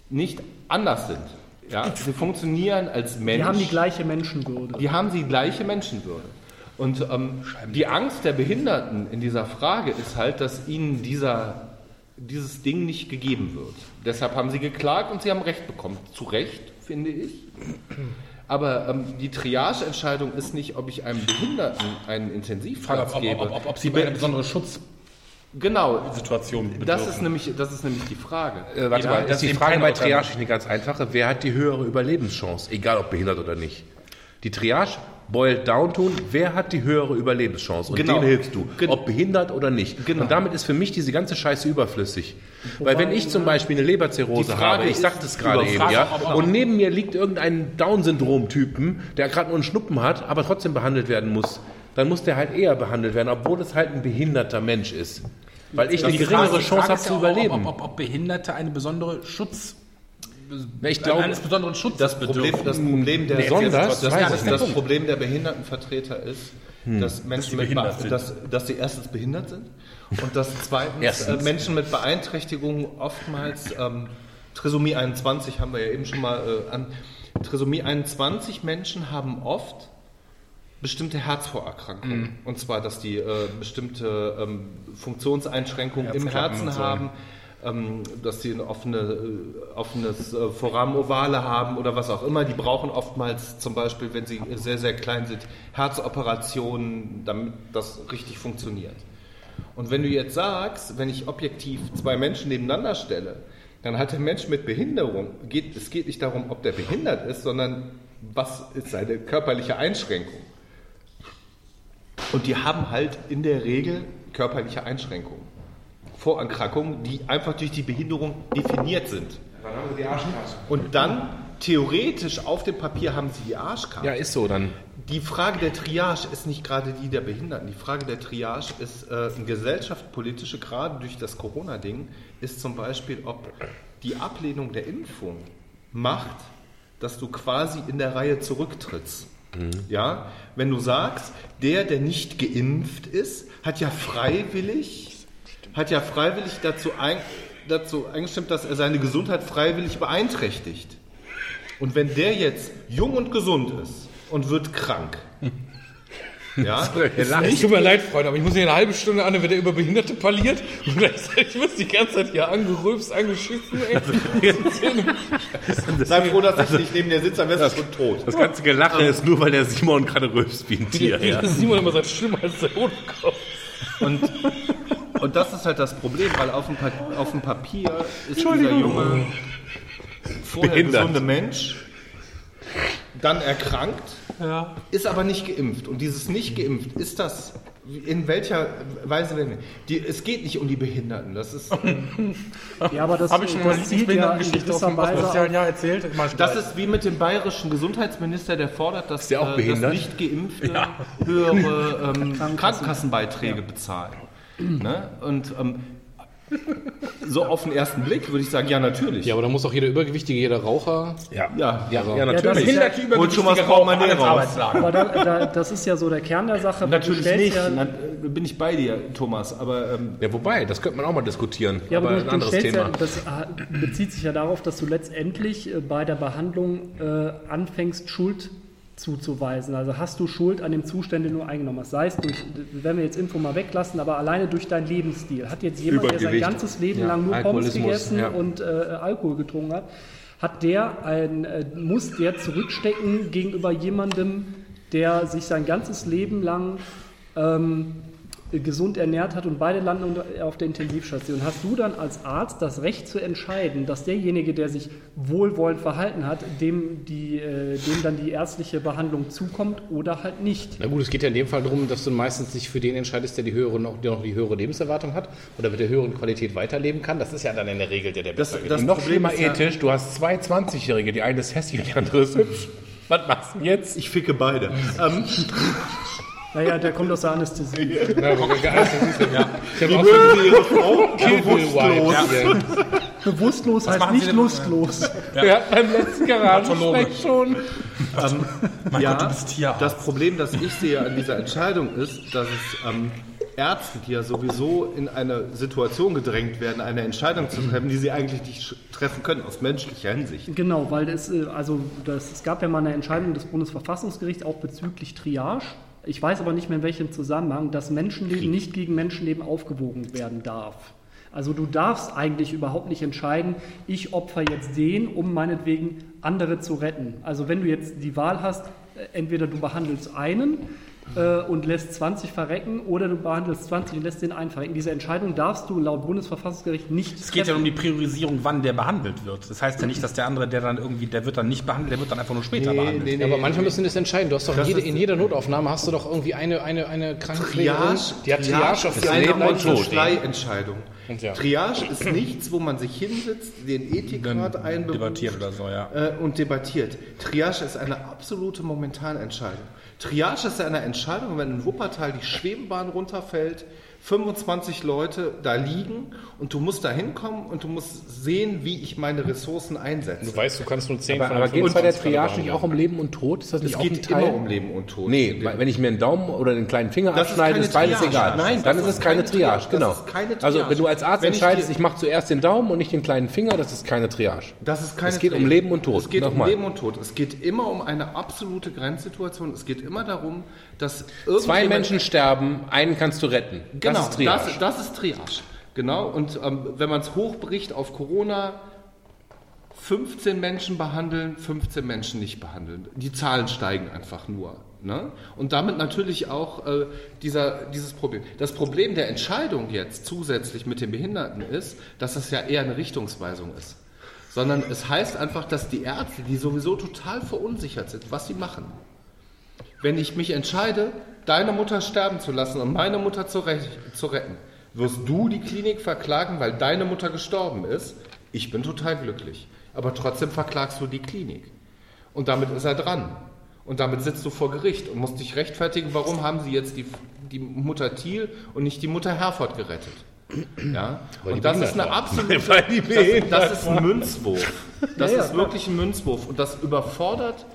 nicht anders sind. Ja, sie funktionieren als Mensch. Die haben die gleiche Menschenwürde. Die haben die gleiche Menschenwürde. Und ähm, die Angst der Behinderten in dieser Frage ist halt, dass ihnen dieser, dieses Ding nicht gegeben wird. Deshalb haben sie geklagt und sie haben Recht bekommen. Zu Recht, finde ich. Aber ähm, die Triage-Entscheidung ist nicht, ob ich einem Behinderten einen Intensivplatz Ob, ob, gebe. ob, ob, ob sie Die bei einer Genau, bedürfen. das ist, nämlich, das ist nämlich die Frage. Äh, warte Ja, mal, das ist die eben Frage bei. Triage eine ganz einfache. Wer hat die höhere Überlebenschance? Egal ob behindert oder nicht. Die Triage boiled down tun, wer hat die höhere Überlebenschance? Und Genau. dem hilfst du, Gen- ob behindert oder nicht. Genau. Und damit ist für mich diese ganze Scheiße überflüssig. Weil wenn ich zum Beispiel eine Leberzirrhose habe, ich sagte es gerade eben, Frage, ja, und neben mir liegt irgendein Down-Syndrom-Typen, der gerade nur einen Schnuppen hat, aber trotzdem behandelt werden muss, dann muss der halt eher behandelt werden, obwohl es halt ein behinderter Mensch ist. Weil ich eine geringere Chance habe zu überleben. Ob, ob, ob Behinderte eine besondere Schutz... Ich glaube, eines besonderen Schutzes Das Problem, das Problem der Besonders, das, das. Problem der Behindertenvertreter ist, dass Menschen mit behindert Be- sind. dass, dass sie erstens behindert sind und dass zweitens äh, Erstens. Menschen mit Beeinträchtigungen oftmals ähm, Trisomie 21 haben wir ja eben schon mal äh, an Trisomie 21 Menschen haben oft bestimmte Herzvorerkrankungen. Und zwar, dass die äh, bestimmte ähm, Funktionseinschränkungen im Herzen so. haben, ähm, dass sie ein offene, äh, offenes äh, Foramen ovale haben oder was auch immer. Die brauchen oftmals zum Beispiel, wenn sie sehr, sehr klein sind, Herzoperationen, damit das richtig funktioniert. Und wenn du jetzt sagst, wenn ich objektiv zwei Menschen nebeneinander stelle, dann hat der Mensch mit Behinderung, geht, es geht nicht darum, ob der behindert ist, sondern was ist seine körperliche Einschränkung. Und die haben halt in der Regel körperliche Einschränkungen. Vorerkrankungen, die einfach durch die Behinderung definiert sind. Und dann, theoretisch, auf dem Papier haben sie die Arschkarte. ja, ist so dann. Die Frage der Triage ist nicht gerade die der Behinderten. Die Frage der Triage ist äh, eine gesellschaftspolitische, gerade durch das Corona-Ding, ist zum Beispiel, ob die Ablehnung der Impfung macht, dass du quasi in der Reihe zurücktrittst. Ja, wenn du sagst, der, der nicht geimpft ist, hat ja freiwillig, hat ja freiwillig dazu, ein, dazu eingestimmt, dass er seine Gesundheit freiwillig beeinträchtigt. Und wenn der jetzt jung und gesund ist und wird krank, ja, <laughs> nicht, tut mir leid, Freunde, aber ich muss hier eine halbe Stunde an, wenn der über Behinderte parliert und gleichzeitig wird die ganze Zeit hier angerülpst, angeschissen, ey. <laughs> sei froh, dass ich nicht neben dir sitze, dann wärst du schon tot. Das ganze Gelache ist nur, weil der Simon gerade rülpst wie ein Tier. Ja. <laughs> Simon immer sagt, schlimmer als der Holocaust. Und, und das ist halt das Problem, weil auf dem, pa auf dem Papier ist dieser junge, vorher Behindert. gesunde Mensch dann erkrankt, ist aber nicht geimpft. Und dieses nicht geimpft, ist das, in welcher Weise denn? Die, es geht nicht um die Behinderten. Das ist, <laughs> Ja, aber das, Habe ich schon mal ja in Lieblingsbehindertengeschichte aus dem Weise sozialen Jahr erzählt? Das ist wie mit dem bayerischen Gesundheitsminister, der fordert, dass, der auch äh, dass nicht Geimpfte höhere <laughs> ähm, Krankenkassenbeiträge bezahlen. Ne? Und ähm, <laughs> so auf den ersten Blick würde ich sagen, ja, natürlich. Ja, aber da muss auch jeder Übergewichtige, jeder Raucher. Ja, Ja. ja, ja, Ja, das natürlich. ist ja, Behinderte, Und schon mal übergewichtige braucht man Raucher, den alles raus. Aber da, da, das ist ja so der Kern der Sache. Natürlich nicht. Ja, Na, bin ich bei dir, Thomas. Aber ähm, Ja, wobei, das könnte man auch mal diskutieren. Ja, aber, aber du, ein du anderes Thema. ja, das äh, bezieht sich ja darauf, dass du letztendlich äh, bei der Behandlung äh, anfängst, Schuld zuzuweisen. Also hast du Schuld an dem Zustand, den du eingenommen hast. Sei es durch, wenn wir jetzt Info mal weglassen, aber alleine durch deinen Lebensstil. Hat jetzt jemand, der sein ganzes Leben Ja, lang nur Pommes gegessen ja. und äh, Alkohol getrunken hat, hat der ein, äh, muss der zurückstecken gegenüber jemandem, der sich sein ganzes Leben lang ähm, äh, gesund ernährt hat und beide landen auf der Intensivstation, hast du dann als Arzt das Recht zu entscheiden, dass derjenige, der sich wohlwollend verhalten hat, dem, die, äh, dem dann die ärztliche Behandlung zukommt oder halt nicht? Na gut, es geht ja in dem Fall darum, dass du meistens dich für den entscheidest, der die höhere noch, der noch die höhere Lebenserwartung hat oder mit der höheren Qualität weiterleben kann. Das ist ja dann in der Regel der, der Das, besser das Noch Problem schlimmer ist ja, ethisch, du hast zwei 20-Jährige, die eine ist hässlich und die andere ist hübsch. Was machst du jetzt? Ich ficke beide. <laughs> ähm, Naja, der kommt aus der Anästhesie. Ja, ja. Ich habe auch Sie Ihre Frau? Bewusstlos. Hier. Bewusstlos heißt nicht lustlos. Wir hatten beim letzten Garagensprech schon. Mein ja, Gott, du bist Tierarzt. das Problem, das ich sehe an dieser Entscheidung ist, dass es ähm, Ärzte, die ja sowieso in eine Situation gedrängt werden, eine Entscheidung zu treffen, die sie eigentlich nicht treffen können, aus menschlicher Hinsicht. Genau, weil es, äh, also das, es gab ja mal eine Entscheidung des Bundesverfassungsgerichts auch bezüglich Triage. Ich weiß aber nicht mehr in welchem Zusammenhang, dass Menschenleben nicht gegen Menschenleben aufgewogen werden darf. Also du darfst eigentlich überhaupt nicht entscheiden, ich opfer jetzt den, um meinetwegen andere zu retten. Also wenn du jetzt die Wahl hast, äh, entweder du behandelst einen äh, und lässt 20 verrecken oder du behandelst 20 und lässt den einen verrecken. Diese Entscheidung darfst du laut Bundesverfassungsgericht nicht Es geht ja um die Priorisierung, wann der behandelt wird. Das heißt ja nicht, dass der andere, der dann irgendwie, der wird dann nicht behandelt, der wird dann einfach nur später behandelt. Ja, aber manchmal müssen das entscheiden. Du hast doch Das jede, ist- in jeder Notaufnahme hast du doch irgendwie eine, eine, eine Krankenpflegerin, Triage, die hat Triage auf ist das eine Leben und Tod. Entscheidung. Und ja. Triage ist nichts, wo man sich hinsetzt, den Ethikrat einberuft debattiert oder so, ja. äh, und debattiert. Triage ist eine absolute Momentanentscheidung. Triage ist eine Entscheidung, wenn in Wuppertal die Schwebebahn runterfällt, 25 Leute da liegen und du musst da hinkommen und du musst sehen, wie ich meine Ressourcen einsetze. Du weißt, du kannst nur 10 Aber, von aber geht es bei der 25 Triage nicht auch um Leben und Tod? Ist das nicht es auch ein geht Teil? immer um Leben und Tod. Nee, wenn ich mir einen Daumen oder einen kleinen Finger Das ist abschneide, ist beides Triage. egal. Nein, dann das ist es keine keine Triage, Triage. genau. Also wenn du als Arzt Wenn ich entscheidest, dir- ich mache zuerst den Daumen und nicht den kleinen Finger, das ist keine Triage. Das ist keine Es geht um Triage. Leben und Tod. Es geht Nochmal. um Leben und Tod. Es geht immer um eine absolute Grenzsituation. Es geht immer darum, dass Zwei Menschen sterben, einen kannst du retten. Genau, das ist Triage. Das, das ist Triage. Genau. Und ähm, wenn man es hochbricht auf Corona, 15 Menschen behandeln, 15 Menschen nicht behandeln. Die Zahlen steigen einfach nur. Ne? Und damit natürlich auch äh, dieser, dieses Problem. Das Problem der Entscheidung jetzt zusätzlich mit den Behinderten ist, dass das ja eher eine Richtungsweisung ist. Sondern es heißt einfach, dass die Ärzte, die sowieso total verunsichert sind, was sie machen. Wenn ich mich entscheide, deine Mutter sterben zu lassen und meine Mutter zu, zu retten, wirst du die Klinik verklagen, weil deine Mutter gestorben ist. Ich bin total glücklich. Aber trotzdem verklagst du die Klinik. Und damit ist er dran. Und damit sitzt du vor Gericht und musst dich rechtfertigen, warum haben sie jetzt die, die Mutter Thiel und nicht die Mutter Herford gerettet. Ja? Weil Und das ist eine absolute, <laughs> Weil die das, das ist ein Münzwurf. Das Ja, ja, ist wirklich ein Münzwurf. Und das überfordert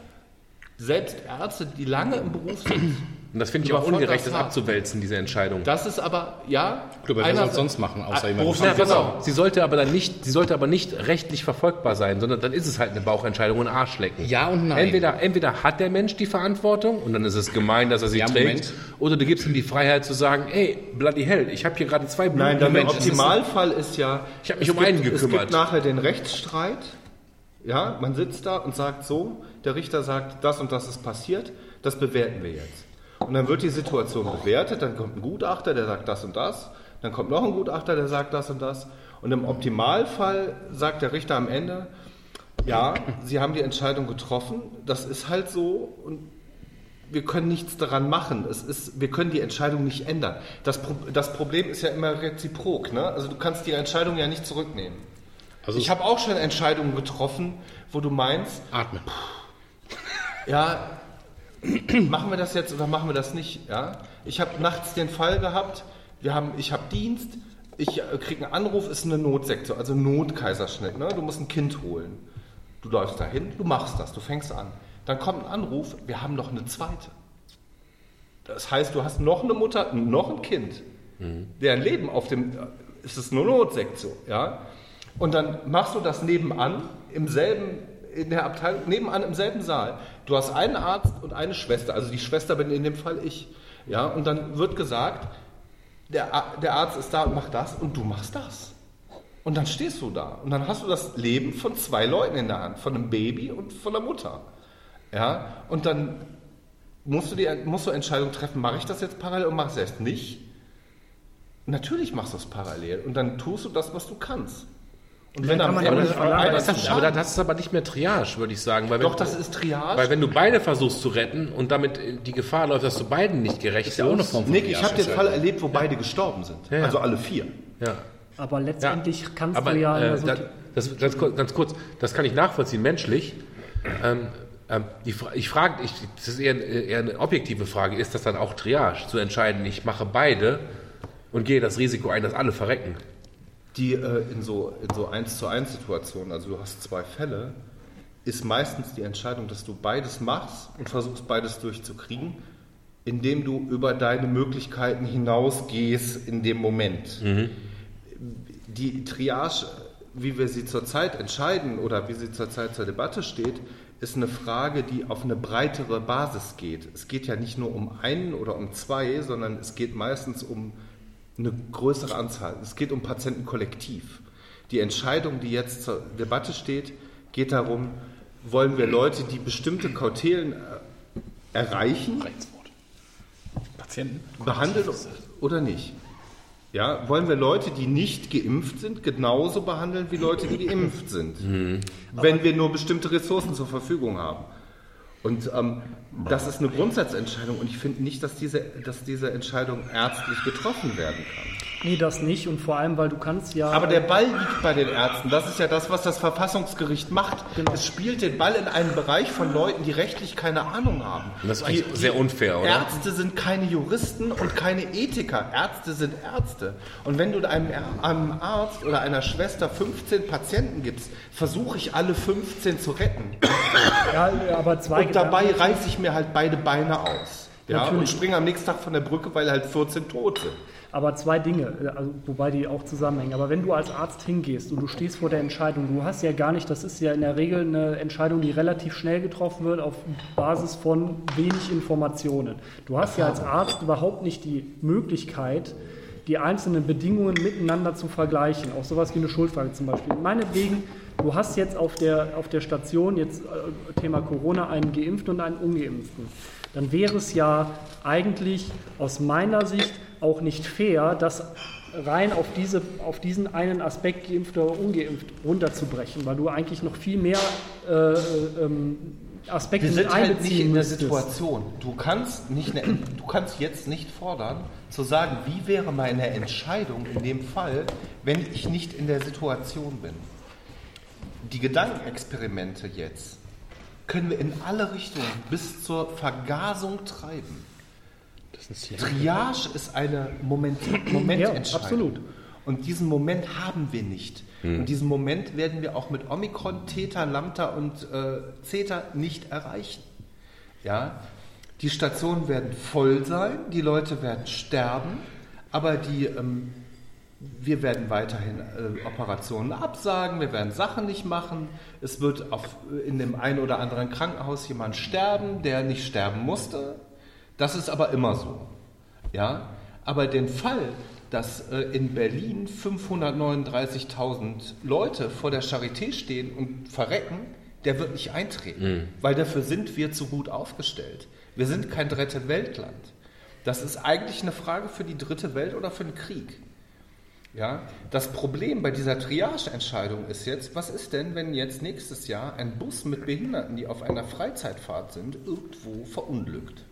selbst Ärzte, die lange im Beruf sind. Und das finde ich auch ungerecht, das hart. abzuwälzen, diese Entscheidung. Das ist aber, ja. Gut, aber wer soll es sonst machen, außer Ah, jemand? Ja, genau. Sie sollte aber dann nicht, sie sollte aber nicht rechtlich verfolgbar sein, sondern dann ist es halt eine Bauchentscheidung und Arschlecken. Ja und nein. Entweder, entweder hat der Mensch die Verantwortung und dann ist es gemein, dass er sie Ja, trägt, Moment. oder du gibst ihm die Freiheit zu sagen, ey, bloody hell, ich habe hier gerade zwei Nein, blutende dann der Menschen. Optimalfall ist ja. Ich hab mich es um einen gibt, Es gekümmert. gibt nachher den Rechtsstreit. Ja, man sitzt da und sagt so, der Richter sagt, das und das ist passiert, das bewerten wir jetzt. Und dann wird die Situation bewertet, dann kommt ein Gutachter, der sagt das und das, dann kommt noch ein Gutachter, der sagt das und das. Und im Optimalfall sagt der Richter am Ende, ja, Sie haben die Entscheidung getroffen, das ist halt so und wir können nichts daran machen. Es ist, wir können die Entscheidung nicht ändern. Das, Pro das Problem ist ja immer reziprok. Ne? Also du kannst die Entscheidung ja nicht zurücknehmen. Also ich habe auch schon Entscheidungen getroffen, wo du meinst, atmen. ja, <clears throat> machen wir das jetzt oder machen wir das nicht? Ja? Ich habe nachts den Fall gehabt, wir haben, ich habe Dienst, ich äh, kriege einen Anruf, ist eine Notsektion, also Notkaiserschnitt. Ne? Du musst ein Kind holen. Du läufst dahin, du machst das, du fängst an. Dann kommt ein Anruf, wir haben noch eine zweite. Das heißt, du hast noch eine Mutter, noch ein Kind, deren Leben auf dem, es ist eine Notsektion, ja. Und dann machst du das nebenan, im selben, in der Abteilung, nebenan im selben Saal. Du hast einen Arzt und eine Schwester, also die Schwester bin in dem Fall ich, ja. Und dann wird gesagt, der, der Arzt ist da und macht das und du machst das. Und dann stehst du da und dann hast du das Leben von zwei Leuten in der Hand, von einem Baby und von der Mutter. Ja, und dann musst du die musst du Entscheidung treffen, mache ich das jetzt parallel und mache ich es erst nicht? Natürlich machst du es parallel und dann tust du das, was du kannst. Und Dann wenn kann am man ja Ende einer Das ist, aber das ist aber nicht mehr Triage, würde ich sagen. Weil Doch, wenn, das ist Triage. Weil wenn du beide versuchst zu retten und damit die Gefahr läuft, dass du beiden nicht gerecht Ist ja auch eine Form von Nick, ich habe den. Fall erlebt, wo beide gestorben sind. Ja, ja. Also alle vier. Ja. Aber letztendlich kannst aber, du ja. äh, Sozi- das, das, ganz, kurz- ganz kurz, das kann ich nachvollziehen, menschlich. Ähm, ähm, die, ich frage, ich, das ist eher, eher eine objektive Frage, ist das dann auch Triage, zu entscheiden, ich mache beide und gehe das Risiko ein, dass alle verrecken? Die äh, in so in so 1 zu 1 Situationen, also du hast zwei Fälle, ist meistens die Entscheidung, dass du beides machst und versuchst beides durchzukriegen, indem du über deine Möglichkeiten hinausgehst in dem Moment. Die Triage, wie wir sie zurzeit entscheiden oder wie sie zurzeit zur Debatte steht, ist eine Frage, die auf eine breitere Basis geht. Es geht ja nicht nur um einen oder um zwei, sondern es geht meistens um eine größere Anzahl. Es geht um Patientenkollektiv. Die Entscheidung, die jetzt zur Debatte steht, geht darum, wollen wir Leute, die bestimmte Kautelen äh, erreichen. Patienten. behandeln oder nicht? Ja, wollen wir Leute, die nicht geimpft sind, genauso behandeln wie Leute, die geimpft sind? Wenn wir nur bestimmte Ressourcen zur Verfügung haben. Und ähm, das ist eine Grundsatzentscheidung und ich finde nicht, dass diese, dass diese Entscheidung ärztlich getroffen werden kann. Nee, das nicht. Und vor allem, weil du kannst ja. Aber der Ball liegt bei den Ärzten. Das ist ja das, was das Verfassungsgericht macht. Es spielt den Ball in einen Bereich von Leuten, die rechtlich keine Ahnung haben. Und das ist eigentlich sehr unfair, oder? Ärzte sind keine Juristen und keine Ethiker. Ärzte sind Ärzte. Und wenn du einem, einem Arzt oder einer Schwester 15 Patienten gibst, versuche ich alle 15 zu retten. ja, aber zwei Und dabei reiße ich mir halt beide Beine aus. Ja, und springe am nächsten Tag von der Brücke, weil halt 14 tot sind. Aber zwei Dinge, also, wobei die auch zusammenhängen. Aber wenn du als Arzt hingehst und du stehst vor der Entscheidung, du hast ja gar nicht, das ist ja in der Regel eine Entscheidung, die relativ schnell getroffen wird auf Basis von wenig Informationen. Du hast ja als Arzt überhaupt nicht die Möglichkeit, die einzelnen Bedingungen miteinander zu vergleichen. Auch sowas wie eine Schuldfrage zum Beispiel. Meinetwegen, du hast jetzt auf der, auf der Station, jetzt äh, Thema Corona, einen Geimpften und einen Ungeimpften. Dann wäre es ja eigentlich aus meiner Sicht auch nicht fair, das rein auf, diese, auf diesen einen Aspekt, geimpft oder ungeimpft, runterzubrechen, weil du eigentlich noch viel mehr äh, ähm, Aspekte Wir sind halt nicht in der. Situation. Du kannst, nicht eine, du kannst jetzt nicht fordern, zu sagen, wie wäre meine Entscheidung in dem Fall, wenn ich nicht in der Situation bin. Die Gedankenexperimente jetzt können wir in alle Richtungen bis zur Vergasung treiben. Ist ja Triage ist eine Moment, Momententscheidung. absolut. Und diesen Moment haben wir nicht. Und diesen Moment werden wir auch mit Omikron, Theta, Lambda und äh, Zeta nicht erreichen. Ja? Die Stationen werden voll sein, die Leute werden sterben, aber die, ähm, wir werden weiterhin äh, Operationen absagen, wir werden Sachen nicht machen. Es wird auf, in dem einen oder anderen Krankenhaus jemand sterben, der nicht sterben musste. Das ist aber immer so. Ja? Aber den Fall, dass äh, in Berlin 539.000 Leute vor der Charité stehen und verrecken, der wird nicht eintreten, weil dafür sind wir zu gut aufgestellt. Wir sind kein dritte Weltland. Das ist eigentlich eine Frage für die dritte Welt oder für den Krieg. Ja, das Problem bei dieser Triage-Entscheidung ist jetzt, was ist denn, wenn jetzt nächstes Jahr ein Bus mit Behinderten, die auf einer Freizeitfahrt sind, irgendwo verunglückt?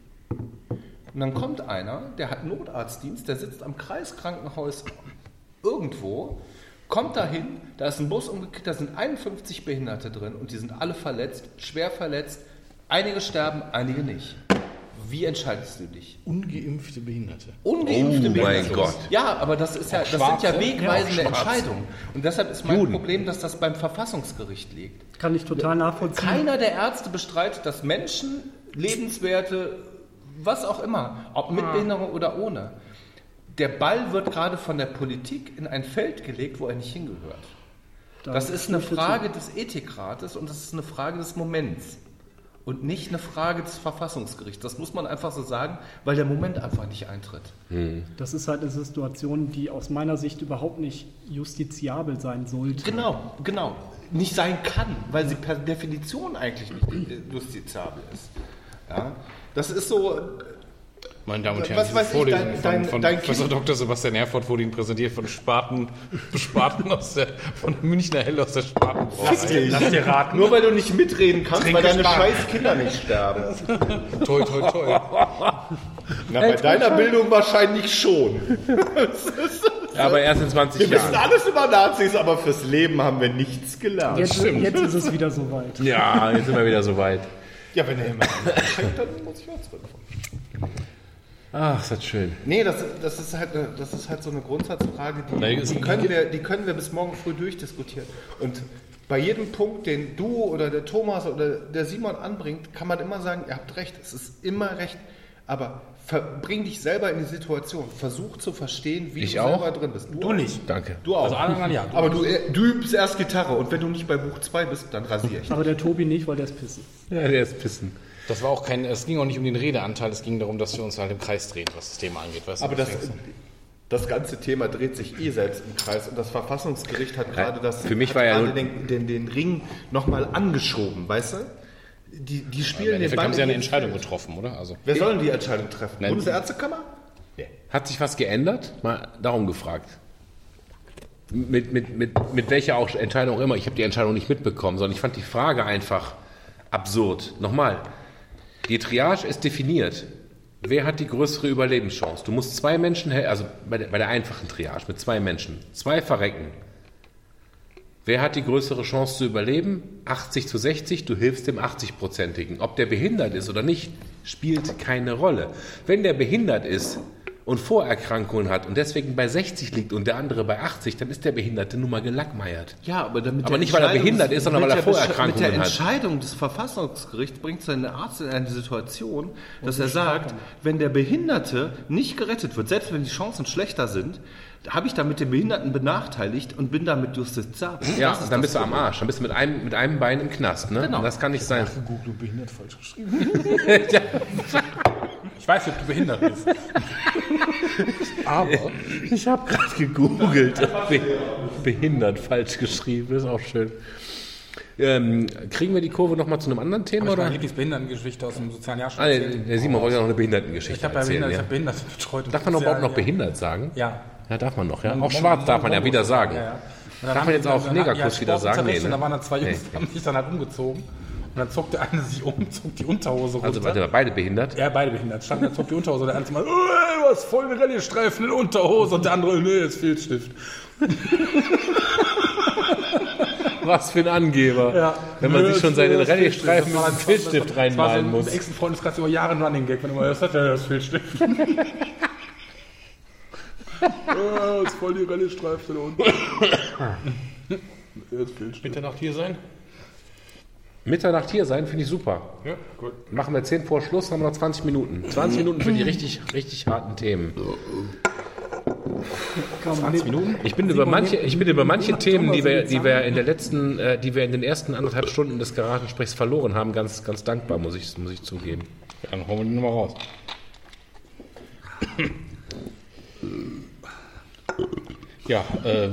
Und dann kommt einer, der hat Notarztdienst, der sitzt am Kreiskrankenhaus irgendwo, kommt dahin, da ist ein Bus umgekehrt, da sind 51 Behinderte drin und die sind alle verletzt, schwer verletzt. Einige sterben, einige nicht. Wie entscheidest du dich? ungeimpfte Behinderte. Ungeimpfte Oh mein Behinderte. Gott. Ja, aber das ist ja, das sind ja wegweisende Ja. Entscheidungen. Und deshalb ist mein Juden. Problem, dass das beim Verfassungsgericht liegt. Kann ich total nachvollziehen. Keiner der Ärzte bestreitet, dass Menschen lebenswerte, was auch immer, ob mit Behinderung oder ohne, der Ball wird gerade von der Politik in ein Feld gelegt, wo er nicht hingehört. Das ist eine Frage des Ethikrates und das ist eine Frage des Moments. Und nicht eine Frage des Verfassungsgerichts. Das muss man einfach so sagen, weil der Moment einfach nicht eintritt. Das ist halt eine Situation, die aus meiner Sicht überhaupt nicht justiziabel sein sollte. Genau, genau. Nicht sein kann, weil sie per Definition eigentlich nicht justiziabel ist. Ja? Das ist so, Meine Damen und Herren, Was ich, Vorlesung dein- von, dein- von dein Professor Kind- Dr. Sebastian Herford wurde Ihnen präsentiert von Spaten, Spaten aus der, von Münchner Hell aus der Spatenbrauerei. Lass dir raten. Nur weil du nicht mitreden kannst, Trinke weil deine Spaten. scheiß Kinder nicht sterben. <laughs> Toi, toi, toi. Na, bei deiner Bildung wahrscheinlich schon. Aber erst in 20 Wir wissen Jahren. alles über Nazis, aber fürs Leben haben wir nichts gelernt. Jetzt, jetzt ist es wieder soweit. Ja, jetzt sind wir wieder soweit. Ja, wenn er immer anfängt, dann muss ich auch zurück. Ach, ist das schön. Nee, das, das, ist halt das ist halt so eine Grundsatzfrage, die, die, können wir, die können wir bis morgen früh durchdiskutieren. Und bei jedem Punkt, den du oder der Thomas oder der Simon anbringt, kann man immer sagen, ihr habt recht, es ist immer recht. Aber bring dich selber in die Situation. Versuch zu verstehen, wie Ich du auch? selber drin bist. Du nicht. Danke. Du auch. Also anderen ja. Aber du, äh, du übst erst Gitarre und wenn du nicht bei Buch 2 bist, dann rasiere ich. Aber der Tobi nicht, weil der ist pissen. Ja, der ist pissen. Das war auch kein, es ging auch nicht um den Redeanteil, es ging darum, dass wir uns halt im Kreis drehen, was das Thema angeht. Weißt du, Aber das, das ganze Thema dreht sich eh selbst im Kreis und das Verfassungsgericht hat gerade das für mich war ja den, den, den Ring nochmal angeschoben, weißt du? Die, die Im spielen den Endeffekt Ball. haben sie ja eine in den Entscheidung Feld. getroffen, oder? Also, Wer soll denn die Entscheidung treffen? Nein. Bundesärztekammer? Hat sich was geändert? Mal darum gefragt. Mit, mit, mit, mit welcher auch Entscheidung auch immer. Ich habe die Entscheidung nicht mitbekommen, sondern ich fand die Frage einfach absurd. Nochmal, die Triage ist definiert. Wer hat die größere Überlebenschance? Du musst zwei Menschen, also bei der, bei der einfachen Triage mit zwei Menschen, zwei verrecken. Wer hat die größere Chance zu überleben? 80 zu 60, du hilfst dem 80-Prozentigen. Ob der behindert ist oder nicht, spielt keine Rolle. Wenn der behindert ist und Vorerkrankungen hat und deswegen bei 60 liegt und der andere bei 80, dann ist der Behinderte nun mal gelackmeiert. Ja, aber damit Aber nicht, weil er behindert ist, sondern weil er mit der Vorerkrankungen Mit der hat. Entscheidung des Verfassungsgerichts bringt seinen Arzt in eine Situation, dass er sagt, wenn der Behinderte nicht gerettet wird, selbst wenn die Chancen schlechter sind, habe ich damit den Behinderten benachteiligt und bin damit justiziabel. Ja, Das ist dann bist du am. Arsch. Dann bist du mit einem, mit einem Bein im Knast. Ne? Genau. Und das kann nicht sein. Google behindert falsch geschrieben. <laughs> Ich weiß nicht, ob du behindert bist. Aber ich habe gerade gegoogelt. Be behindert falsch geschrieben. Das ist auch schön. Ähm, kriegen wir die Kurve nochmal zu einem anderen Thema? Oder? Oder? Meine Lieblingsbehindertengeschichte aus dem sozialen Jahr schon Ah, der, der Simon wollte ja noch eine Ich Behindertengeschichte habe ja erzählen. Ich Ja. hab Behinderte betreut. Darf man überhaupt noch behindert sagen? Ja. Ja, darf man noch. Ja. Auch schwarz darf man ja wieder sagen. Ja, ja. Darf man jetzt auch Negerkuss wieder sagen? Nee, ne? da waren dann zwei Jungs, die haben sich dann halt umgezogen. Und dann zog der eine sich um, zog die Unterhose runter. Also warte, beide behindert? Ja, beide behindert. Standen, dann zog die Unterhose. Der eine mal, "Ey, du hast voll eine Rallye-Streifen in Unterhose. Und der andere, nee, ist Filzstift. <laughs> Was für ein Angeber. Wenn man sich schon seinen Rallye-Streifen mit einem Filzstift Das war so reinmalen ein muss. engsten Freundeskreis über Jahre ein Running Gag. Wenn immer, das hat ja das Filzstift. <laughs> Ja, ist voll die Rallye-Streifen in der Unterhose. Ist Filzstift. Mitternacht hier sein? Mitternacht hier sein, finde ich super. Ja, gut. Machen wir 10 vor Schluss, haben wir noch 20 Minuten. 20 Minuten für die richtig, richtig harten Themen. 20 Minuten? Ich bin über manche, ich bin über manche Themen, die wir, die wir in der letzten, äh, die wir in den ersten anderthalb Stunden des Garagensprechs verloren haben, ganz, ganz dankbar, muss ich, muss ich zugeben. Ja, dann hauen wir die Nummer raus. <clears throat> Ja, äh,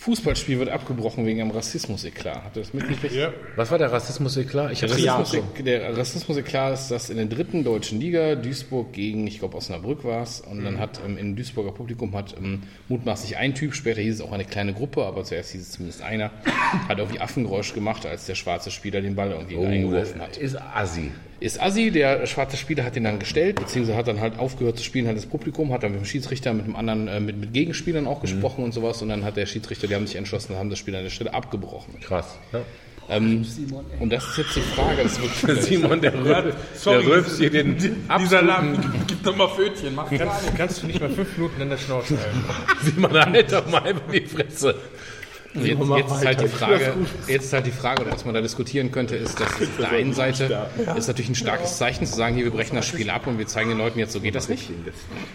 Fußballspiel wird abgebrochen wegen einem Rassismus-Eklat. Habt ihr das mitgekriegt? Ja. Was war der Rassismus klar? Ich Der hab's Rassismus, der Rassismus-Eklat ist, dass in der dritten deutschen Liga Duisburg gegen, ich glaube, Osnabrück war es, und dann hat ähm, im Duisburger Publikum hat ähm, mutmaßlich ein Typ, später hieß es auch eine kleine Gruppe, aber zuerst hieß es zumindest einer, hat irgendwie Affengeräusch gemacht, als der schwarze Spieler den Ball irgendwie oh, eingeworfen hat. ist Assi. Ist Assi, der schwarze Spieler hat den dann gestellt, beziehungsweise hat dann halt aufgehört zu spielen, hat das Publikum, hat dann mit dem Schiedsrichter, mit dem anderen, äh, mit, mit Gegenspielern auch gesprochen und sowas und dann hat der Schiedsrichter, die haben sich entschlossen, haben das Spiel an der Stelle abgebrochen. Krass. Ja. Ähm, und das ist jetzt die Frage, das ist wirklich <laughs> Simon, der, Röp, sorry. der rülpst hier den Dieser Lamm, gib doch mal Fötchen, mach Kannst, kannst du nicht mal fünf Minuten in der Schnauze halten? <laughs> Simon, halt doch mal einfach die Fresse. Jetzt, jetzt, ist halt die Frage, jetzt ist halt die Frage, oder was man da diskutieren könnte, ist, dass auf der einen Seite ist natürlich ein starkes Zeichen zu sagen, hier, wir brechen das Spiel ab und wir zeigen den Leuten jetzt, so geht das nicht.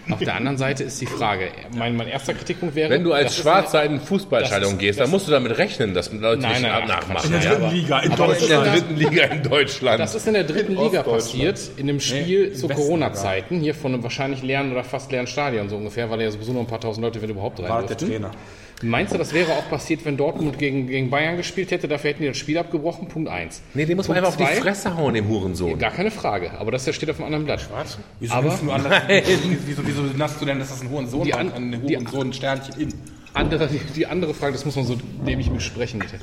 Auf der anderen Seite ist die Frage, mein, mein erster Kritikpunkt wäre... Wenn du als Schwarzer in ist- gehst, dann musst du damit rechnen, dass Leute Nein, dich nein, nein, nachmachen. Ja, nein, aber- Liga in aber in der Deutschland. dritten Liga in Deutschland. Das ist in der dritten Liga passiert, in einem Spiel zu Corona-Zeiten, hier von einem wahrscheinlich leeren oder fast leeren Stadion so ungefähr, weil ja sowieso nur ein paar tausend Leute, wenn überhaupt, rein War der. Trainer. Meinst du, das wäre auch passiert, wenn Dortmund gegen, gegen Bayern gespielt hätte? Dafür hätten die das Spiel abgebrochen. Punkt 1. Nee, den muss man Punkt einfach auf die zwei, Fresse hauen, dem Hurensohn. Gar keine Frage. Aber das steht auf einem anderen Blatt. Schwarz? Wieso, Aber anders, <laughs> wieso, wieso nennst du denn, dass das ein Hurensohn Die war? an- Ein die- Hurensohn-Sternchen in. andere, die, die andere Frage, das muss man so nämlich besprechen, bitte.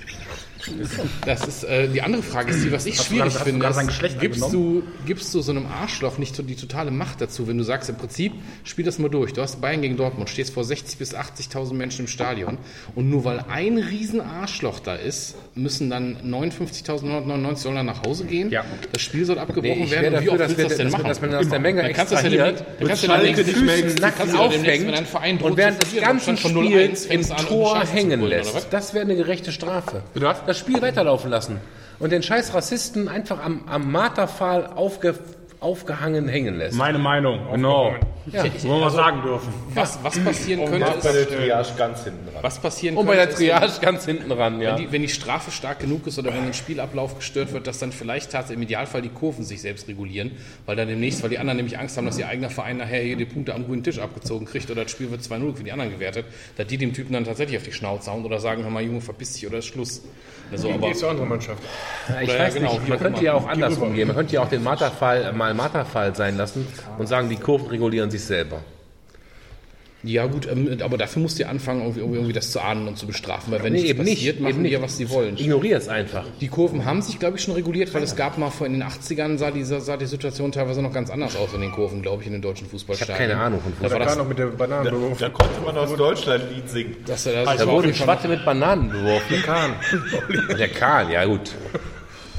Das ist, äh, die andere Frage ist die, was ich Hast du schwierig hast du finde. ist, gibst, angenommen? du, gibst du so einem Arschloch nicht so die totale Macht dazu, wenn du sagst, im Prinzip, spiel das mal durch. Du hast Bayern gegen Dortmund, stehst vor 60.000 bis 80.000 Menschen im Stadion und nur weil ein riesen Arschloch da ist, müssen dann 59.999 Dollar nach Hause gehen. Ja. Das Spiel soll abgebrochen Nee, werden. Und wie dafür, oft willst du das denn machen? dass man aus der Menge Dann kannst du das ja extrahiert, dann kannst du ja Schalke demnächst- nicht mehr du ja nackt demnächst, aufhängt wenn ein Verein droht und während des ganzen Spiels 0-1 im Tor hängen lässt. Das wäre eine gerechte Strafe. Das Spiel weiterlaufen lassen und den scheiß Rassisten einfach am, am Marterpfahl aufge, aufgehangen hängen lässt. Meine Meinung, genau. Ja. Wollen wir sagen dürfen. Was, was passieren könnte, Macht bei der ist, Triage ganz hinten dran. was passieren Und bei der könnte, ist, Triage ganz hinten ran, ja. Wenn die, wenn die Strafe stark genug ist oder wenn ein Spielablauf gestört wird, dass dann vielleicht tatsächlich im Idealfall die Kurven sich selbst regulieren, weil dann demnächst, weil die anderen nämlich Angst haben, dass ihr eigener Verein nachher hier die Punkte am grünen Tisch abgezogen kriegt oder das Spiel wird 2-0 für die anderen gewertet, dass die dem Typen dann tatsächlich auf die Schnauze hauen oder sagen, hör mal Junge, verpiss dich oder ist Schluss. Also, aber, ist eine andere Mannschaft. Ich Oder ja, weiß genau, nicht, man könnte ja auch anders umgehen. Man könnte ja auch den Marterfall äh, mal Marterfall sein lassen und sagen, die Kurven regulieren sich selber. ja gut, ähm, aber dafür musst du ja anfangen, irgendwie, irgendwie das zu ahnen und zu bestrafen, weil wenn Nee, nichts eben nicht, passiert, machen eben die ja, nicht. was sie wollen. Ignorier es einfach. Die Kurven haben sich, glaube ich, schon reguliert, weil es gab mal vor in den 80ern sah die, sah die Situation teilweise noch ganz anders aus in den Kurven, glaube ich, in den deutschen Ich Fußballstadien. habe keine Ahnung von Da war Fußball. Da das, noch mit der Bananenberuf. Da konnte man aus Deutschland Lied singen. das, das, Da das war wurde auf jeden Fall- Schwatte mit Bananen beworfen. Der Kahn. Der Kahn, ja gut.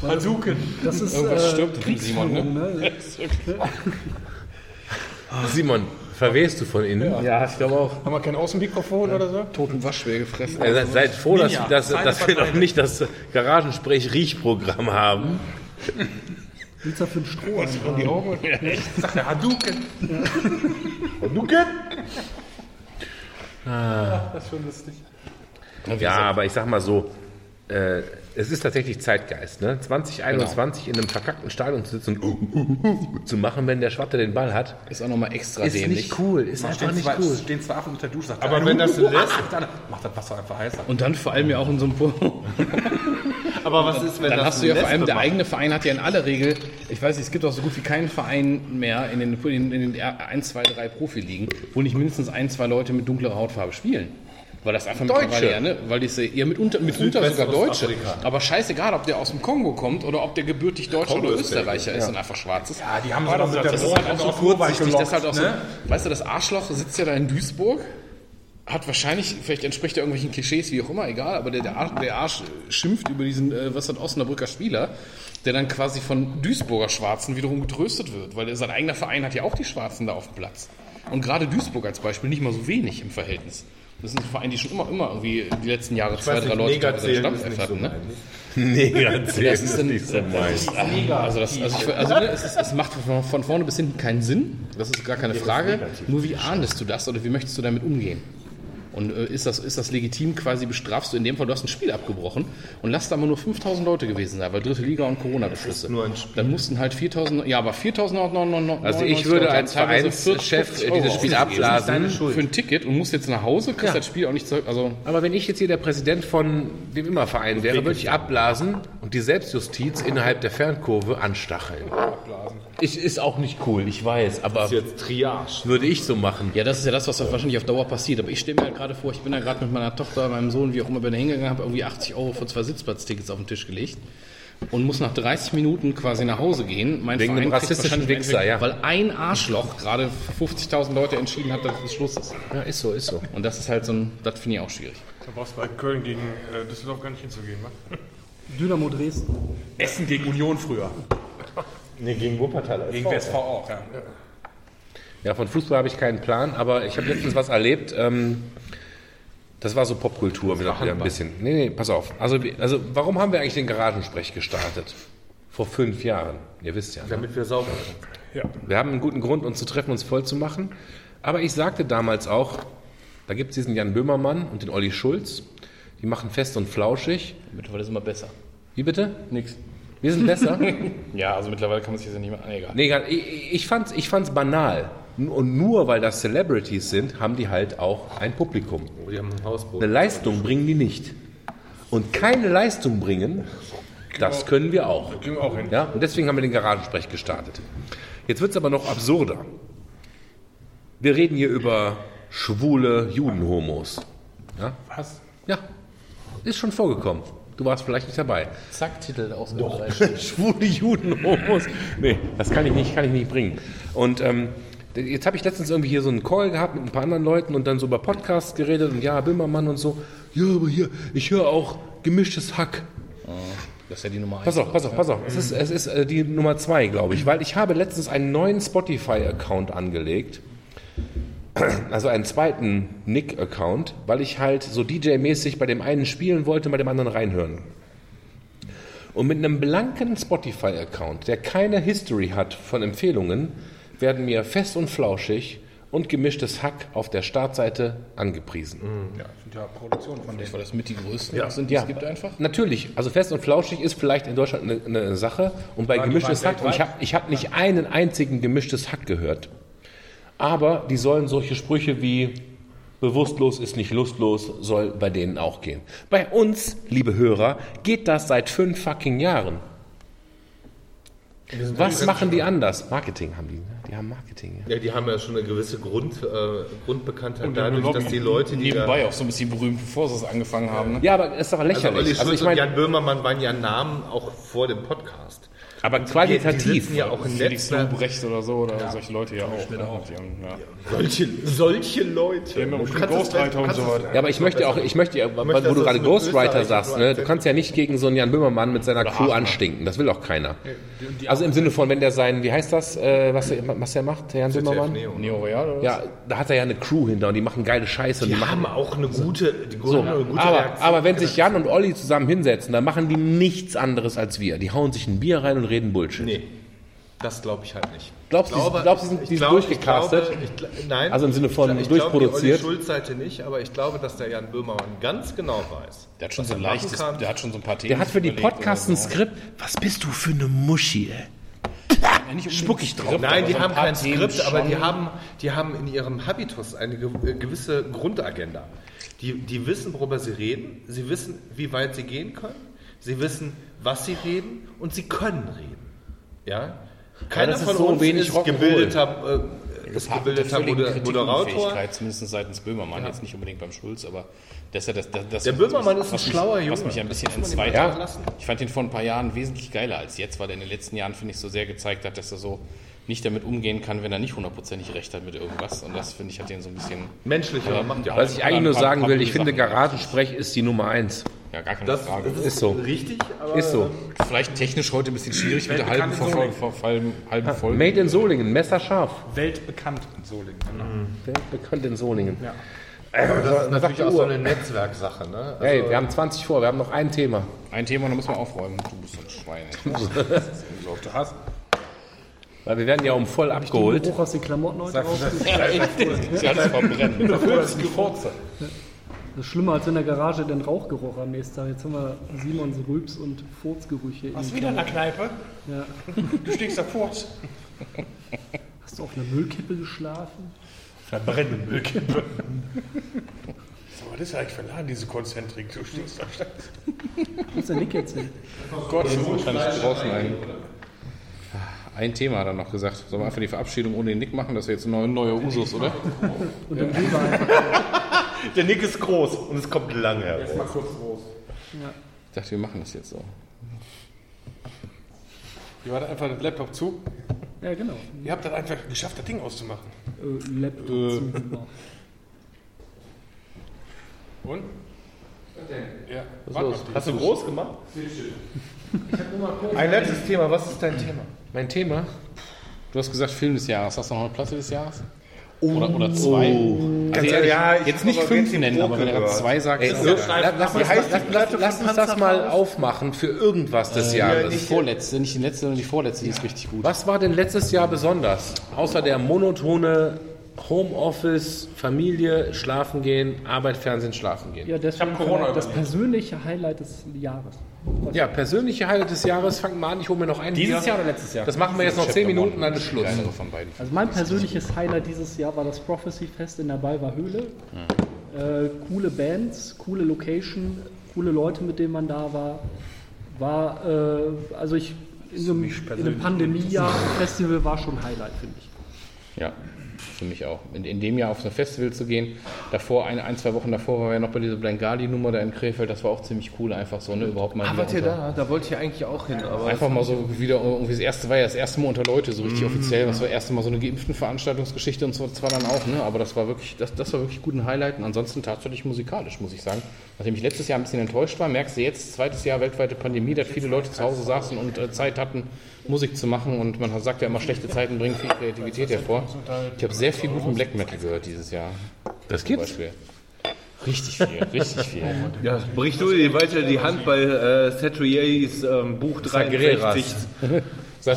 Hadouken. Das ist Irgendwas äh, stirbt Simon, ne? Ne? <laughs> Simon, verwehst du von innen? Ja, ich glaube auch. Haben wir kein Außenmikrofon oder so? Toten Waschbär gefressen. Ja, seid- seid froh, dass, Ninja, dass, dass wir noch nicht das Garagensprech-Riechprogramm haben. Da für ein Stroh? Und die Augen? Sagt der Hadouken. Hadouken? Das ist schon lustig. Ja, aber ich sag mal so, äh, es ist tatsächlich Zeitgeist. Ne? 2021 in einem verkackten Stadion zu sitzen und <laughs> zu machen, wenn der Schwatte den Ball hat, Ist auch nochmal extra ist dämlich. nicht cool. Ist einfach nicht zwei, cool. stehen zwei Affen unter der Dusche. Sagt Aber wenn das so lässt, Macht das Macht das Wasser einfach heißer. Und dann vor allem ja auch in so einem <laughs> aber was ist, wenn Dann das hast du ja vor allem, der eigene Verein hat ja in aller Regel, ich weiß nicht, es gibt auch so gut wie keinen Verein mehr in den, in, in den 1, 2, 3 Profiligen, wo nicht mindestens ein, zwei Leute mit dunklerer Hautfarbe spielen. Weil das einfach Deutsche. ja, ne? Weil die ja mitunter, mitunter sogar Deutsche. Aber scheißegal, ob der aus dem Kongo kommt oder ob der gebürtig Deutscher oder Österreicher ist und einfach schwarz ist. Ja, die haben so mit der Das ist halt auch so kurzsichtig, das halt auch gelockt, so, weißt du, das Arschloch sitzt ja da in Duisburg, hat wahrscheinlich, vielleicht entspricht er irgendwelchen Klischees, wie auch immer, egal, aber der, der, Arsch, der Arsch schimpft über diesen, äh, was hat Osnabrücker Spieler, der dann quasi von Duisburger Schwarzen wiederum getröstet wird, weil sein eigener Verein hat ja auch die Schwarzen da auf dem Platz. Und gerade Duisburg als Beispiel nicht mal so wenig im Verhältnis. Das ist ein Verein, die schon immer, immer irgendwie die letzten Jahre zwei, drei Leute teilweise so hatten. Ne? meins. <laughs> Nee, Das ist dann, nicht so Also, das, also, ich, also ne, es, ist, es macht von, von vorne bis hinten keinen Sinn. Das ist gar keine Frage. Nur wie ahndest du das oder wie möchtest du damit umgehen? Und äh, ist, das, ist das legitim quasi bestrafst du in dem Fall, du hast ein Spiel abgebrochen und lass da mal nur 5000 Leute gewesen sein, weil dritte Liga und Corona-Beschlüsse. Dann mussten halt 4000, ja, aber 4099 Also ich würde als Vereinschef dieses Spiel ablasen. Für ein Ticket und musst jetzt nach Hause, kriegst Ja. das Spiel auch nicht zurück. Also, Aber wenn ich jetzt hier der Präsident von wem immer Verein wäre, würde ich abblasen und die Selbstjustiz innerhalb der Fernkurve anstacheln. Ich, ist auch nicht cool, ich weiß, aber Das ist jetzt Triage. würde ich so machen. Ja, das ist ja das, was wahrscheinlich auf Dauer passiert. Aber ich stelle mir halt gerade vor, ich bin ja gerade mit meiner Tochter, meinem Sohn, wie auch immer, bin da hingegangen, habe irgendwie 80 Euro für zwei Sitzplatztickets auf den Tisch gelegt und muss nach 30 Minuten quasi nach Hause gehen. Mein Wegen einem rassistischen Wichser, ja. Weil ein Arschloch gerade für 50.000 Leute entschieden hat, dass es Schluss ist. Ja, ist so, ist so. Und das ist halt so ein, das finde ich auch schwierig. Da brauchst du bei Köln gegen äh, Düsseldorf gar nicht hinzugehen, wa? Dynamo Dresden. Essen gegen Union früher. Nee, gegen Wuppertal. Gegen WSV auch, ja. Ja, von Fußball habe ich keinen Plan, aber ich habe letztens was erlebt. Ähm, das war so Popkultur wieder, wieder ein bisschen. Nee, nee, pass auf. Also, also warum haben wir eigentlich den Garagensprech gestartet? Vor fünf Jahren. Ihr wisst ja. Ne? Damit wir sauber sind. Wir haben einen guten Grund, uns zu treffen, uns voll zu machen. Aber ich sagte damals auch, da gibt es diesen Jan Böhmermann und den Olli Schulz. Die machen fest und flauschig. Mittlerweile ist immer besser. Wie bitte? Nix. Wir sind besser. <laughs> Ja, also mittlerweile kann man sich das ja nicht mehr. Ah, egal. nee, egal. ich, ich fand's, ich fand's banal. Und nur weil das Celebrities sind, haben die halt auch ein Publikum. Die haben ein Hausboot. Eine Leistung bringen die nicht. Und keine Leistung bringen, das können wir auch. Kriegen wir auch hin. Ja? Und deswegen haben wir den Garagensprech gestartet. Jetzt wird es aber noch absurder. Wir reden hier über schwule Judenhomos. Ja? Was? ja, ist schon vorgekommen. Du warst vielleicht nicht dabei. Zack, Titel aus Doch. <laughs> Schwule Judenhomos. Nee, das kann ich nicht, kann ich nicht bringen. Und ähm, jetzt habe ich letztens irgendwie hier so einen Call gehabt mit ein paar anderen Leuten und dann so über Podcasts geredet und ja, Bimmermann und so. Ja, aber hier, ich höre auch gemischtes Hack. Das ist ja die Nummer 1. Pass auf, pass auf, pass auf. Es ist, es ist äh, die Nummer zwei, glaube ich, weil ich habe letztens einen neuen Spotify-Account angelegt. Also einen zweiten Nick-Account, weil ich halt so DJ-mäßig bei dem einen spielen wollte, bei dem anderen reinhören. Und mit einem blanken Spotify-Account, der keine History hat von Empfehlungen, werden mir fest und flauschig und gemischtes Hack auf der Startseite angepriesen. Ja, sind ja Produktionen von denen. Weil das mit die größten sind, die Ja. es gibt einfach. Natürlich, also fest und flauschig ist vielleicht in Deutschland eine, eine Sache. Und bei die gemischtes Hack, und ich habe ich hab nicht einen einzigen gemischtes Hack gehört. Aber die sollen solche Sprüche wie bewusstlos ist nicht lustlos, soll bei denen auch gehen. Bei uns, liebe Hörer, geht das seit fünf fucking Jahren. Was machen die anders? Marketing haben die. ne? Die haben Marketing. Ja. Ja, die haben ja schon eine gewisse Grund, äh, Grundbekanntheit Und dadurch, dass die Leute, die da, Nebenbei auch so ein bisschen berühmt, bevor sie es angefangen haben. Ne? ja, aber ist doch also lächerlich. Olli Also, ich und meine, Jan Böhmermann waren ja Namen auch vor dem Podcast. Aber Die, die qualitativ. sitzen ja auch im Felix Netz. Lobrecht oder so, oder solche Leute ja auch. Ne? Die haben, ja. Solche, solche Leute. haben ja es Ghostwriter und so weiter. Ja, aber ich möchte auch, ich möchte, ja, möchte, wo du gerade in Ghostwriter sagst, ne, du kannst ja nicht gegen so einen Jan Böhmermann mit seiner Crew anstinken. Das will auch keiner. Also im Sinne von, wenn der sein, wie heißt das, äh, was, er, was er macht, der Jan Böhmermann? Neo. Neo Real oder was? Ja, da hat er ja eine Crew hinter und die machen geile Scheiße. Und Die die machen, haben auch eine gute, die so. eine gute aber, Reaktion. aber wenn sich Jan und Olli zusammen hinsetzen, dann machen die nichts anderes als wir. Die hauen sich ein Bier rein und reden Bullshit. Nee, das glaube ich halt nicht. Glaubst du, Ich glaube- die- glaubst die sind glaube- durchgecastet? Ich glaube, ich, nein. Also im Sinne von ich, glaube, durchproduziert? Die Olli Schulz-Seite nicht, aber ich glaube, dass der Jan Böhmermann ganz genau weiß. Der hat schon was so ein er machen leichtes, kann. der hat schon so ein paar Themen. Der hat für die Podcasts ein Skript. Was bist du für eine Muschi, ey? Ja, nicht Spuck ich drauf. Skript, Nein, die so haben kein Themen Skript, aber die haben, die haben in ihrem Habitus eine äh, gewisse Grundagenda. Die, die wissen, worüber sie reden, sie wissen, wie weit sie gehen können, sie wissen, was sie reden und sie können reden. Ja? Keiner ist von so uns wenig ist gebildeter, äh, ist gebildeter Moder Moderator. Zumindest seitens Böhmermann, jetzt nicht unbedingt beim Schulz, aber das ist ja das, das, das Der Böhmermann ist ein was schlauer Was Junge. mich ein bisschen entzweit hat. Ich fand ihn vor ein paar Jahren wesentlich geiler als jetzt, weil er in den letzten Jahren, finde ich, so sehr gezeigt hat, dass er so nicht damit umgehen kann, wenn er nicht hundertprozentig recht hat mit irgendwas. Und das, finde ich, hat ihn so ein bisschen... Menschlicher, Ja, macht ja Was ich eigentlich nur sagen will, ich finde. Garagensprech ist die Nummer eins. Ja, gar keine Das, Frage. das Ist so. richtig, aber Ist so. Vielleicht technisch heute ein bisschen schwierig mit der halben, in vor, Solingen. vor, vor, halben, halben Folge. Made in Solingen, messerscharf. Weltbekannt in Solingen. Genau. Weltbekannt in Solingen. Ja. das ist natürlich auch so eine Netzwerksache. Ne? Also, Hey, wir haben 20 vor, wir haben noch ein Thema. Ein Thema, da müssen wir aufräumen. Du bist ein Schwein. ey. Du hast Weil wir werden ja um voll Den abgeholt. Geruch aus den Klamotten heute raus. Sie alles verbrennen. Das ist schlimmer, als wenn der Garage den Rauchgeruch am nächsten Tag. Jetzt haben wir Simons Rübs und Furzgerüche. in Hast den wieder in der Kneipe? Ja. Du stiegst davor. Hast du auf einer Müllkippe geschlafen? Verbrennende Müllkippe. So, was ist eigentlich für ein Laden, diese Konzentrik? Du stinkst da Wo ist der Nick jetzt hin? Gott, kann ich draußen ein. Ein Thema hat er noch gesagt. Sollen wir einfach die Verabschiedung ohne den Nick machen? Das ist jetzt ein neuer, neuer Usus, oder? Und dann einfach. <laughs> Der Nick ist groß und es kommt lange her. Mal kurz groß. Ich dachte, wir machen das jetzt so. Ihr wart einfach den Laptop zu. Ja, genau. Ihr habt das einfach geschafft, das Ding auszumachen. Äh, Laptop zu. Und? Ja, warte mal. Hast du groß gemacht? Ein letztes Thema. Was ist dein Thema? Mein Thema? Du hast gesagt Film des Jahres. Hast du noch eine Platte des Jahres? Oder, oder zwei? Also ehrlich, ja, jetzt nicht fünf nennen, aber wenn er gehört. zwei sagt, Ey, so, lass, uns, lass, lass, uns das mal aufmachen für irgendwas des die Jahres. vorletzte, nicht die letzte, sondern die vorletzte, die ist richtig gut. Was war denn letztes Jahr besonders? Außer der monotone Homeoffice, Familie, schlafen gehen, Arbeit, Fernsehen, schlafen gehen. Ja, deswegen hab Corona das überlebt. persönliche Highlight des Jahres. Ja, persönliche Highlight des Jahres, fangen wir an, ich hole mir noch ein Dieses Bier. Jahr oder letztes Jahr? Das machen wir jetzt noch 10 Minuten, dann ist Schluss. Kleinere von beiden. Also mein persönliches Highlight dieses Jahr war das Prophecy Fest in der Balver Höhle. Äh, coole Bands, coole Location, coole Leute, mit denen man da war. War, äh, also ich, in so einem, in einem Pandemiejahr, Festival war schon Highlight, finde ich. Ja, für mich auch. In, in dem Jahr auf so ein Festival zu gehen, davor, ein, ein zwei Wochen davor waren wir ja noch bei dieser Blangali-Nummer da in Krefeld, das war auch ziemlich cool, einfach so, ne, überhaupt mal Ah, wart ihr da? Da wollte ich eigentlich auch hin. Aber Einfach mal so wieder irgendwie das erste war ja das erste Mal unter Leute, so Mhm. richtig offiziell. Das war das erste Mal so eine geimpften Veranstaltungsgeschichte und so zwar dann auch, ne? Aber das war wirklich, das, das war wirklich gut ein Highlight. Und ansonsten tatsächlich musikalisch, muss ich sagen. Nachdem ich letztes Jahr ein bisschen enttäuscht war, merkst du jetzt, zweites Jahr weltweite Pandemie, dass viele Leute zu Hause saßen und äh, Zeit hatten, Musik zu machen. Und man sagt ja immer, schlechte Zeiten bringen viel Kreativität hervor. Ich habe sehr viel guten Black Metal gehört dieses Jahr. Das gibt's. Beispiel. Richtig viel, <laughs> richtig viel. Ja, brich du dir weiter die Hand bei äh, Satrieris ähm, Buch 63. <laughs>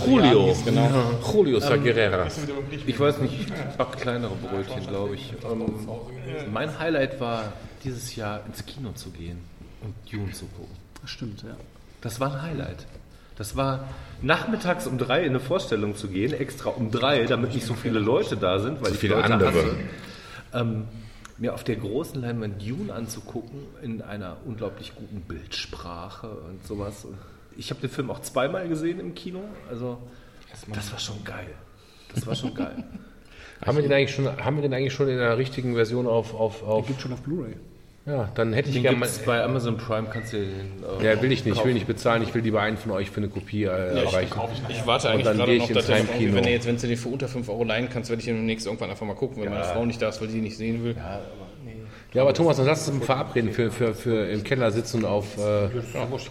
Julio. genau. Julio Saguereras. Ich weiß nicht, ich back kleinere Brötchen, glaube ich. Ähm, mein Highlight war, dieses Jahr ins Kino zu gehen und Dune zu gucken. Das stimmt, ja. Das war ein Highlight. Das war nachmittags um drei in eine Vorstellung zu gehen, extra um drei, damit nicht so viele Leute da sind, weil ich viele Leute andere. hasse. Ähm, mir auf der großen Leinwand Dune anzugucken in einer unglaublich guten Bildsprache und sowas. Ich habe den Film auch zweimal gesehen im Kino, also das war schon geil. Das war schon geil. <laughs> Haben wir den eigentlich schon, haben wir den eigentlich schon in der richtigen Version auf, auf, auf Gibt schon auf Blu-ray. Ja, dann hätte ich Den gerne mal, bei Amazon Prime, kannst du den äh, ja, will ich nicht, ich will nicht bezahlen, ich will lieber einen von euch für eine Kopie äh, erreichen. Ich warte Und eigentlich dann gerade gehe noch, ich dass ins Heimkino. wenn, er jetzt, wenn du den für unter 5 Euro leihen kannst, werde ich demnächst irgendwann einfach mal gucken, wenn meine Frau nicht da ist, weil sie ihn nicht sehen will. Ja, aber Thomas, dann lass uns verabreden für, für, für im Keller sitzen und auf äh,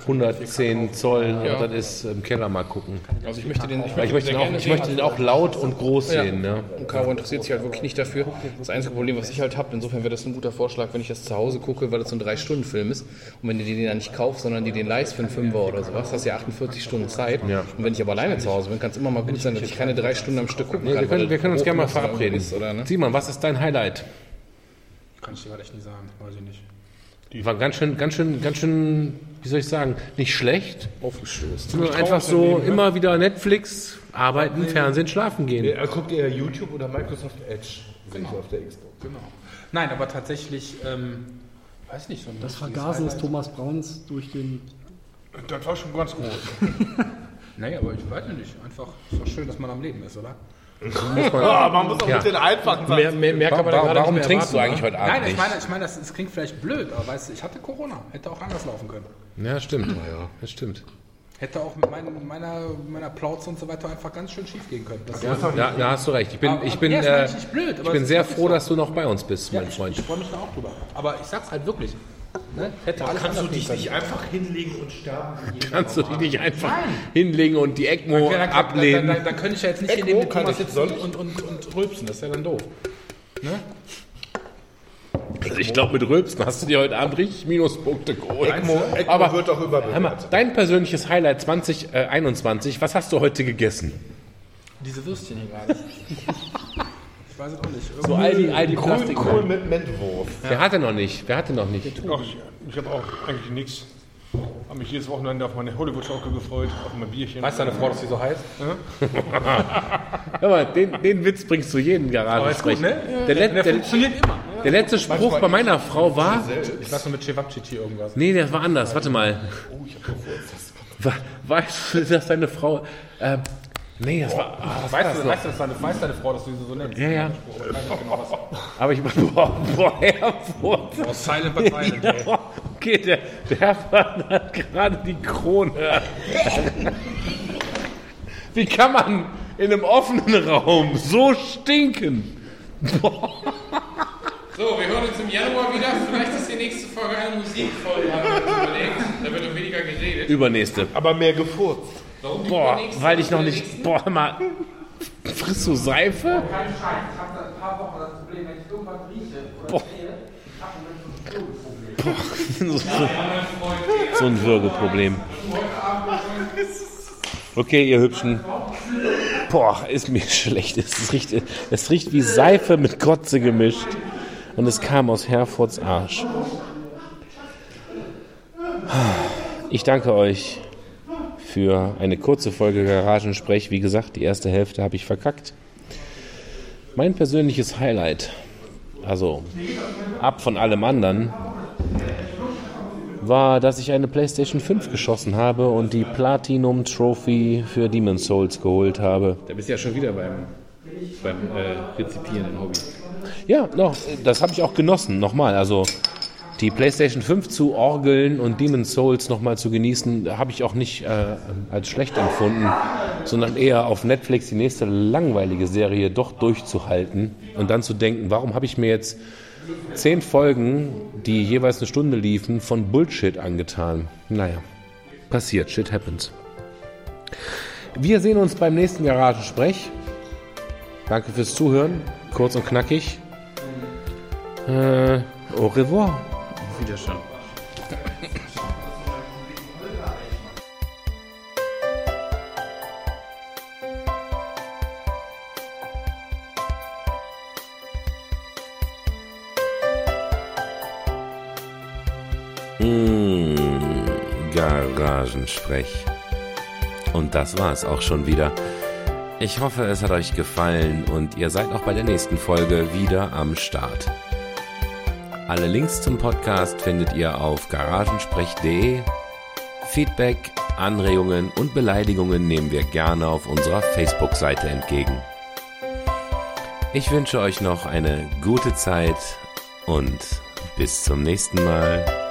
110 Zoll, ja. das ist im Keller mal gucken. Also ich möchte den, ich Weil ich möchte, den auch, ich möchte den auch laut und groß sehen. Ne? Und Caro interessiert sich halt wirklich nicht dafür. Das einzige Problem, was ich halt habe, insofern wäre das ein guter Vorschlag, wenn ich das zu Hause gucke, weil das so ein 3-Stunden-Film ist. Und wenn du den dann nicht kaufst, sondern dir den leihst für einen Fünfer oder sowas, hast du ja 48 Stunden Zeit. Ja. Und wenn ich aber alleine zu Hause bin, kann es immer mal gut sein, dass ich keine drei Stunden am Stück gucken Nee, kann. wir, können, wir können uns gerne mal verabreden. Ist, oder, ne? Simon, was ist dein Highlight? Kann ich dir gerade echt nicht sagen, weiß ich nicht. War ganz schön, ganz schön, ganz schön, wie soll ich sagen, nicht schlecht, Aufgestößt. sondern einfach so immer wieder Netflix, arbeiten, Fernsehen, schlafen gehen. Er guckt eher YouTube oder Microsoft Edge, sehe ich auf der Xbox. Genau. Nein, aber tatsächlich, ähm, weiß nicht, so ein Das Vergasen des. Thomas Brauns durch den. Das war schon ganz groß. <laughs> Nee, aber ich weiß nicht. Einfach, ist doch schön, dass man am Leben ist, oder? <laughs> Ah, man muss auch Ja. mit den einfachen Sachen. Mehr, mehr, mehr kann man da Warum, gerade warum nicht mehr trinkst du eigentlich heute Abend Nein, ich nicht? meine, ich meine das, das klingt vielleicht blöd, aber weißt du, ich hatte Corona. Hätte auch anders laufen können. Ja, stimmt. Ja, das stimmt. Hätte auch mit meinen, meiner, meiner Plauze und so weiter einfach ganz schön schief gehen können. Das Ja, da, da hast du recht. Ich bin, Aber- ich bin, äh, ich blöd, ich bin sehr froh, wirklich dass du noch bei uns bist, ja, mein ich, Freund. ich freue mich da auch drüber. Aber ich sag's halt wirklich. Ne? Hätte alles Kannst du dich nicht einfach hinlegen und sterben? Kannst du dich nicht einfach hinlegen und die ECMO dann, dann, ablehnen? dann, dann könnte ich ja jetzt nicht hier Echo neben dem ich- sitzen soll und, und, und, und rülpsen. Das ist ja dann doof. Also ich glaube, mit Rülpsen hast du dir heute Abend richtig Minuspunkte geholt. ECMO, ECMO Aber wird doch überbewertet. dein persönliches Highlight 2021, was hast du heute gegessen? Diese Würstchen hier gerade. <laughs> ich weiß es auch nicht. So Aldi, Aldi Plastik. Grünkohl mit Mentwurst. Wer hatte noch nicht? Wer hatte noch nicht? Ach, ich ich habe auch eigentlich nichts. Habe mich jedes Wochenende auf meine Hollywood-Schaukel gefreut, auf mein Bierchen. Weiß deine Frau, dass sie so heißt? <laughs> Hör mal, den, den Witz bringst du jeden gerade ist gut, ne? Der, let, Der der, funktioniert immer. der letzte Spruch bei meiner Frau war, Ich weiß nur mit Cevapcici irgendwas. nee, der war anders, warte mal. We- Weißt du, dass deine Frau, äh, nee, das war, ah, war Weißt das du, noch? weißt du, dass deine, weiß deine Frau, dass du sie so nennst? Ja, ja. Genau. Aber ich, boah, boah, Herford. Oh, silent but violent, ey. Ja, okay, der, der Herford hat gerade die Krone. Wie kann man in einem offenen Raum so stinken? Boah. So, wir hören uns im Januar wieder. Vielleicht ist die nächste Folge eine Musikfolge, haben wir uns überlegt. Da wird doch weniger geredet. Übernächste. Aber mehr gefurzt. Warum Boah, weil ich noch nicht. Boah, hör mal. Frisst du Seife? Kein Scheiß. Ich habe seit ein paar Wochen das Problem, wenn ich irgendwas rieche oder Boah. sehe, ich habe ein Würgeproblem. <laughs> so, so ein Würgeproblem. Okay, ihr Hübschen. Boah, ist mir <laughs> schlecht. Es riecht, es riecht wie Seife mit Kotze gemischt. Und es kam aus Herfords Arsch. Ich danke euch für eine kurze Folge Garagensprech. Wie gesagt, die erste Hälfte habe ich verkackt. Mein persönliches Highlight, also ab von allem anderen, war, dass ich eine PlayStation 5 geschossen habe und die Platinum Trophy für Demon's Souls geholt habe. Da bist du ja schon wieder beim, beim äh, Rezipieren im Hobby. Ja, noch, das habe ich auch genossen. Nochmal, also die PlayStation 5 zu orgeln und Demon's Souls nochmal zu genießen, habe ich auch nicht äh, als schlecht empfunden, sondern eher auf Netflix die nächste langweilige Serie doch durchzuhalten und dann zu denken, warum habe ich mir jetzt zehn Folgen, die jeweils eine Stunde liefen, von Bullshit angetan. Naja, passiert, shit happens. Wir sehen uns beim nächsten Garagensprech. Danke fürs Zuhören, kurz und knackig. Äh, au revoir. Auf Wiedersehen. Mmh, Garagensprech. Und das war es auch schon wieder. Ich hoffe, es hat euch gefallen und ihr seid auch bei der nächsten Folge wieder am Start. Alle Links zum Podcast findet ihr auf garagensprech.de. Feedback, Anregungen und Beleidigungen nehmen wir gerne auf unserer Facebook-Seite entgegen. Ich wünsche euch noch eine gute Zeit und bis zum nächsten Mal.